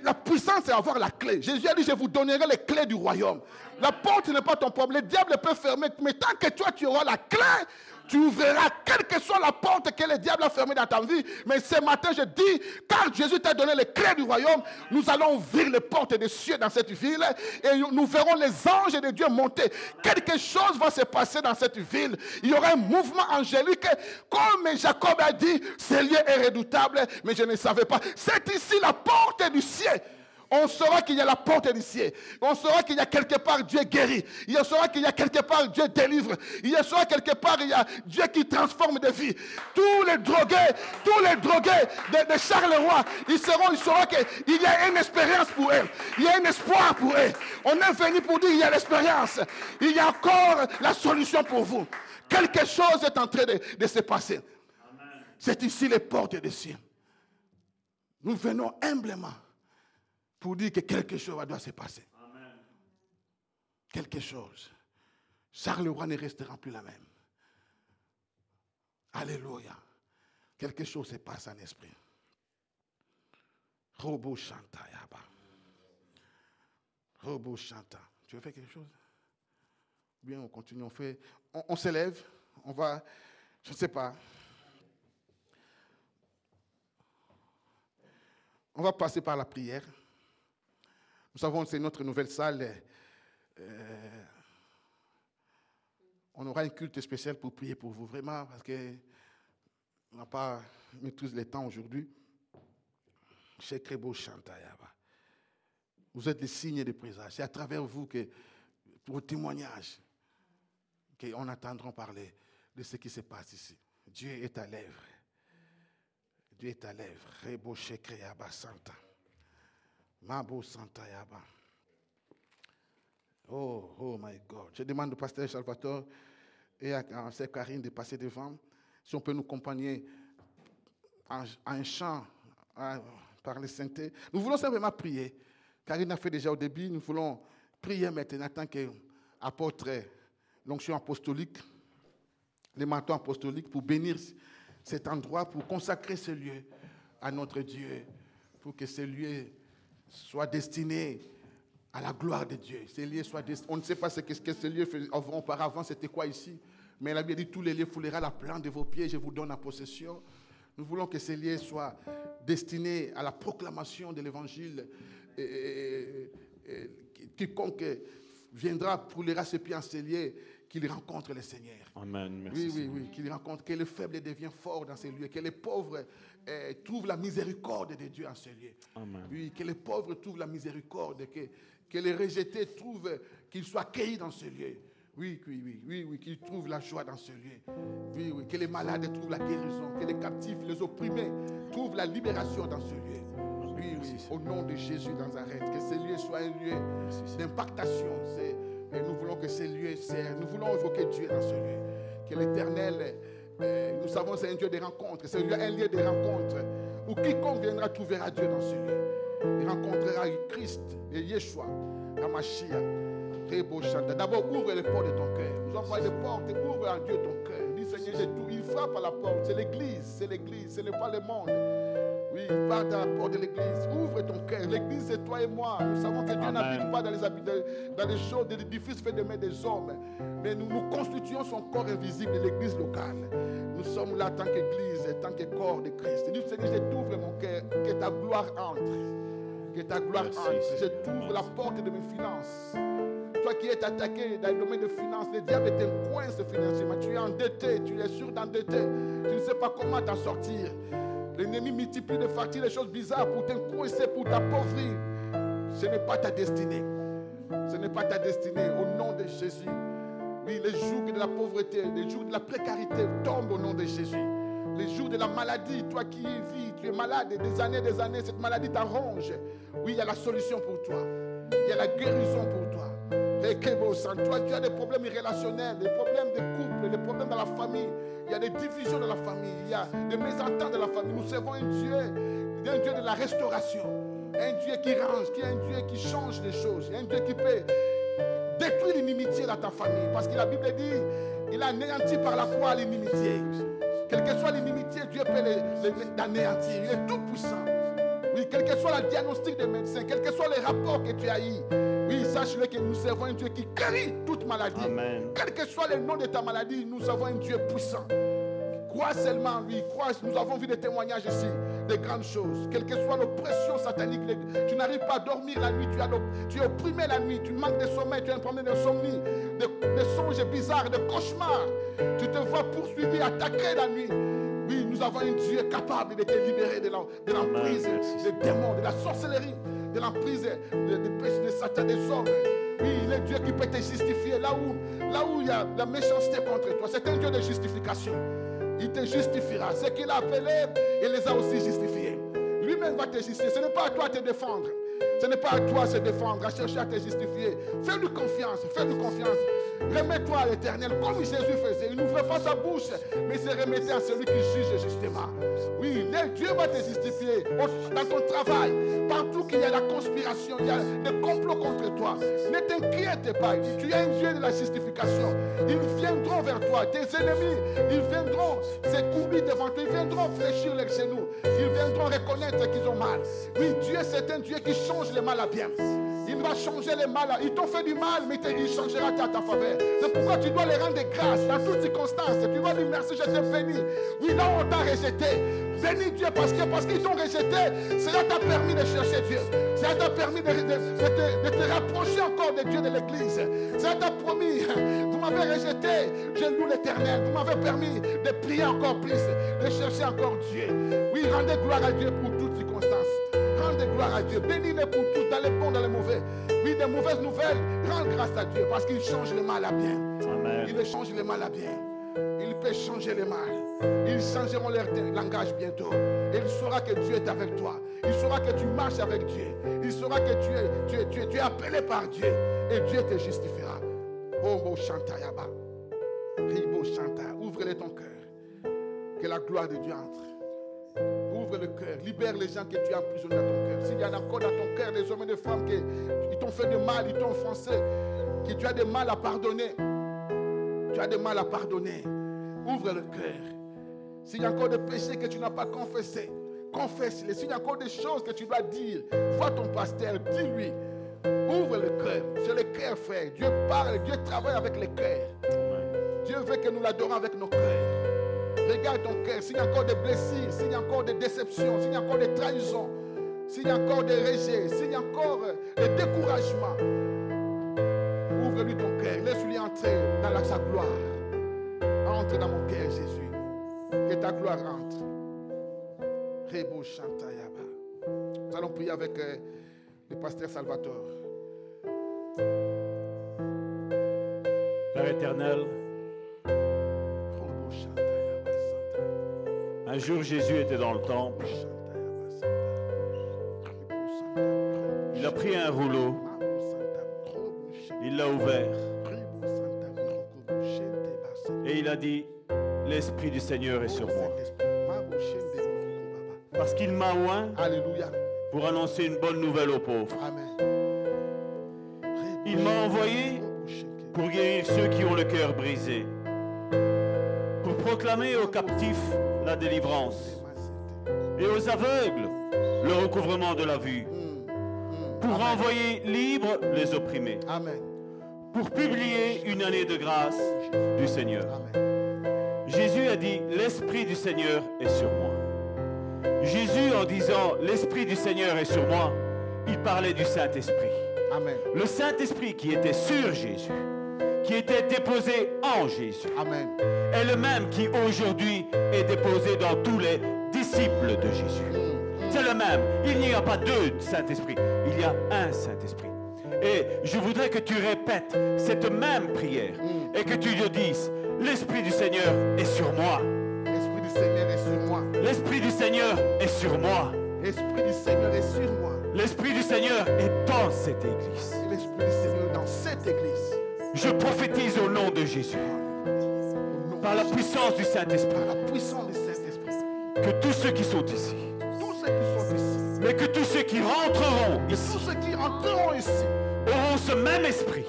S4: La puissance, c'est avoir la clé. Jésus a dit, je vous donnerai les clés du royaume. La porte n'est pas ton problème. Le diable peut fermer. Mais tant que toi, tu auras la clé, tu ouvriras quelle que soit la porte que le diable a fermée dans ta vie. Mais ce matin, je dis, car Jésus t'a donné les clés du royaume, nous allons ouvrir les portes des cieux dans cette ville et nous verrons les anges de Dieu monter. Quelque chose va se passer dans cette ville. Il y aura un mouvement angélique. Comme Jacob a dit, ce lieu est redoutable, mais je ne savais pas. C'est ici la porte du ciel on saura qu'il y a la porte du ciel. On saura qu'il y a quelque part Dieu guérit. Il saura qu'il y a quelque part Dieu délivre. Il saura quelque part il y a Dieu qui transforme des vies. Tous les drogués, tous les drogués de, de Charleroi, ils seront, ils sauront qu'il y a une expérience pour eux. Il y a un espoir pour eux. On est venu pour dire il y a l'expérience. Il y a encore la solution pour vous. Quelque chose est en train de, de se passer. C'est ici les portes des cieux. Nous venons humblement pour dire que quelque chose doit se passer. quelque chose. Charles roi ne restera plus la même. Alléluia. Quelque chose se passe en esprit. Robo chanta yaba. Robo chanta. Tu veux faire quelque chose? Bien, on continue, on fait. On, on s'élève, on va. Je ne sais pas. On va passer par la prière. Nous savons que c'est notre nouvelle salle. Euh, on aura un culte spécial pour prier pour vous, vraiment, parce qu'on n'a pas mis tous les temps aujourd'hui. Vous êtes les signes de présage. C'est à travers vous que, pour témoignage, qu'on attendra parler de ce qui se passe ici. Dieu est à l'œuvre. Dieu est à l'œuvre. Rebo Santa. Mabo Santa Yaba. Oh, oh my God. Je demande au pasteur Salvatore et à, à Karine de passer devant. Si on peut nous accompagner en, un chant par les saintetés. Nous voulons simplement prier. Karine a fait déjà au début. Nous voulons prier maintenant en tant qu'apôtre, l'onction apostolique, les manteaux apostoliques pour bénir cet endroit, pour consacrer ce lieu à notre Dieu, pour que ce lieu soit destiné à la gloire de Dieu. Ces lieux On ne sait pas ce que, ce que ce lieu faisait auparavant, c'était quoi ici. Mais la Bible dit tous les lieux foulera la plante de vos pieds, je vous donne en possession. Nous voulons que ces lieux soient destinés à la proclamation de l'évangile. Et, quiconque viendra poulera ses pieds en ces lieux, qu'il rencontre le Seigneur.
S2: Amen.
S4: Merci, oui, oui, oui, qu'il rencontre, que le faible devient fort dans ces lieux, que les pauvres eh, trouvent la miséricorde de Dieu en ces lieux.
S2: Amen.
S4: Oui, que les pauvres trouvent la miséricorde, que, que les rejetés trouvent qu'ils soient accueillis dans ce lieu. Oui, oui, oui, oui, oui, qu'ils trouvent la joie dans ce lieu. Oui, oui, que les malades trouvent la guérison, que les captifs, les opprimés trouvent la libération dans ce lieu. Oui, oui, au nom de Jésus Nazareth, que ce lieu soit un lieu d'impactation. Et nous voulons que ce lieu servent. Nous voulons évoquer Dieu dans ce lieu. Que l'éternel, euh, nous savons c'est un Dieu de rencontres. C'est un lieu de rencontres où quiconque viendra trouvera Dieu dans ce lieu. Il rencontrera Christ et Yeshua, la D'abord, ouvre les portes de ton cœur. Nous envoie les portes, ouvre à Dieu ton cœur. Dis Seigneur, j'ai tout. Il frappe à la porte. C'est l'église, c'est l'église, ce n'est pas le monde. Oui, part à la porte de l'église. Ouvre ton cœur. L'église, c'est toi et moi. Nous savons que Dieu n'habite pas dans les, dans les choses, des édifices faits de mains des hommes. Mais nous nous constituons son corps invisible de l'église locale. Nous sommes là en tant qu'église, en tant que corps de Christ. Dis Seigneur, je t'ouvre mon cœur. Que ta gloire entre. Que ta gloire entre. Je t'ouvre la porte de mes finances. Toi qui es attaqué dans le domaine de finances, le diable ce financièrement. Tu es endetté, tu es sûr d'endetter. Tu ne sais pas comment t'en sortir. L'ennemi multiplie de factures, des choses bizarres pour t'encoincer, pour t'appauvrir. Ce n'est pas ta destinée. Ce n'est pas ta destinée. Au nom de Jésus. Oui, les jours de la pauvreté, les jours de la précarité tombent au nom de Jésus. Les jours de la maladie, toi qui vis, tu es malade des années, des années, cette maladie t'arrange. Oui, il y a la solution pour toi. Il y a la guérison pour toi. Et toi, tu as des problèmes relationnels, des problèmes de couple, des problèmes dans la famille. Il y a des divisions dans la famille, il y a des mésententes dans la famille. Nous servons un Dieu, un Dieu de la restauration. Un Dieu qui range, qui est un Dieu qui change les choses. Un Dieu qui peut détruire l'inimitié dans ta famille. Parce que la Bible dit, il a anéanti par la foi l'inimitié. Quelle que soit l'inimitié, Dieu peut l'anéantir. Il est tout puissant. Oui, quel que soit le diagnostic des médecins, quel que soit les rapports que tu as eu, oui, sache-le que nous servons un Dieu qui guérit toute maladie. Quel que soit le nom de ta maladie, nous avons un Dieu puissant. Crois seulement lui, crois. Nous avons vu des témoignages ici, des grandes choses. Quelle que soit l'oppression satanique, tu n'arrives pas à dormir la nuit, tu, as, tu es opprimé la nuit, tu manques de sommeil, tu as un problème de sommeil, de, songes bizarres, de cauchemars. Tu te vois poursuivi, attaqué la nuit. Oui, nous avons un Dieu capable de te libérer de l'emprise des démons, de la sorcellerie, de l'emprise des péchés de Satan, des hommes. Oui, il est Dieu qui peut te justifier là où, là où il y a la méchanceté contre toi. C'est un Dieu de justification. Il te justifiera. Ce qu'il a appelé, il les a aussi justifiés. Lui-même va te justifier. Ce n'est pas à toi de te défendre. Ce n'est pas à toi de se défendre, à chercher à te justifier. Fais-lui confiance. Fais-lui confiance. Remets-toi à l'éternel, comme Jésus faisait. Il n'ouvrait pas sa bouche, mais il se remettait à celui qui juge justement. Oui, Dieu va te justifier dans ton travail. Partout qu'il y a la conspiration, il y a des complots contre toi. Ne t'inquiète pas, tu es un Dieu de la justification. Ils viendront vers toi, tes ennemis, ils viendront s'écourir devant toi, ils viendront fléchir les genoux, ils viendront reconnaître qu'ils ont mal. Oui, Dieu, c'est un Dieu qui change le mal à bien. Il va changer les mal. Ils t'ont fait du mal, mais il changera à ta faveur. C'est pourquoi tu dois les rendre grâce dans toutes circonstances. Tu vas dire merci, je t'ai béni. Oui, là on t'a rejeté. Bénis Dieu parce que parce qu'ils t'ont rejeté, cela t'a permis de chercher Dieu. Cela t'a permis de, te, rapprocher encore de Dieu de l'Église. Cela t'a promis, vous m'avez rejeté, je loue l'Éternel. Vous m'avez permis de prier encore plus, de chercher encore Dieu. Oui, rendez gloire à Dieu pour circonstances. Gloire à Dieu. Bénis-le pour tout, dans les bons, dans les mauvais. Oui, des mauvaises nouvelles, rends grâce à Dieu parce qu'il change le mal à bien. Il change le mal à bien. Il peut changer le mal. Ils changeront leur langage bientôt. Et il saura que Dieu est avec toi. Il saura que tu marches avec Dieu. Il saura que tu es, tu es, tu es, tu es appelé par Dieu. Et Dieu te justifiera. Oh, beau Chantayaba. Ribo Chanta. Ouvre-le ton cœur. Que la gloire de Dieu entre. Ouvre le cœur. Libère les gens que tu as emprisonnés dans ton cœur. S'il y en a encore dans ton cœur des hommes et des femmes qui t'ont fait du mal, ils t'ont offensé, que tu as des mal à pardonner. Tu as des mal à pardonner. Ouvre le cœur. S'il y a encore des péchés que tu n'as pas confessés, confesse-les. S'il y a encore des choses que tu dois dire, vois ton pasteur, dis-lui. Ouvre le cœur. C'est le cœur, frère. Dieu parle, Dieu travaille avec le cœur. Dieu veut que nous l'adorons avec nos cœurs. Regarde ton cœur. S'il y a encore des blessures, s'il y a encore des déceptions, s'il y a encore des trahisons, s'il y a encore des rejets, s'il y a encore des découragements, ouvre-lui ton cœur. Laisse-lui entrer dans sa gloire. Entre dans mon cœur, Jésus. Que ta gloire entre. Nous allons prier avec euh, le pasteur Salvatore.
S2: Père éternel, Un jour, Jésus était dans le temple. Il a pris un rouleau. Il l'a ouvert. Et il a dit, l'Esprit du Seigneur est sur moi. Parce qu'il m'a oint pour annoncer une bonne nouvelle aux pauvres. Il m'a envoyé pour guérir ceux qui ont le cœur brisé. Pour proclamer aux captifs la délivrance et aux aveugles le recouvrement de la vue, pour renvoyer libres les opprimés, pour publier une année de grâce du Seigneur. Jésus a dit, l'Esprit du Seigneur est sur moi. Jésus, en disant, l'Esprit du Seigneur est sur moi, il parlait du Saint-Esprit. Le Saint-Esprit qui était sur Jésus qui était déposé en Jésus
S4: Amen.
S2: est le même qui aujourd'hui est déposé dans tous les disciples de Jésus. Mm. C'est le même. Il n'y a pas deux Saint-Esprit. Il y a un Saint-Esprit. Et je voudrais que tu répètes cette même prière mm. et que tu lui dises, l'Esprit du Seigneur est sur moi.
S4: L'Esprit du Seigneur est sur moi.
S2: L'Esprit du Seigneur est sur moi.
S4: L'Esprit du Seigneur est sur moi.
S2: L'Esprit du Seigneur est dans cette église.
S4: L'Esprit du Seigneur est dans cette église.
S2: Je prophétise au nom de Jésus. Par la puissance du Saint-Esprit. Que tous ceux qui sont ici. Mais que tous ceux qui rentreront ici. Auront ce même esprit.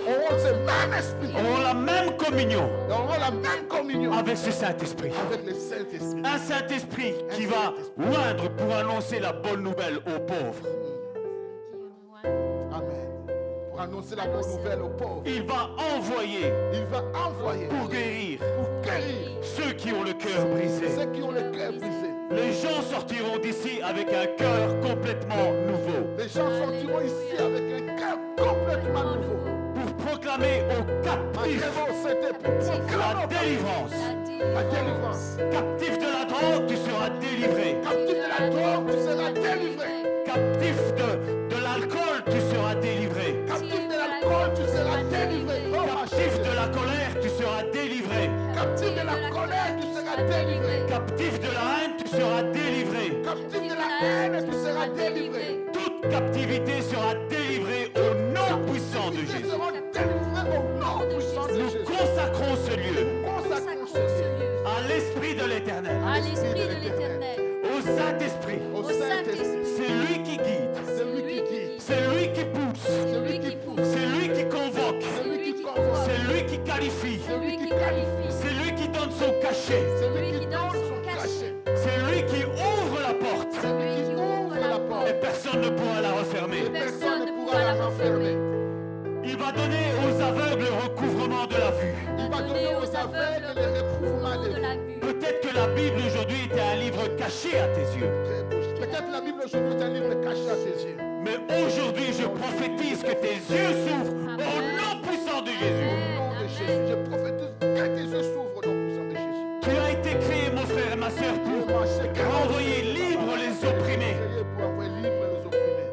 S2: Auront la même communion. Avec ce Saint-Esprit. Un Saint-Esprit qui va oindre pour annoncer la bonne nouvelle aux pauvres
S4: annoncer la bonne nouvelle aux pauvres.
S2: Il va envoyer.
S4: Il va envoyer.
S2: Pour guérir.
S4: Pour guérir.
S2: Ceux qui ont le cœur brisé.
S4: Ceux qui ont le cœur brisé.
S2: Les gens sortiront d'ici avec un cœur complètement nouveau.
S4: Les gens sortiront ici avec un cœur complètement nouveau.
S2: Pour proclamer aux captifs
S4: la
S2: délivrance.
S4: La délivrance.
S2: Captif de la drogue, tu seras délivré.
S4: Captif de la drogue, tu seras délivré.
S2: Captif de, de l'alcool, tu seras délivré. Captif de l'alcool, tu seras délivré. Oh, captif de la colère, tu seras délivré.
S4: Captif de la colère, tu seras délivré.
S2: Captif de la haine, tu seras délivré.
S4: Captif de la haine, tu seras délivré.
S2: Toute captivité sera délivrée au nom puissant de Jésus.
S4: Nous consacrons ce lieu
S2: à l'Esprit
S4: de l'Éternel.
S2: À l'Esprit de l'Éternel.
S4: Au Saint-Esprit qui
S2: pousse.
S4: C'est lui qui pousse.
S2: C'est lui qui convoque.
S4: C'est lui qui
S2: lui qualifie.
S4: C'est lui qui
S2: lui donne son cachet.
S4: C'est lui qui donne son cachet.
S2: C'est lui qui ouvre la porte.
S4: C'est lui qui ouvre la
S2: Et personne ne pourra la refermer.
S4: Et personne ne pourra la refermer.
S2: Il va donner aux aveugles le recouvrement de la vue.
S4: Il va donner aux aveugles le recouvrement
S3: de
S4: des
S3: la vue.
S2: Peut-être que la Bible aujourd'hui était un livre caché à tes yeux.
S4: Peut-être la Bible aujourd'hui est un livre caché à tes yeux.
S2: Mais aujourd'hui, je prophétise que tes yeux s'ouvrent au nom puissant de Jésus.
S4: Au nom de Jésus, je prophétise que tes yeux s'ouvrent au nom puissant de Jésus.
S2: Tu as été créé, mon frère et ma soeur, pour renvoyer libre les opprimés.
S4: Priez pour envoyer libre les opprimés.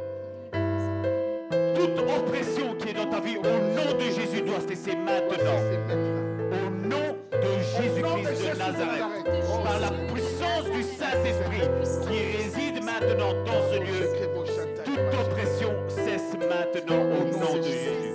S2: Toute oppression qui est dans ta vie, au nom de Jésus, doit cesser maintenant.
S4: C'est maintenant.
S2: Au nom de Jésus-Christ de Nazareth, par la puissance du Saint-Esprit qui réside maintenant dans ce lieu, toute oppression cesse maintenant au nom de Jésus.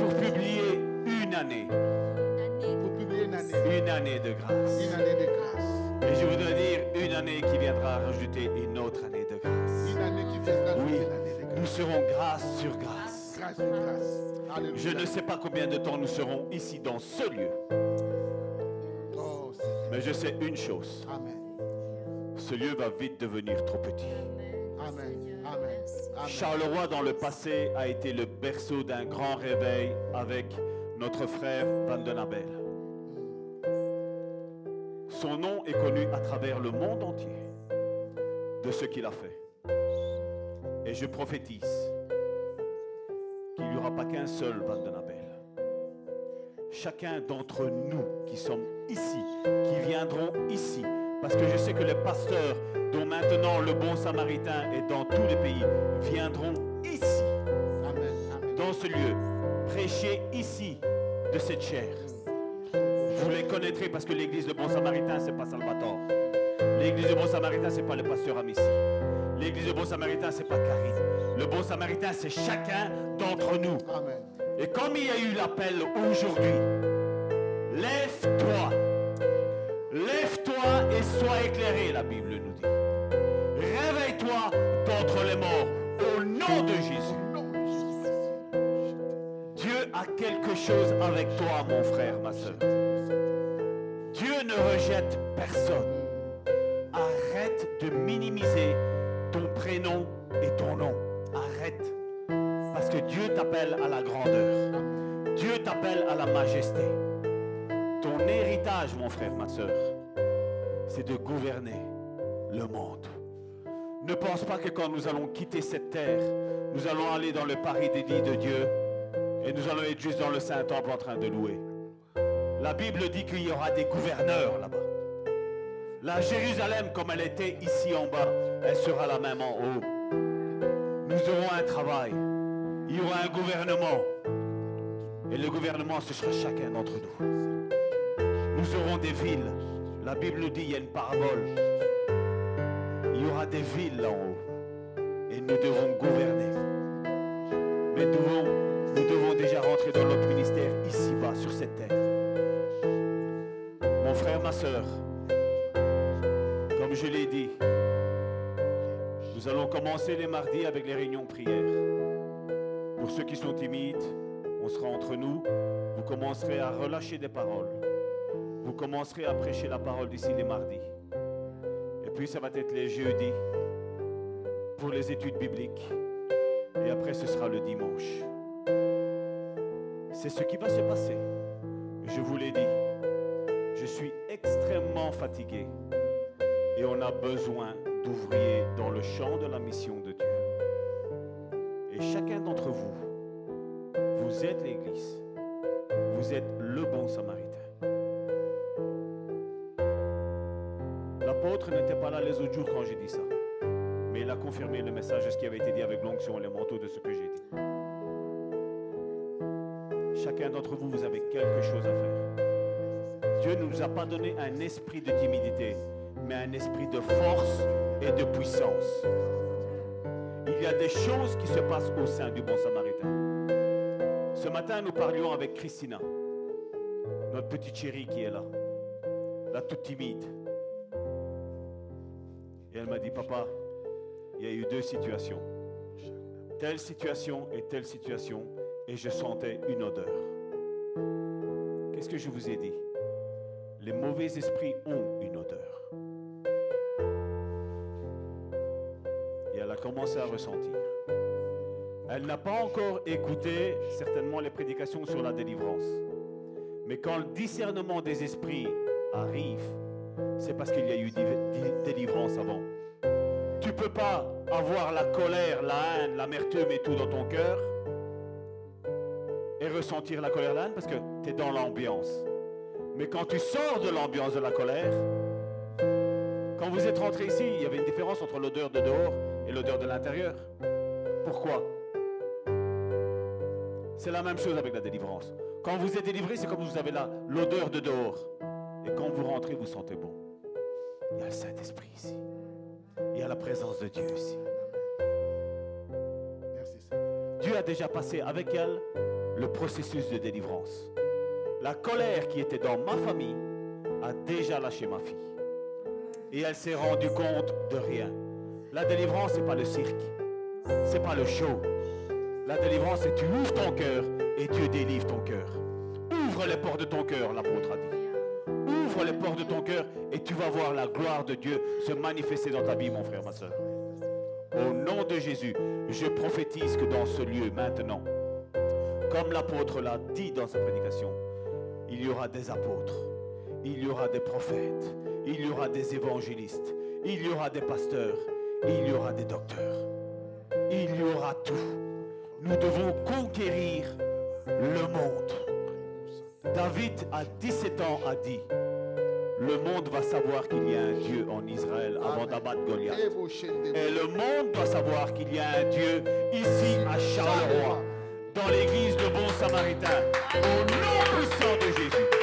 S2: Pour publier une année,
S4: Pour publier une année.
S2: une année de grâce.
S4: Une année de grâce.
S2: Et je voudrais dire une année qui viendra rajouter une autre année de grâce.
S4: Une année qui viendra
S2: Oui,
S4: une année de grâce.
S2: nous serons grâce sur grâce.
S4: Grâce sur grâce.
S2: Je ne sais pas combien de temps nous serons ici dans ce lieu,
S4: Oh,
S2: mais je sais une chose.
S4: Amen.
S2: Ce lieu va vite devenir trop petit.
S4: Amen. Amen.
S2: Charleroi, dans le passé, a été le berceau d'un grand réveil avec notre frère Van den Abel. Son nom est connu à travers le monde entier de ce qu'il a fait. Et je prophétise qu'il n'y aura pas qu'un seul Van den Abel. Chacun d'entre nous qui sommes ici, qui viendront ici, parce que je sais que les pasteurs, dont maintenant le bon samaritain est dans tous les pays, viendront ici, dans ce lieu, prêcher ici de cette chair. Vous les connaîtrez parce que l'église de Bon Samaritain, c'est pas Salvatore. L'église de Bon Samaritain, c'est pas le pasteur Amici. L'église de Bon Samaritain, c'est pas Karine. Le Bon Samaritain, c'est chacun d'entre nous.
S4: Amen.
S2: Et comme il y a eu l'appel aujourd'hui, lève-toi. Lève-toi et sois éclairé, la Bible nous dit. Réveille-toi d'entre les morts
S4: au nom de Jésus.
S2: Dieu a quelque chose avec toi, mon frère, ma soeur. Dieu ne rejette personne. Arrête de minimiser ton prénom et ton nom. Arrête. Parce que Dieu t'appelle à la grandeur. Dieu t'appelle à la majesté. Ton héritage, mon frère, ma soeur, c'est de gouverner le monde. Ne pense pas que quand nous allons quitter cette terre, nous allons aller dans le Paris dédié de Dieu et nous allons être juste dans le Saint-Temple en train de louer. La Bible dit qu'il y aura des gouverneurs là-bas. La Jérusalem, comme elle était ici en bas, elle sera la même en haut. Nous aurons un travail. Il y aura un gouvernement. Et le gouvernement, ce sera chacun d'entre nous. Nous aurons des villes. La Bible nous dit, il y a une parabole. Il y aura des villes là en haut. Et nous devons gouverner. Mais nous devons, nous devons déjà rentrer dans notre ministère ici-bas, sur cette terre. Mon frère, ma soeur, comme je l'ai dit, nous allons commencer les mardis avec les réunions prières. Pour ceux qui sont timides, on sera entre nous. Vous commencerez à relâcher des paroles. Vous commencerez à prêcher la parole d'ici les mardis. Et puis ça va être les jeudis pour les études bibliques. Et après ce sera le dimanche. C'est ce qui va se passer. Je vous l'ai dit. Je suis extrêmement fatigué. Et on a besoin d'ouvriers dans le champ de la mission de Dieu. Et chacun d'entre vous, vous êtes l'Église. Vous êtes le bon samaritain. N'était pas là les autres jours quand j'ai dit ça. Mais il a confirmé le message ce qui avait été dit avec l'onction et le manteau de ce que j'ai dit. Chacun d'entre vous, vous avez quelque chose à faire. Dieu ne nous a pas donné un esprit de timidité, mais un esprit de force et de puissance. Il y a des choses qui se passent au sein du bon samaritain. Ce matin, nous parlions avec Christina, notre petite chérie qui est là, la toute timide.
S3: Et elle m'a dit, papa, il y a eu deux situations. Telle situation et telle situation. Et je sentais une odeur. Qu'est-ce que je vous ai dit? Les mauvais esprits ont une odeur. Et elle a commencé à ressentir. Elle n'a pas encore écouté certainement les prédications sur la délivrance. Mais quand le discernement des esprits arrive, c'est parce qu'il y a eu délivrance avant. Tu peux pas avoir la colère, la haine, l'amertume et tout dans ton cœur et ressentir la colère, la haine parce que tu es dans l'ambiance. Mais quand tu sors de l'ambiance de la colère, quand vous êtes rentré ici, il y avait une différence entre l'odeur de dehors et l'odeur de l'intérieur. Pourquoi? C'est la même chose avec la délivrance. Quand vous êtes délivré, c'est comme vous avez l'odeur de dehors. Et quand vous rentrez, vous sentez bon. Il y a le Saint-Esprit ici. Il y a la présence de Dieu ici. Dieu a déjà passé avec elle le processus de délivrance. La colère qui était dans ma famille a déjà lâché ma fille. Et elle s'est rendue compte de rien. La délivrance, ce n'est pas le cirque. Ce n'est pas le show. La délivrance, c'est tu ouvres ton cœur et Dieu délivre ton cœur. Ouvre les portes de ton cœur, l'apôtre a dit. Ouvre les portes de ton cœur et tu vas voir la gloire de Dieu se manifester dans ta vie, mon frère, ma soeur. Au nom de Jésus, je prophétise que dans ce lieu, maintenant, comme l'apôtre l'a dit dans sa prédication, il y aura des apôtres, il y aura des prophètes, il y aura des évangélistes, il y aura des pasteurs, il y aura des docteurs. Il y aura tout. Nous devons conquérir le monde. David, à 17 ans, a dit, le monde va savoir qu'il y a un Dieu en Israël avant d'abattre Goliath. Et le monde doit savoir qu'il y a un Dieu ici à Charleroi, dans l'église de Bon Samaritain, au nom puissant de Jésus.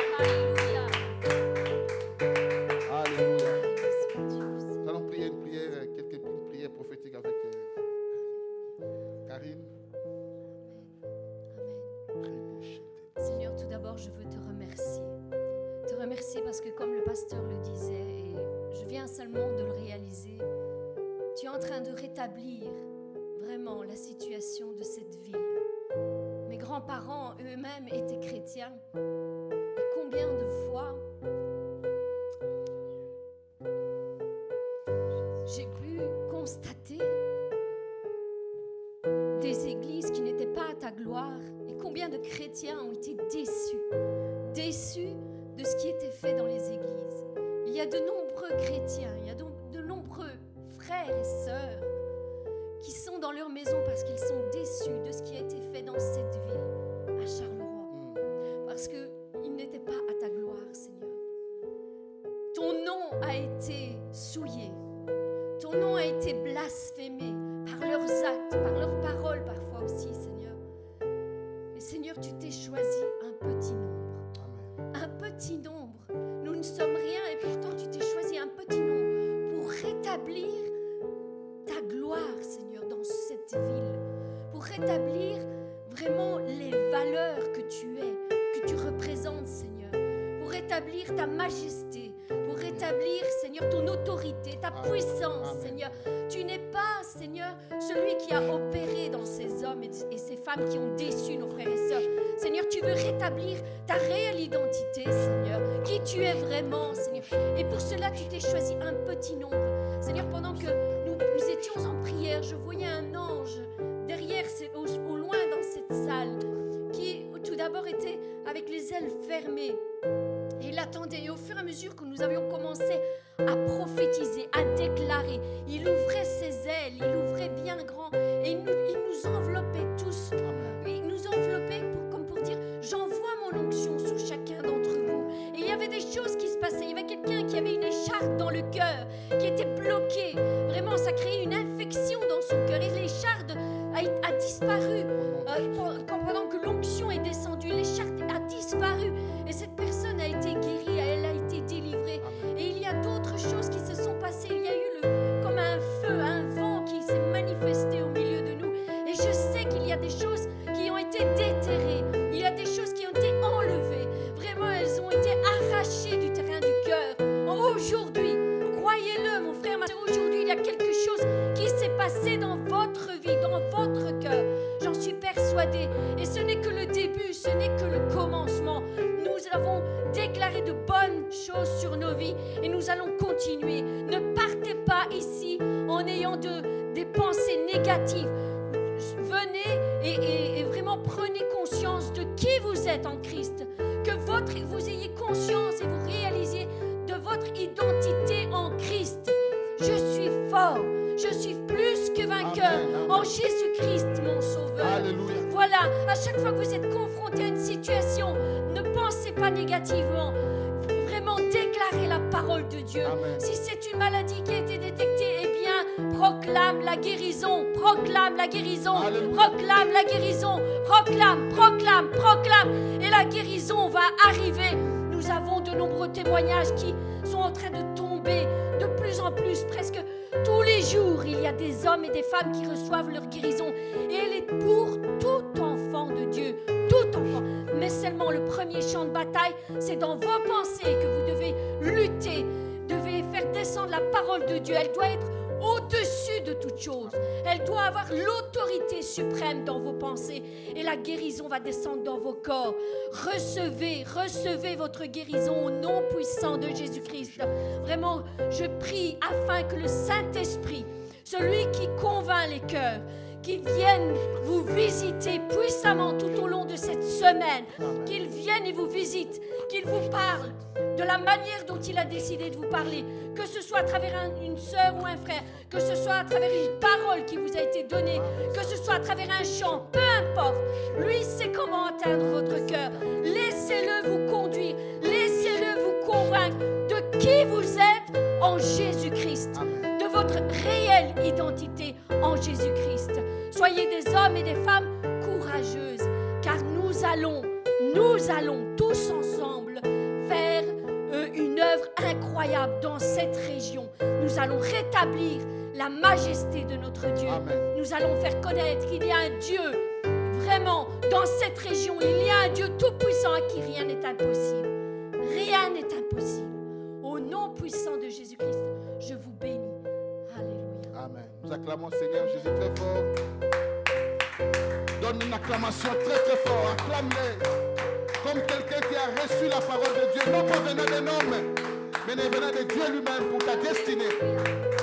S3: Avons déclaré de bonnes choses sur nos vies et nous allons continuer. Ne partez pas ici en ayant de, des pensées négatives. Venez et, et vraiment prenez conscience de qui vous êtes en Christ. Que votre, vous ayez conscience et vous réalisiez de votre identité en Christ. Je suis fort. Je suis plus que vainqueur
S4: Amen, amen.
S3: en Jésus-Christ. À chaque fois que vous êtes confronté à une situation, ne pensez pas négativement. Vraiment déclarez la parole de Dieu.
S4: Amen.
S3: Si c'est une maladie qui a été détectée, eh bien, proclame la guérison, proclame la guérison,
S4: Alléluia.
S3: proclame la guérison, proclame, proclame, proclame. Et la guérison va arriver. Nous avons de nombreux témoignages qui sont en train de tomber de plus en plus, presque tous les jours. Il y a des hommes et des femmes qui reçoivent leur guérison. Et elle est pour Mais seulement le premier champ de bataille, c'est dans vos pensées que vous devez lutter, devez faire descendre la parole de Dieu. Elle doit être au-dessus de toute chose. Elle doit avoir l'autorité suprême dans vos pensées. Et la guérison va descendre dans vos corps. Recevez, recevez votre guérison au nom puissant de Jésus-Christ. Vraiment, je prie afin que le Saint-Esprit, celui qui convainc les cœurs, qu'il vienne vous visiter puissamment tout au long de cette semaine, qu'il vienne et vous visite, qu'il vous parle de la manière dont il a décidé de vous parler, que ce soit à travers un- une sœur ou un frère, que ce soit à travers une parole qui vous a été donnée, que ce soit à travers un chant, peu importe. Lui sait comment atteindre votre cœur. Laissez-le vous conduire, laissez-le vous convaincre de qui vous êtes en Jésus-Christ votre réelle identité en Jésus-Christ. Soyez des hommes et des femmes courageuses, car nous allons, nous allons tous ensemble faire euh, une œuvre incroyable dans cette région. Nous allons rétablir la majesté de notre Dieu.
S4: Amen.
S3: Nous allons faire connaître qu'il y a un Dieu, vraiment, dans cette région, il y a un Dieu tout-puissant à qui rien n'est impossible. Rien n'est impossible. Au nom puissant de Jésus-Christ, je vous bénis.
S4: Nous acclamons Seigneur Jésus très fort. Donne une acclamation très très fort. Acclame-les. Comme quelqu'un qui a reçu la parole de Dieu, non pas venant d'un homme, mais venant de Dieu lui-même pour ta destinée.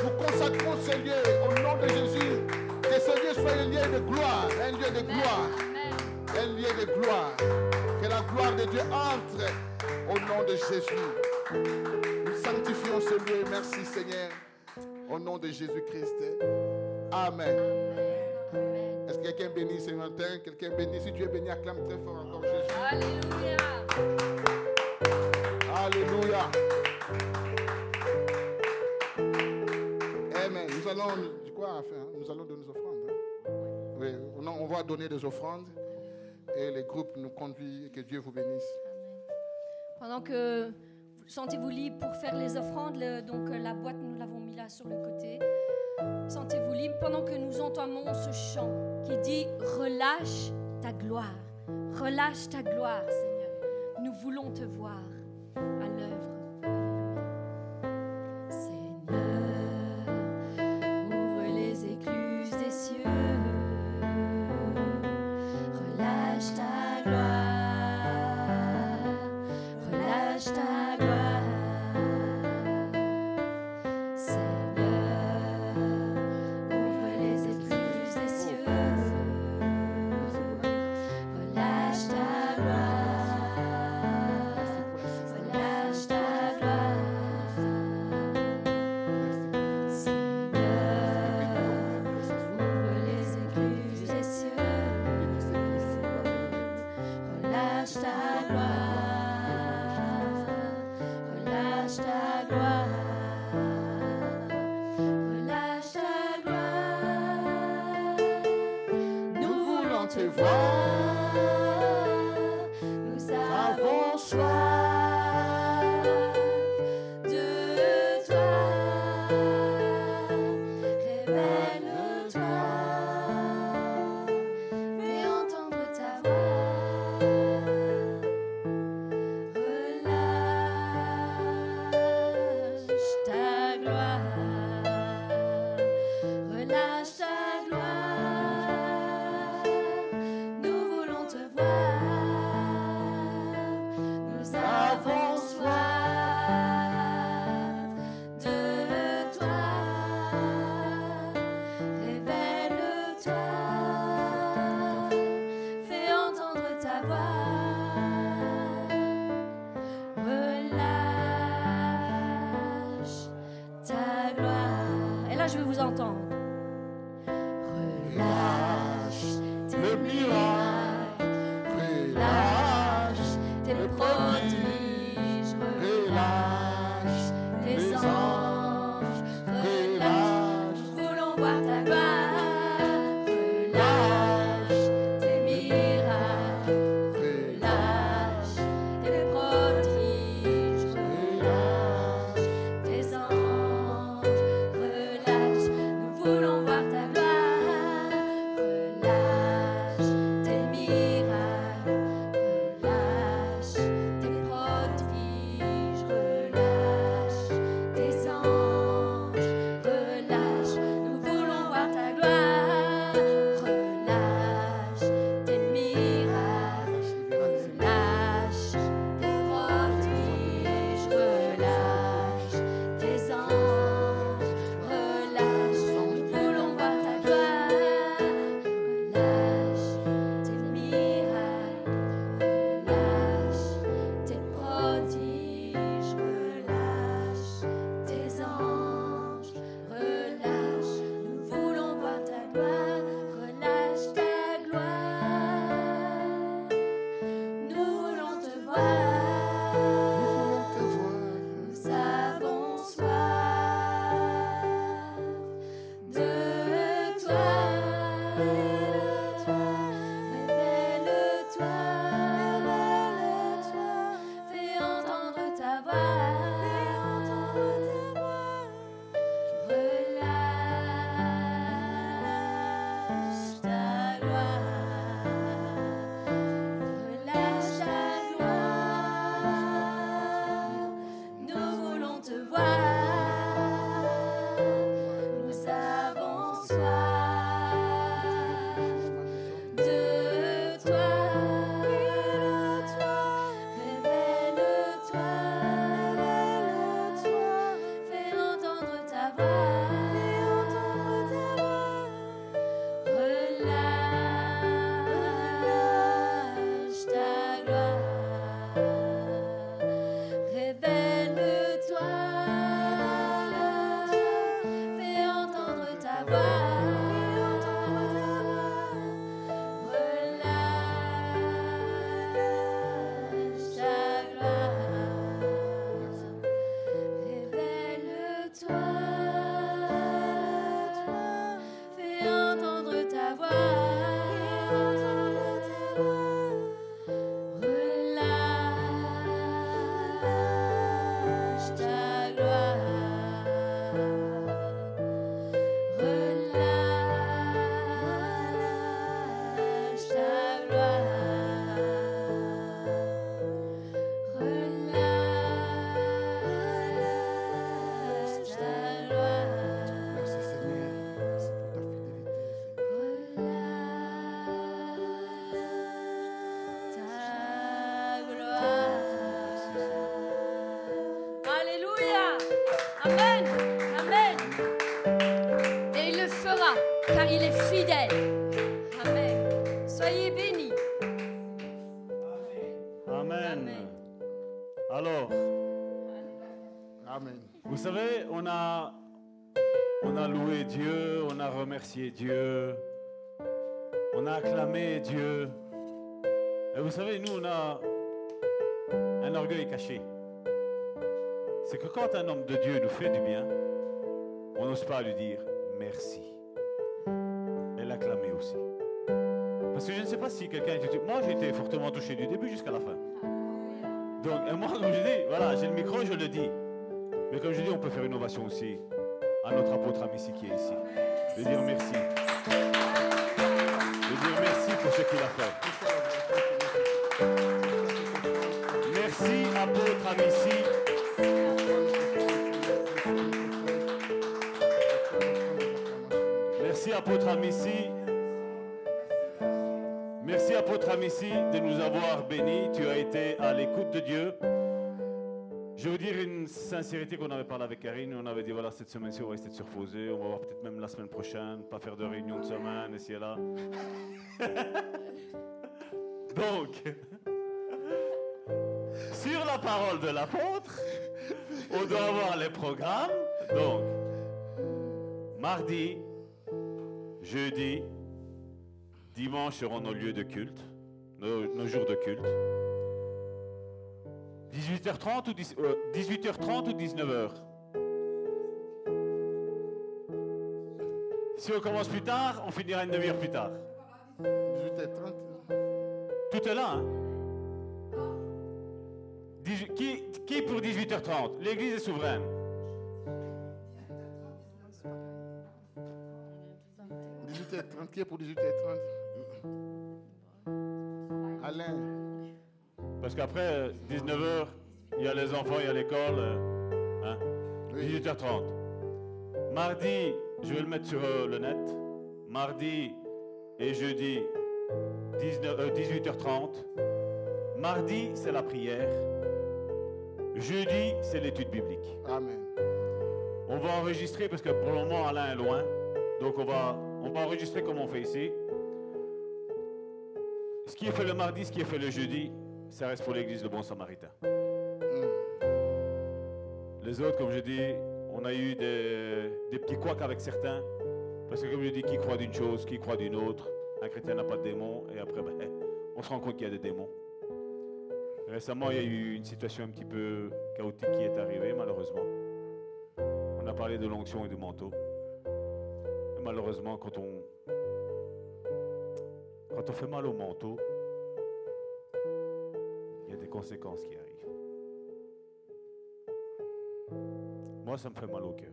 S4: Nous consacrons ce lieu au nom de Jésus. Que ce lieu soit un lieu de gloire, un lieu de gloire, un lieu de gloire. Que la gloire de Dieu entre au nom de Jésus. Nous sanctifions ce lieu. Merci Seigneur. Au nom de Jésus-Christ. Amen. Est-ce que quelqu'un bénit ce matin? Quelqu'un bénit? Si tu es béni, acclame très fort encore Jésus.
S3: Alléluia.
S4: Alléluia. Amen. Nous allons, faire Nous allons donner des offrandes. hein? Oui, on va donner des offrandes et les groupes nous conduisent que Dieu vous bénisse.
S3: Pendant que sentez-vous libre pour faire les offrandes, donc euh, la boîte, nous l'avons mis là sur le côté. Sentez-vous libre pendant que nous entamons ce chant qui dit Relâche ta gloire, relâche ta gloire, Seigneur. Nous voulons te voir à l'œuvre. Alléluia.
S2: Remercié Dieu, on a acclamé Dieu. Et vous savez, nous, on a un orgueil caché. C'est que quand un homme de Dieu nous fait du bien, on n'ose pas lui dire merci. Et l'acclamer aussi. Parce que je ne sais pas si quelqu'un été... Moi, j'ai été fortement touché du début jusqu'à la fin. Donc, moi, comme je dis, voilà, j'ai le micro, je le dis. Mais comme je dis, on peut faire une ovation aussi à notre apôtre Amici qui est ici. De dire merci. De dire merci pour ce qu'il a fait. Merci, apôtre Amici. Merci, apôtre Amici. Merci, apôtre Amici, de nous avoir bénis. Tu as été à l'écoute de Dieu. Je vais vous dire une sincérité qu'on avait parlé avec Karine. On avait dit voilà, cette semaine-ci, on va essayer de se reposer. On va voir peut-être même la semaine prochaine, pas faire de réunion de semaine, et là. [laughs] Donc, sur la parole de l'apôtre, on doit avoir les programmes. Donc, Mardi, jeudi, dimanche seront nos lieux de culte, nos, jours de culte. 18h30 ou, 18h30 ou 19h Si on commence plus tard, on finira une demi-heure plus tard.
S4: 18h30.
S2: Tout est là, hein qui, qui pour 18h30 L'église est souveraine.
S4: 18h30, qui est pour 18h30 Alain.
S2: Parce qu'après, 19h, il y a les enfants, il y a l'école. Hein? 18h30. Mardi, je vais le mettre sur euh, le net. Mardi et jeudi, 18h30. Euh, Mardi, c'est la prière. Jeudi, c'est l'étude biblique.
S4: Amen.
S2: On va enregistrer parce que pour le moment, Alain est loin. Donc on va, on va enregistrer comme on fait ici. Ce qui est fait le mardi, ce qui est fait le jeudi, ça reste pour l'église de Bon Samaritain. Hmm. Les autres, comme je dis, on a eu des, des petits couacs avec certains. Parce que comme je dis, qui croit d'une chose, qui croit d'une autre. Un chrétien n'a pas de démons. Et après, ben, [laughs] on se rend compte qu'il y a des démons. Récemment, il y a eu une situation un petit peu chaotique qui est arrivée, malheureusement. On a parlé de l'onction et du manteau. malheureusement, quand on, quand on fait mal au manteau, conséquences qui arrivent. Moi, ça me fait mal au cœur.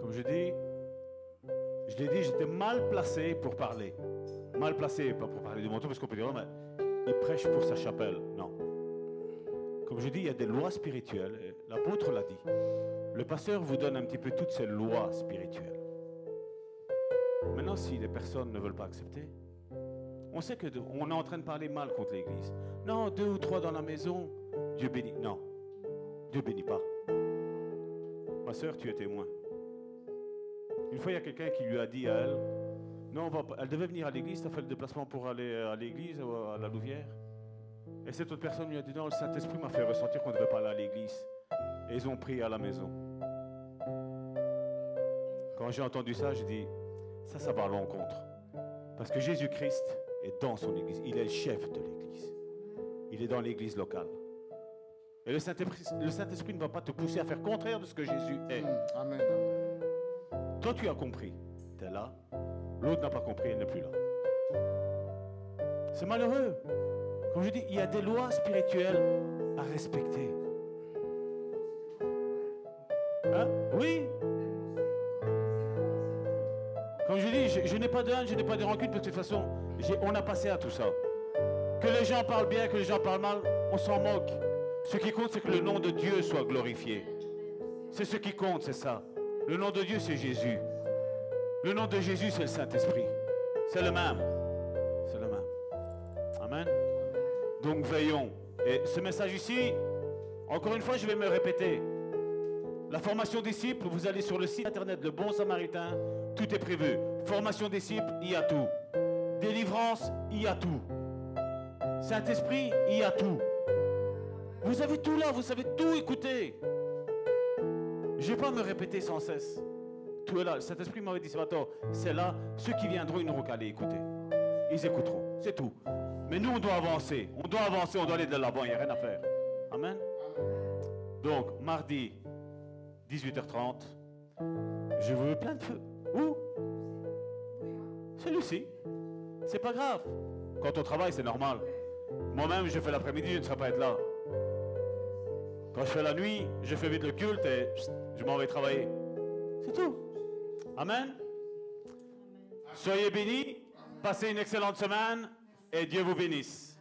S2: Comme je dis, je l'ai dit, j'étais mal placé pour parler mal placé, pas pour parler du manteau, parce qu'on peut dire, mais il prêche pour sa chapelle. Non. Comme je dis, il y a des lois spirituelles. L'apôtre l'a dit. Le pasteur vous donne un petit peu toutes ces lois spirituelles. Maintenant, si les personnes ne veulent pas accepter, on sait que on est en train de parler mal contre l'Église. Non, deux ou trois dans la maison, Dieu bénit. Non, Dieu bénit pas. Ma soeur, tu es témoin. Une fois, il y a quelqu'un qui lui a dit à elle, non, elle devait venir à l'église, tu as fait le déplacement pour aller à l'église, à la Louvière. Et cette autre personne lui a dit, non, le Saint-Esprit m'a fait ressentir qu'on ne devait pas aller à l'église. Et ils ont prié à la maison. Quand j'ai entendu ça, j'ai dit, ça, ça va à l'encontre. Parce que Jésus-Christ est dans son église. Il est le chef de l'église. Il est dans l'église locale. Et le Saint-Esprit ne va pas te pousser à faire contraire de ce que Jésus est.
S4: Amen.
S2: Toi, tu as compris. Tu es là. L'autre n'a pas compris, il n'est plus là. C'est malheureux. Comme je dis, il y a des lois spirituelles à respecter. Hein? Oui. Comme je dis, je, n'ai pas de haine, je n'ai pas de rancune, de toute façon, on a passé à tout ça. Que les gens parlent bien, que les gens parlent mal, on s'en moque. Ce qui compte, c'est que le nom de Dieu soit glorifié. C'est ce qui compte, c'est ça. Le nom de Dieu, c'est Jésus. Le nom de Jésus, c'est le Saint-Esprit. C'est le même. C'est le même. Amen. Donc veillons. Et ce message ici, encore une fois, je vais me répéter. La formation disciple, vous allez sur le site internet Le Bon Samaritain, tout est prévu. Formation disciple, il y a tout. Délivrance, il y a tout. Saint-Esprit, il y a tout. Vous avez tout là, vous savez tout écouter. Je ne vais pas me répéter sans cesse tout est là. Cet esprit m'avait dit ce matin, c'est là, ceux qui viendront, ils n'auront qu'à aller écouter. Ils écouteront, c'est tout. Mais nous, on doit avancer. On doit avancer, on doit aller de l'avant, il n'y a rien à faire. Amen. Donc, mardi, 18h30, je veux plein de feu. Où Celui-ci. C'est pas grave. Quand on travaille, c'est normal. Moi-même, je fais l'après-midi, je ne serai pas être là. Quand je fais la nuit, je fais vite le culte et je m'en vais travailler. C'est tout. Amen. Soyez bénis, passez une excellente semaine et Dieu vous bénisse.